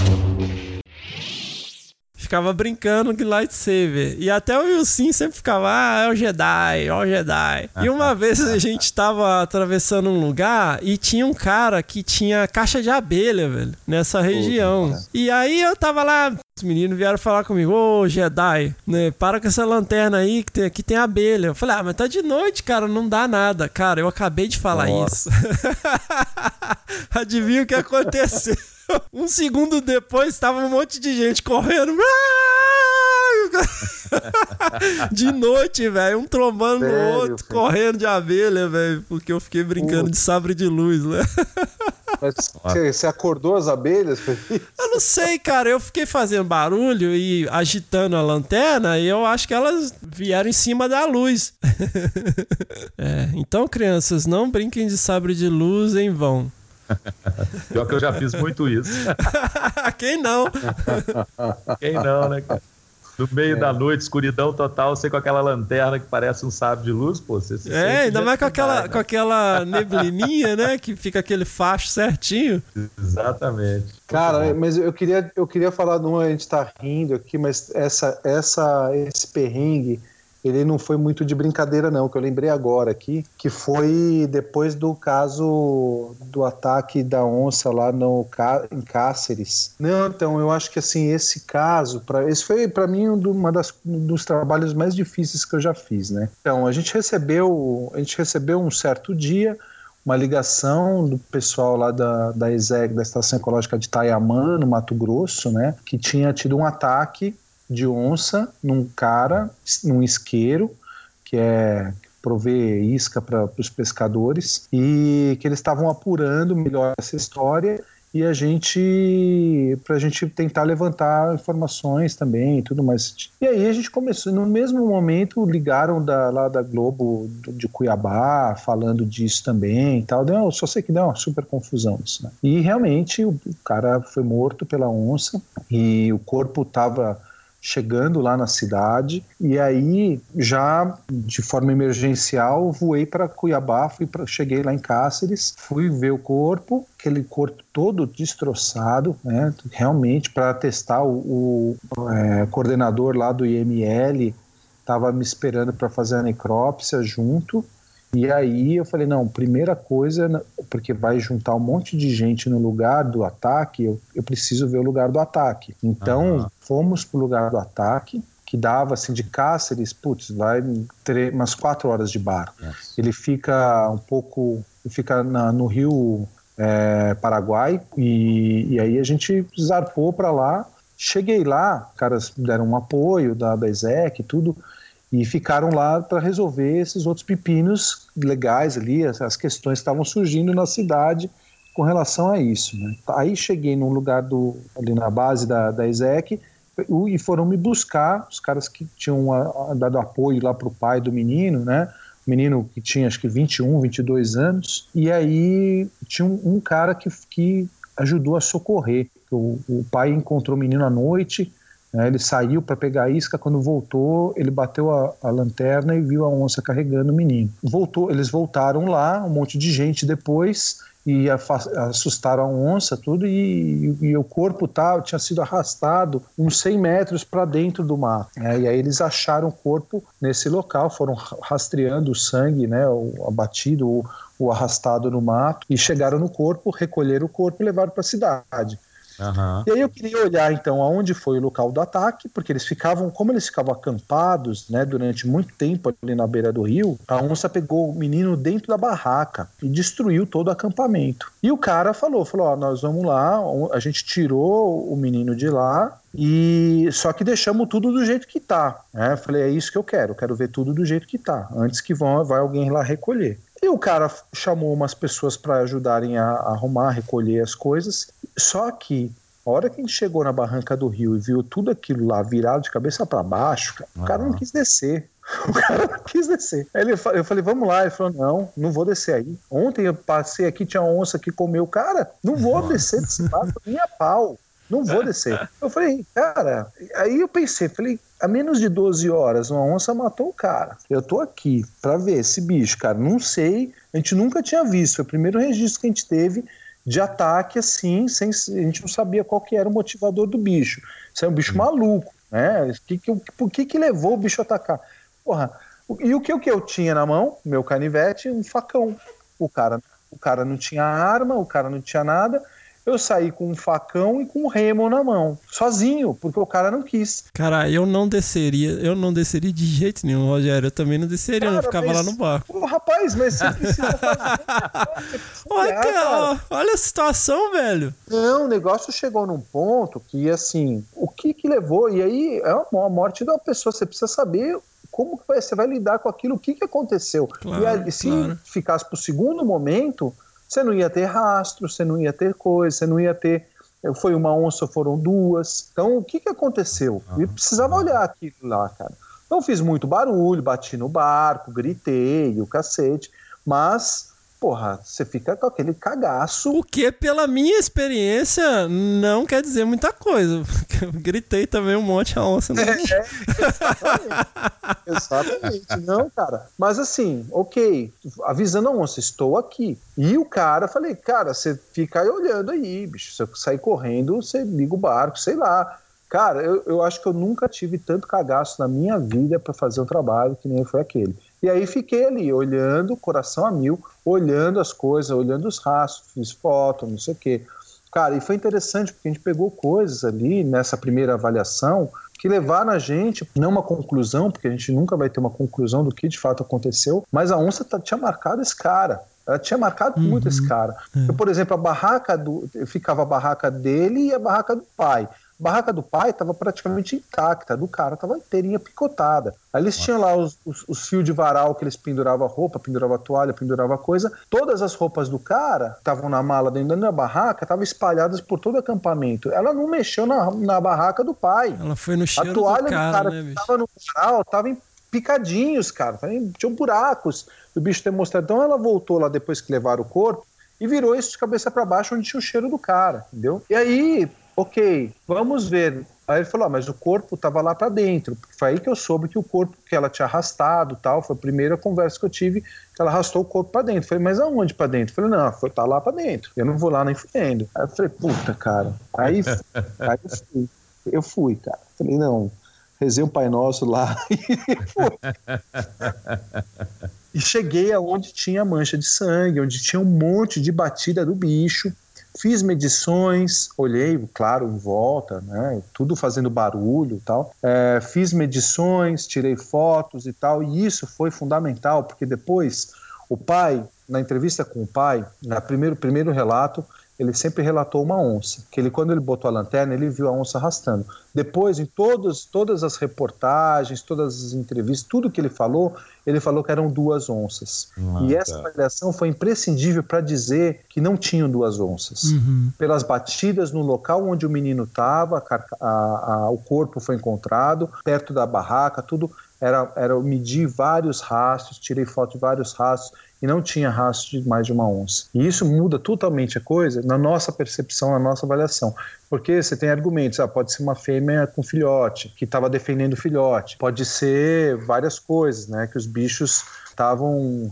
Ficava brincando de lightsaber. E até o Wilson sempre ficava, ah, é o Jedi, é o Jedi. E uma [LAUGHS] vez a gente tava atravessando um lugar e tinha um cara que tinha caixa de abelha, velho, nessa região. E aí eu tava lá, os meninos vieram falar comigo, ô Jedi, né, para com essa lanterna aí que tem, aqui tem abelha. Eu falei, ah, mas tá de noite, cara, não dá nada. Cara, eu acabei de falar isso. [LAUGHS] Adivinha o que aconteceu? [LAUGHS] Um segundo depois, tava um monte de gente correndo. [LAUGHS] De noite, velho. Um trombando no outro, filho? correndo de abelha, velho. Porque eu fiquei brincando de sabre de luz, né? mas você, acordou as abelhas? Eu não sei, cara. Eu fiquei fazendo barulho e agitando a lanterna e eu acho que elas vieram em cima da luz. [LAUGHS] É, então, crianças, não brinquem de sabre de luz em vão. [LAUGHS] Pior que eu já fiz muito isso. [LAUGHS] Quem não? [LAUGHS] Quem não, né, cara? No meio é. da noite, escuridão total, você com aquela lanterna que parece um sábio de luz, pô, você se É, ainda mais com aquela, né? com aquela neblininha, né? Que fica aquele facho certinho. Exatamente. Cara, mas eu queria, eu queria falar de uma, a gente tá rindo aqui, mas essa, essa, esse perrengue ele não foi muito de brincadeira, não, que eu lembrei agora aqui, que foi depois do caso do ataque da onça lá no, em Cáceres. Não, então, eu acho que assim, esse caso, pra, esse foi para mim um, uma das, um dos trabalhos mais difíceis que eu já fiz, né? Então, a gente recebeu, a gente recebeu um certo dia uma ligação do pessoal lá da, da ESEG, da Estação Ecológica de Itaiamã, no Mato Grosso, né, que tinha tido um ataque de onça num cara, num isqueiro, que é prover isca para os pescadores, e que eles estavam apurando melhor essa história e a gente para a gente tentar levantar informações também e tudo mais. E aí a gente começou no mesmo momento ligaram da lá da Globo de Cuiabá falando disso também e tal. Deu, só sei que deu uma super confusão isso, né? E realmente o, o cara foi morto pela onça e o corpo estava chegando lá na cidade. E aí já de forma emergencial voei para Cuiabá, fui cheguei lá em Cáceres, fui ver o corpo, aquele corpo todo destroçado, né, realmente para testar o, o é, coordenador lá do IML estava me esperando para fazer a necrópsia junto e aí eu falei, não, primeira coisa, porque vai juntar um monte de gente no lugar do ataque, eu, eu preciso ver o lugar do ataque. Então, uhum. fomos pro lugar do ataque, que dava assim de Cáceres, putz, vai ter umas quatro horas de barco. Ele fica um pouco, fica na, no rio é, Paraguai, e, e aí a gente zarpou para lá. Cheguei lá, caras deram um apoio da, da ESEC e tudo e ficaram lá para resolver esses outros pepinos legais ali, as, questões que estavam surgindo na cidade com relação a isso. Né? Aí cheguei num lugar do, ali na base da, da ESEC e foram me buscar, os caras que tinham dado apoio lá para o pai do menino, né? Menino que tinha acho que 21, 22 anos, e aí tinha um, um cara que, que ajudou a socorrer. O, o pai encontrou o menino à noite? Ele saiu para pegar a isca, quando voltou, ele bateu a, a, lanterna e viu a onça carregando o menino. Voltou, eles voltaram lá, um monte de gente depois, e assustaram a onça, tudo, e, e, e o corpo tá, tinha sido arrastado uns 100 metros para dentro do mar. Né? E aí eles acharam o corpo nesse local, foram rastreando o sangue, né, o abatido, o arrastado no mato, e chegaram no corpo, recolheram o corpo e levaram para a cidade. Uhum. E aí eu queria olhar então aonde foi o local do ataque, porque eles ficavam, como eles ficavam acampados, né, durante muito tempo ali na beira do rio, a onça pegou o menino dentro da barraca e destruiu todo o acampamento. E o cara falou, falou, ó, nós vamos lá, a gente tirou o menino de lá, e só que deixamos tudo do jeito que tá. Né? Falei, é isso que eu quero, quero ver tudo do jeito que tá, antes que vão, vai alguém lá recolher. E o cara chamou umas pessoas para ajudarem a, a arrumar, recolher as coisas. Só que a hora que a gente chegou na barranca do rio e viu tudo aquilo lá virado de cabeça para baixo, cara, o cara não quis descer. [LAUGHS] O cara não quis descer. Aí ele, eu falei, vamos lá. Ele falou, não, não vou descer aí. Ontem eu passei aqui, tinha uma onça que comeu. Cara, não vou descer desse barco nem a pau. Não vou descer. Eu falei, cara, aí eu pensei, falei, a menos de 12 horas, uma onça matou o cara. Eu tô aqui para ver esse bicho, cara. Não sei, a gente nunca tinha visto. Foi o primeiro registro que a gente teve de ataque assim, sem, a gente não sabia qual que era o motivador do bicho. Isso é um bicho maluco, né? Que, que, por que, que levou o bicho a atacar? Porra, e o que, o que eu tinha na mão? Meu canivete, um facão. O cara, o cara não tinha arma, o cara não tinha nada eu saí com um facão e com um remo na mão, sozinho, porque o cara não quis. Cara, eu não desceria, eu não desceria de jeito nenhum, Rogério. Eu também não desceria, cara, eu ficava mas, lá no barco. Ô, rapaz, mas você precisa fazer. [LAUGHS] olha, cara, olha a situação, velho. Não, o negócio chegou num ponto que, assim, o que que levou? E aí é a morte da pessoa, você precisa saber como que você vai lidar com aquilo, o que, que aconteceu. Claro, e aí, se claro. ficasse para o segundo momento, você não ia ter rastro, você não ia ter coisa, você não ia ter. Foi uma onça, foram duas. Então, o que, que aconteceu? E precisava olhar aquilo lá, cara. Não fiz muito barulho, bati no barco, gritei, o cacete, mas porra, você fica com aquele cagaço. O que, pela minha experiência, não quer dizer muita coisa. [LAUGHS] Eu gritei também um monte a onça. Né? É, exatamente. exatamente. Não, cara. Mas assim, ok, avisando a onça, estou aqui. E o cara, falei, cara, você fica aí olhando aí, bicho. Se eu sair correndo, você liga o barco, sei lá. Cara, eu, eu acho que eu nunca tive tanto cagaço na minha vida para fazer um trabalho que nem foi aquele. E aí fiquei ali, olhando, coração a mil, olhando as coisas, olhando os rastros, fiz foto, não sei o quê. Cara, e foi interessante porque a gente pegou coisas ali nessa primeira avaliação que levaram a gente, não uma conclusão, porque a gente nunca vai ter uma conclusão do que de fato aconteceu, mas a onça tinha marcado esse cara. Ela tinha marcado uhum. muito esse cara. É. Eu, por exemplo, a barraca do. Ficava a barraca dele e a barraca do pai. Barraca do pai estava praticamente intacta, do cara estava inteirinha picotada. Aí eles Nossa. tinham lá os, os, os, fios de varal que eles penduravam roupa, penduravam toalha, penduravam coisa. Todas as roupas do cara estavam na mala dentro da barraca, estavam espalhadas por todo o acampamento. Ela não mexeu na, na barraca do pai. Ela foi no cheiro A toalha do cara, do cara né, que estava no varal estava em picadinhos, cara. Tinham buracos do bicho ter mostrado. Então ela voltou lá depois que levaram o corpo e virou isso de cabeça para baixo onde tinha o cheiro do cara, entendeu? E aí ok, vamos ver. Aí ele falou, ah, mas o corpo estava lá para dentro. Foi aí que eu soube que o corpo que ela tinha arrastado, tal, foi a primeira conversa que eu tive, que ela arrastou o corpo para dentro. Eu falei, mas aonde para dentro? Eu falei, não, foi tá lá para dentro. Eu não vou lá nem fudendo. Aí eu falei, puta, cara. Aí, [LAUGHS] aí eu fui. Eu fui, cara. Falei, não, rezei um Pai Nosso lá [LAUGHS] e. E cheguei aonde tinha mancha de sangue, onde tinha um monte de batida do bicho. Fiz medições, olhei, claro, em volta, né? Tudo fazendo barulho e tal. É, fiz medições, tirei fotos e tal, e isso foi fundamental, porque depois o pai, na entrevista com o pai, no primeiro, primeiro relato, ele sempre relatou uma onça, que ele quando ele botou a lanterna, ele viu a onça arrastando. Depois, em todos, todas as reportagens, todas as entrevistas, tudo que ele falou, ele falou que eram duas onças. Ah, e essa avaliação foi imprescindível para dizer que não tinham duas onças. Uhum. Pelas batidas no local onde o menino estava, o corpo foi encontrado, perto da barraca, tudo era, era medir vários rastros, tirei foto de vários rastros e não tinha rastro de mais de uma onça. E isso muda totalmente a coisa na nossa percepção, na nossa avaliação. Porque você tem argumentos, ah, pode ser uma fêmea com filhote, que estava defendendo o filhote, pode ser várias coisas, né, que os bichos estavam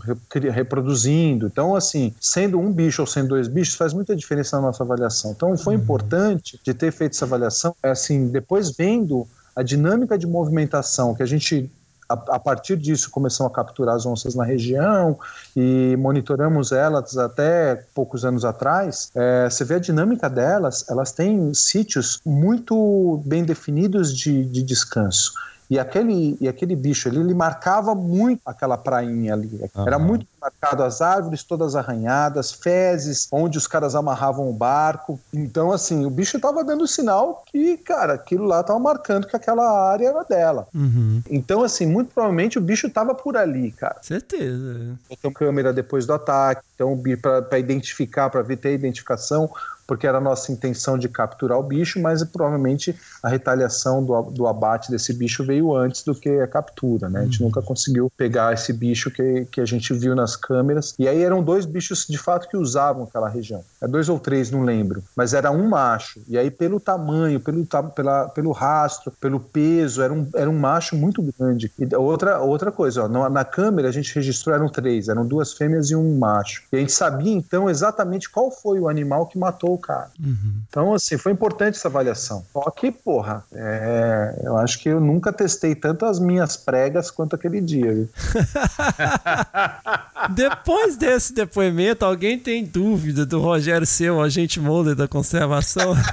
reproduzindo. Então, assim, sendo um bicho ou sendo dois bichos, faz muita diferença na nossa avaliação. Então, foi uhum. importante de ter feito essa avaliação, assim, depois vendo a dinâmica de movimentação que a gente a, a, partir disso começamos a capturar as onças na região e monitoramos elas até poucos anos atrás. É, você vê a dinâmica delas, elas têm sítios muito bem definidos de, de descanso. E aquele, e aquele bicho ali, ele marcava muito aquela prainha ali. Uhum. Era muito marcado as árvores todas arranhadas, fezes, onde os caras amarravam o barco. Então, assim, o bicho tava dando sinal que, cara, aquilo lá tava marcando que aquela área era dela. Uhum. Então, assim, muito provavelmente o bicho tava por ali, cara. Certeza. Botou câmera depois do ataque, então, para identificar, para ver ter a identificação, porque era a nossa intenção de capturar o bicho, mas provavelmente a retaliação do, do abate desse bicho veio antes do que a captura, né? A gente uhum. nunca conseguiu pegar esse bicho que, que a gente viu nas câmeras. E aí eram dois bichos de fato que usavam aquela região. É dois ou três, não lembro. Mas era um macho. E aí, pelo tamanho, pelo, pela, pelo rastro, pelo peso, era um, era um macho muito grande. E outra, outra coisa, ó, na, na câmera a gente registrou, eram três, eram duas fêmeas e um macho. E a gente sabia então exatamente qual foi o animal que matou cara. Uhum. Então, assim, foi importante essa avaliação. Só que, porra, é, eu acho que eu nunca testei tanto as minhas pregas quanto aquele dia. [LAUGHS] Depois desse depoimento, alguém tem dúvida do Rogério ser o agente Mulder da conservação? [LAUGHS]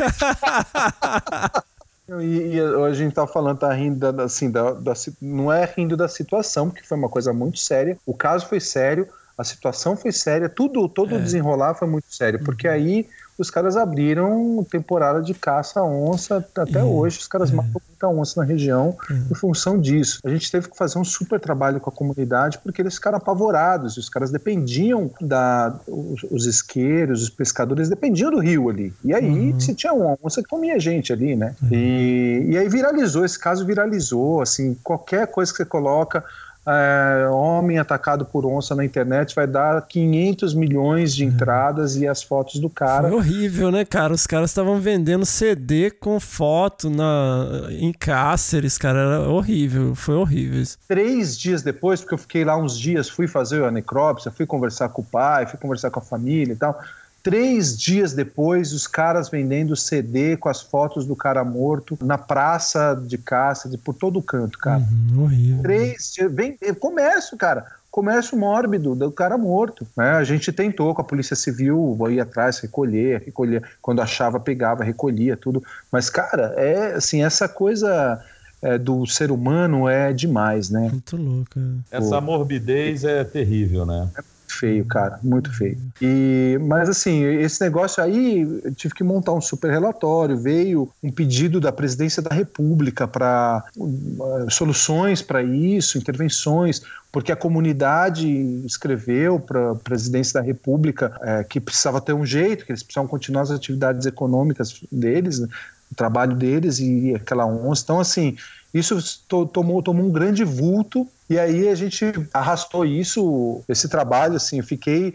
E, e, a gente tá falando, tá rindo da, assim, da, da, não é rindo da situação, porque foi uma coisa muito séria. O caso foi sério, a situação foi séria, tudo, todo é. o desenrolar foi muito sério, porque uhum. aí os caras abriram temporada de caça à onça. Até uhum. hoje, os caras uhum. matam muita onça na região uhum. em função disso. A gente teve que fazer um super trabalho com a comunidade porque eles ficaram apavorados. Os caras dependiam da. Os, os isqueiros, os pescadores dependiam do rio ali. E aí, uhum. se tinha uma onça que comia gente ali, né? E, e aí viralizou, esse caso viralizou. Assim, qualquer coisa que você coloca é, homem atacado por onça na internet vai dar 500 milhões de entradas e as fotos do cara. Foi horrível, né, cara? Os caras estavam vendendo CD com foto na, em Cáceres, cara. Era horrível. Foi horrível isso. Três dias depois, porque eu fiquei lá uns dias, fui fazer a necrópsia, fui conversar com o pai, fui conversar com a família e tal. Três dias depois, os caras vendendo CD com as fotos do cara morto na praça de caça, de por todo canto, cara. Uhum, horrível. Três dias. Vem, comércio, cara. Comércio mórbido do cara morto. Né? A gente tentou com a Polícia Civil ir atrás, recolher, recolher. Quando achava, pegava, recolhia tudo. Mas, cara, é assim, essa coisa. É, do ser humano é demais, né? Muito louco. Essa morbidez é terrível, né? É feio, cara, muito feio. E, mas assim, esse negócio aí, eu tive que montar um super relatório. Veio um pedido da presidência da República para uh, soluções para isso, intervenções, porque a comunidade escreveu para a presidência da República é, que precisava ter um jeito, que eles precisavam continuar as atividades econômicas deles, né, o trabalho deles e aquela onça. Então, assim, isso tomou, tomou um grande vulto e aí a gente arrastou isso, esse trabalho, assim, eu fiquei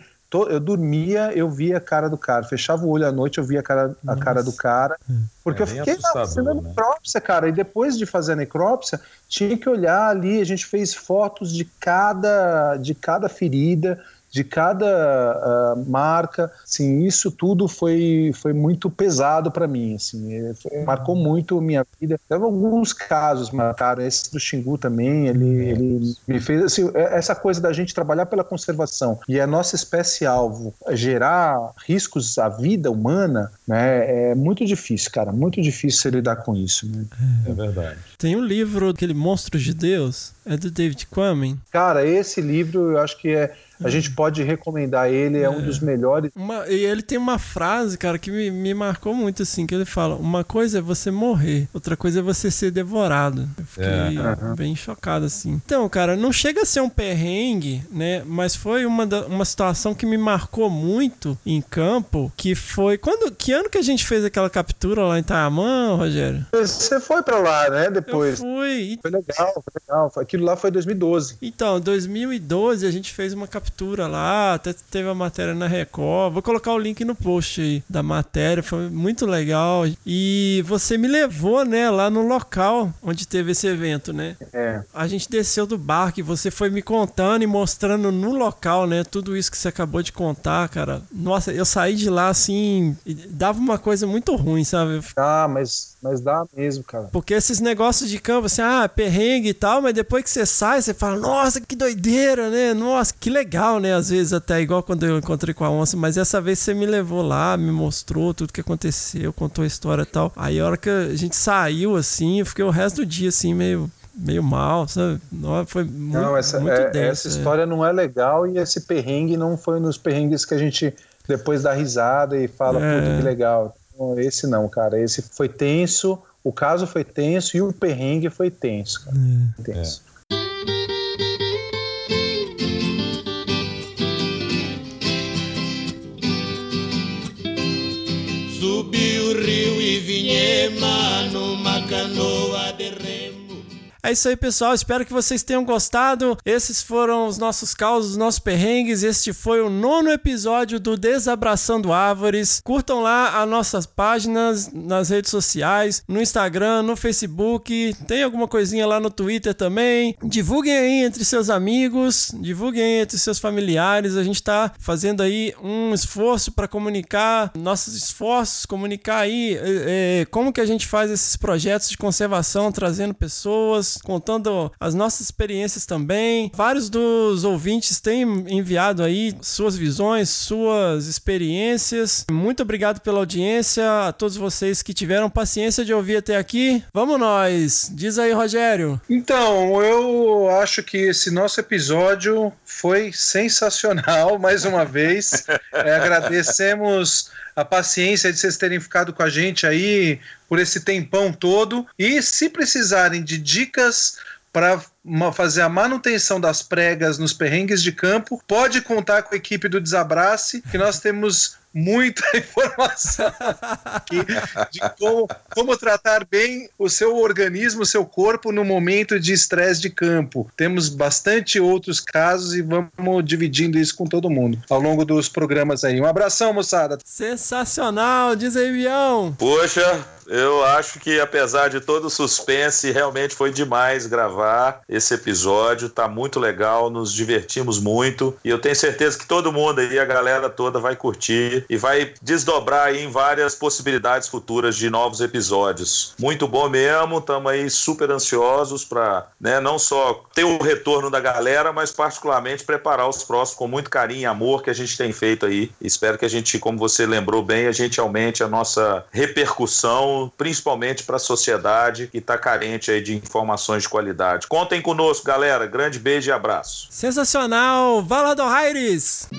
eu dormia, eu via a cara do cara. Fechava o olho à noite, eu via a cara, a cara do cara. Porque é eu fiquei fazendo a né? necrópsia, cara. E depois de fazer a necrópsia, tinha que olhar ali. A gente fez fotos de cada, de cada ferida, de cada uh, marca, assim, isso tudo foi, foi muito pesado para mim, assim, é, foi, marcou muito minha vida. Teve alguns casos marcaram, esse do Xingu também, ele, ele me fez, assim, é, essa coisa da gente trabalhar pela conservação e a nossa espécie alvo gerar riscos à vida humana, né, é muito difícil, cara, muito difícil lidar com isso. Né? É verdade. Tem um livro, aquele Monstros de Deus, é do David Quammen. Cara, esse livro eu acho que é a gente pode recomendar ele, é, é um dos melhores. Uma, e ele tem uma frase, cara, que me, me marcou muito, assim, que ele fala: uma coisa é você morrer, outra coisa é você ser devorado. Eu fiquei é. bem chocado, assim. Então, cara, não chega a ser um perrengue, né? Mas foi uma, da, uma situação que me marcou muito em campo, que foi. Quando, que ano que a gente fez aquela captura lá em Taamã, Rogério? Você foi pra lá, né? Depois. Eu fui. Foi legal, foi legal. Aquilo lá foi 2012. Então, 2012 a gente fez uma captura captura lá, até teve a matéria na Record. Vou colocar o link no post aí da matéria, foi muito legal. E você me levou, né, lá no local onde teve esse evento, né? É. A gente desceu do barco e você foi me contando e mostrando no local, né, tudo isso que você acabou de contar, cara. Nossa, eu saí de lá assim, dava uma coisa muito ruim, sabe? Ah, mas, mas dá mesmo, cara. Porque esses negócios de campo, assim, ah, perrengue e tal, mas depois que você sai, você fala, nossa, que doideira, né? Nossa, que legal né? Às vezes até igual quando eu encontrei com a onça, mas essa vez você me levou lá, me mostrou tudo que aconteceu, contou a história e tal. Aí a hora que a gente saiu assim, eu fiquei o resto do dia assim meio meio mal, sabe? Não, foi muito, não, essa, muito é, denso, essa é. história não é legal e esse perrengue não foi nos perrengues que a gente depois dá risada e fala, é. puta que legal. Então, esse não, cara. Esse foi tenso, o caso foi tenso e o perrengue foi tenso. Cara. É. Tenso. Subiu o rio e vinhema numa canoa de remo. É isso aí, pessoal. Espero que vocês tenham gostado. Esses foram os nossos causos, os nossos perrengues. Este foi o nono episódio do Desabraçando Árvores. Curtam lá as nossas páginas nas redes sociais, no Instagram, no Facebook. Tem alguma coisinha lá no Twitter também. Divulguem aí entre seus amigos, divulguem aí entre seus familiares. A gente está fazendo aí um esforço para comunicar nossos esforços, comunicar aí é, como que a gente faz esses projetos de conservação, trazendo pessoas contando as nossas experiências também. Vários dos ouvintes têm enviado aí suas visões, suas experiências. Muito obrigado pela audiência, a todos vocês que tiveram paciência de ouvir até aqui. Vamos nós! Diz aí, Rogério. Então, eu acho que esse nosso episódio foi sensacional, [LAUGHS] mais uma vez. É, agradecemos a paciência de vocês terem ficado com a gente aí por esse tempão todo. E se precisarem de dicas para fazer a manutenção das pregas nos perrengues de campo, pode contar com a equipe do Desabrace, que nós temos muita [LAUGHS] informação aqui de como, como tratar bem o seu organismo, o seu corpo no momento de estresse de campo. Temos bastante outros casos e vamos dividindo isso com todo mundo ao longo dos programas aí. Um abração, moçada. Sensacional, diz aí, Bião. Poxa, eu acho que apesar de todo o suspense, realmente foi demais gravar esse episódio. Tá muito legal, nos divertimos muito e eu tenho certeza que todo mundo aí, a galera toda vai curtir e vai desdobrar aí em várias possibilidades futuras de novos episódios. Muito bom mesmo, estamos aí super ansiosos para, né, não só ter o retorno da galera, mas particularmente preparar os próximos com muito carinho e amor que a gente tem feito aí. Espero que a gente, como você lembrou bem, a gente aumente a nossa repercussão, principalmente para a sociedade que está carente aí de informações de qualidade. Contem conosco, galera. Grande beijo e abraço. Sensacional! Vala do Aires!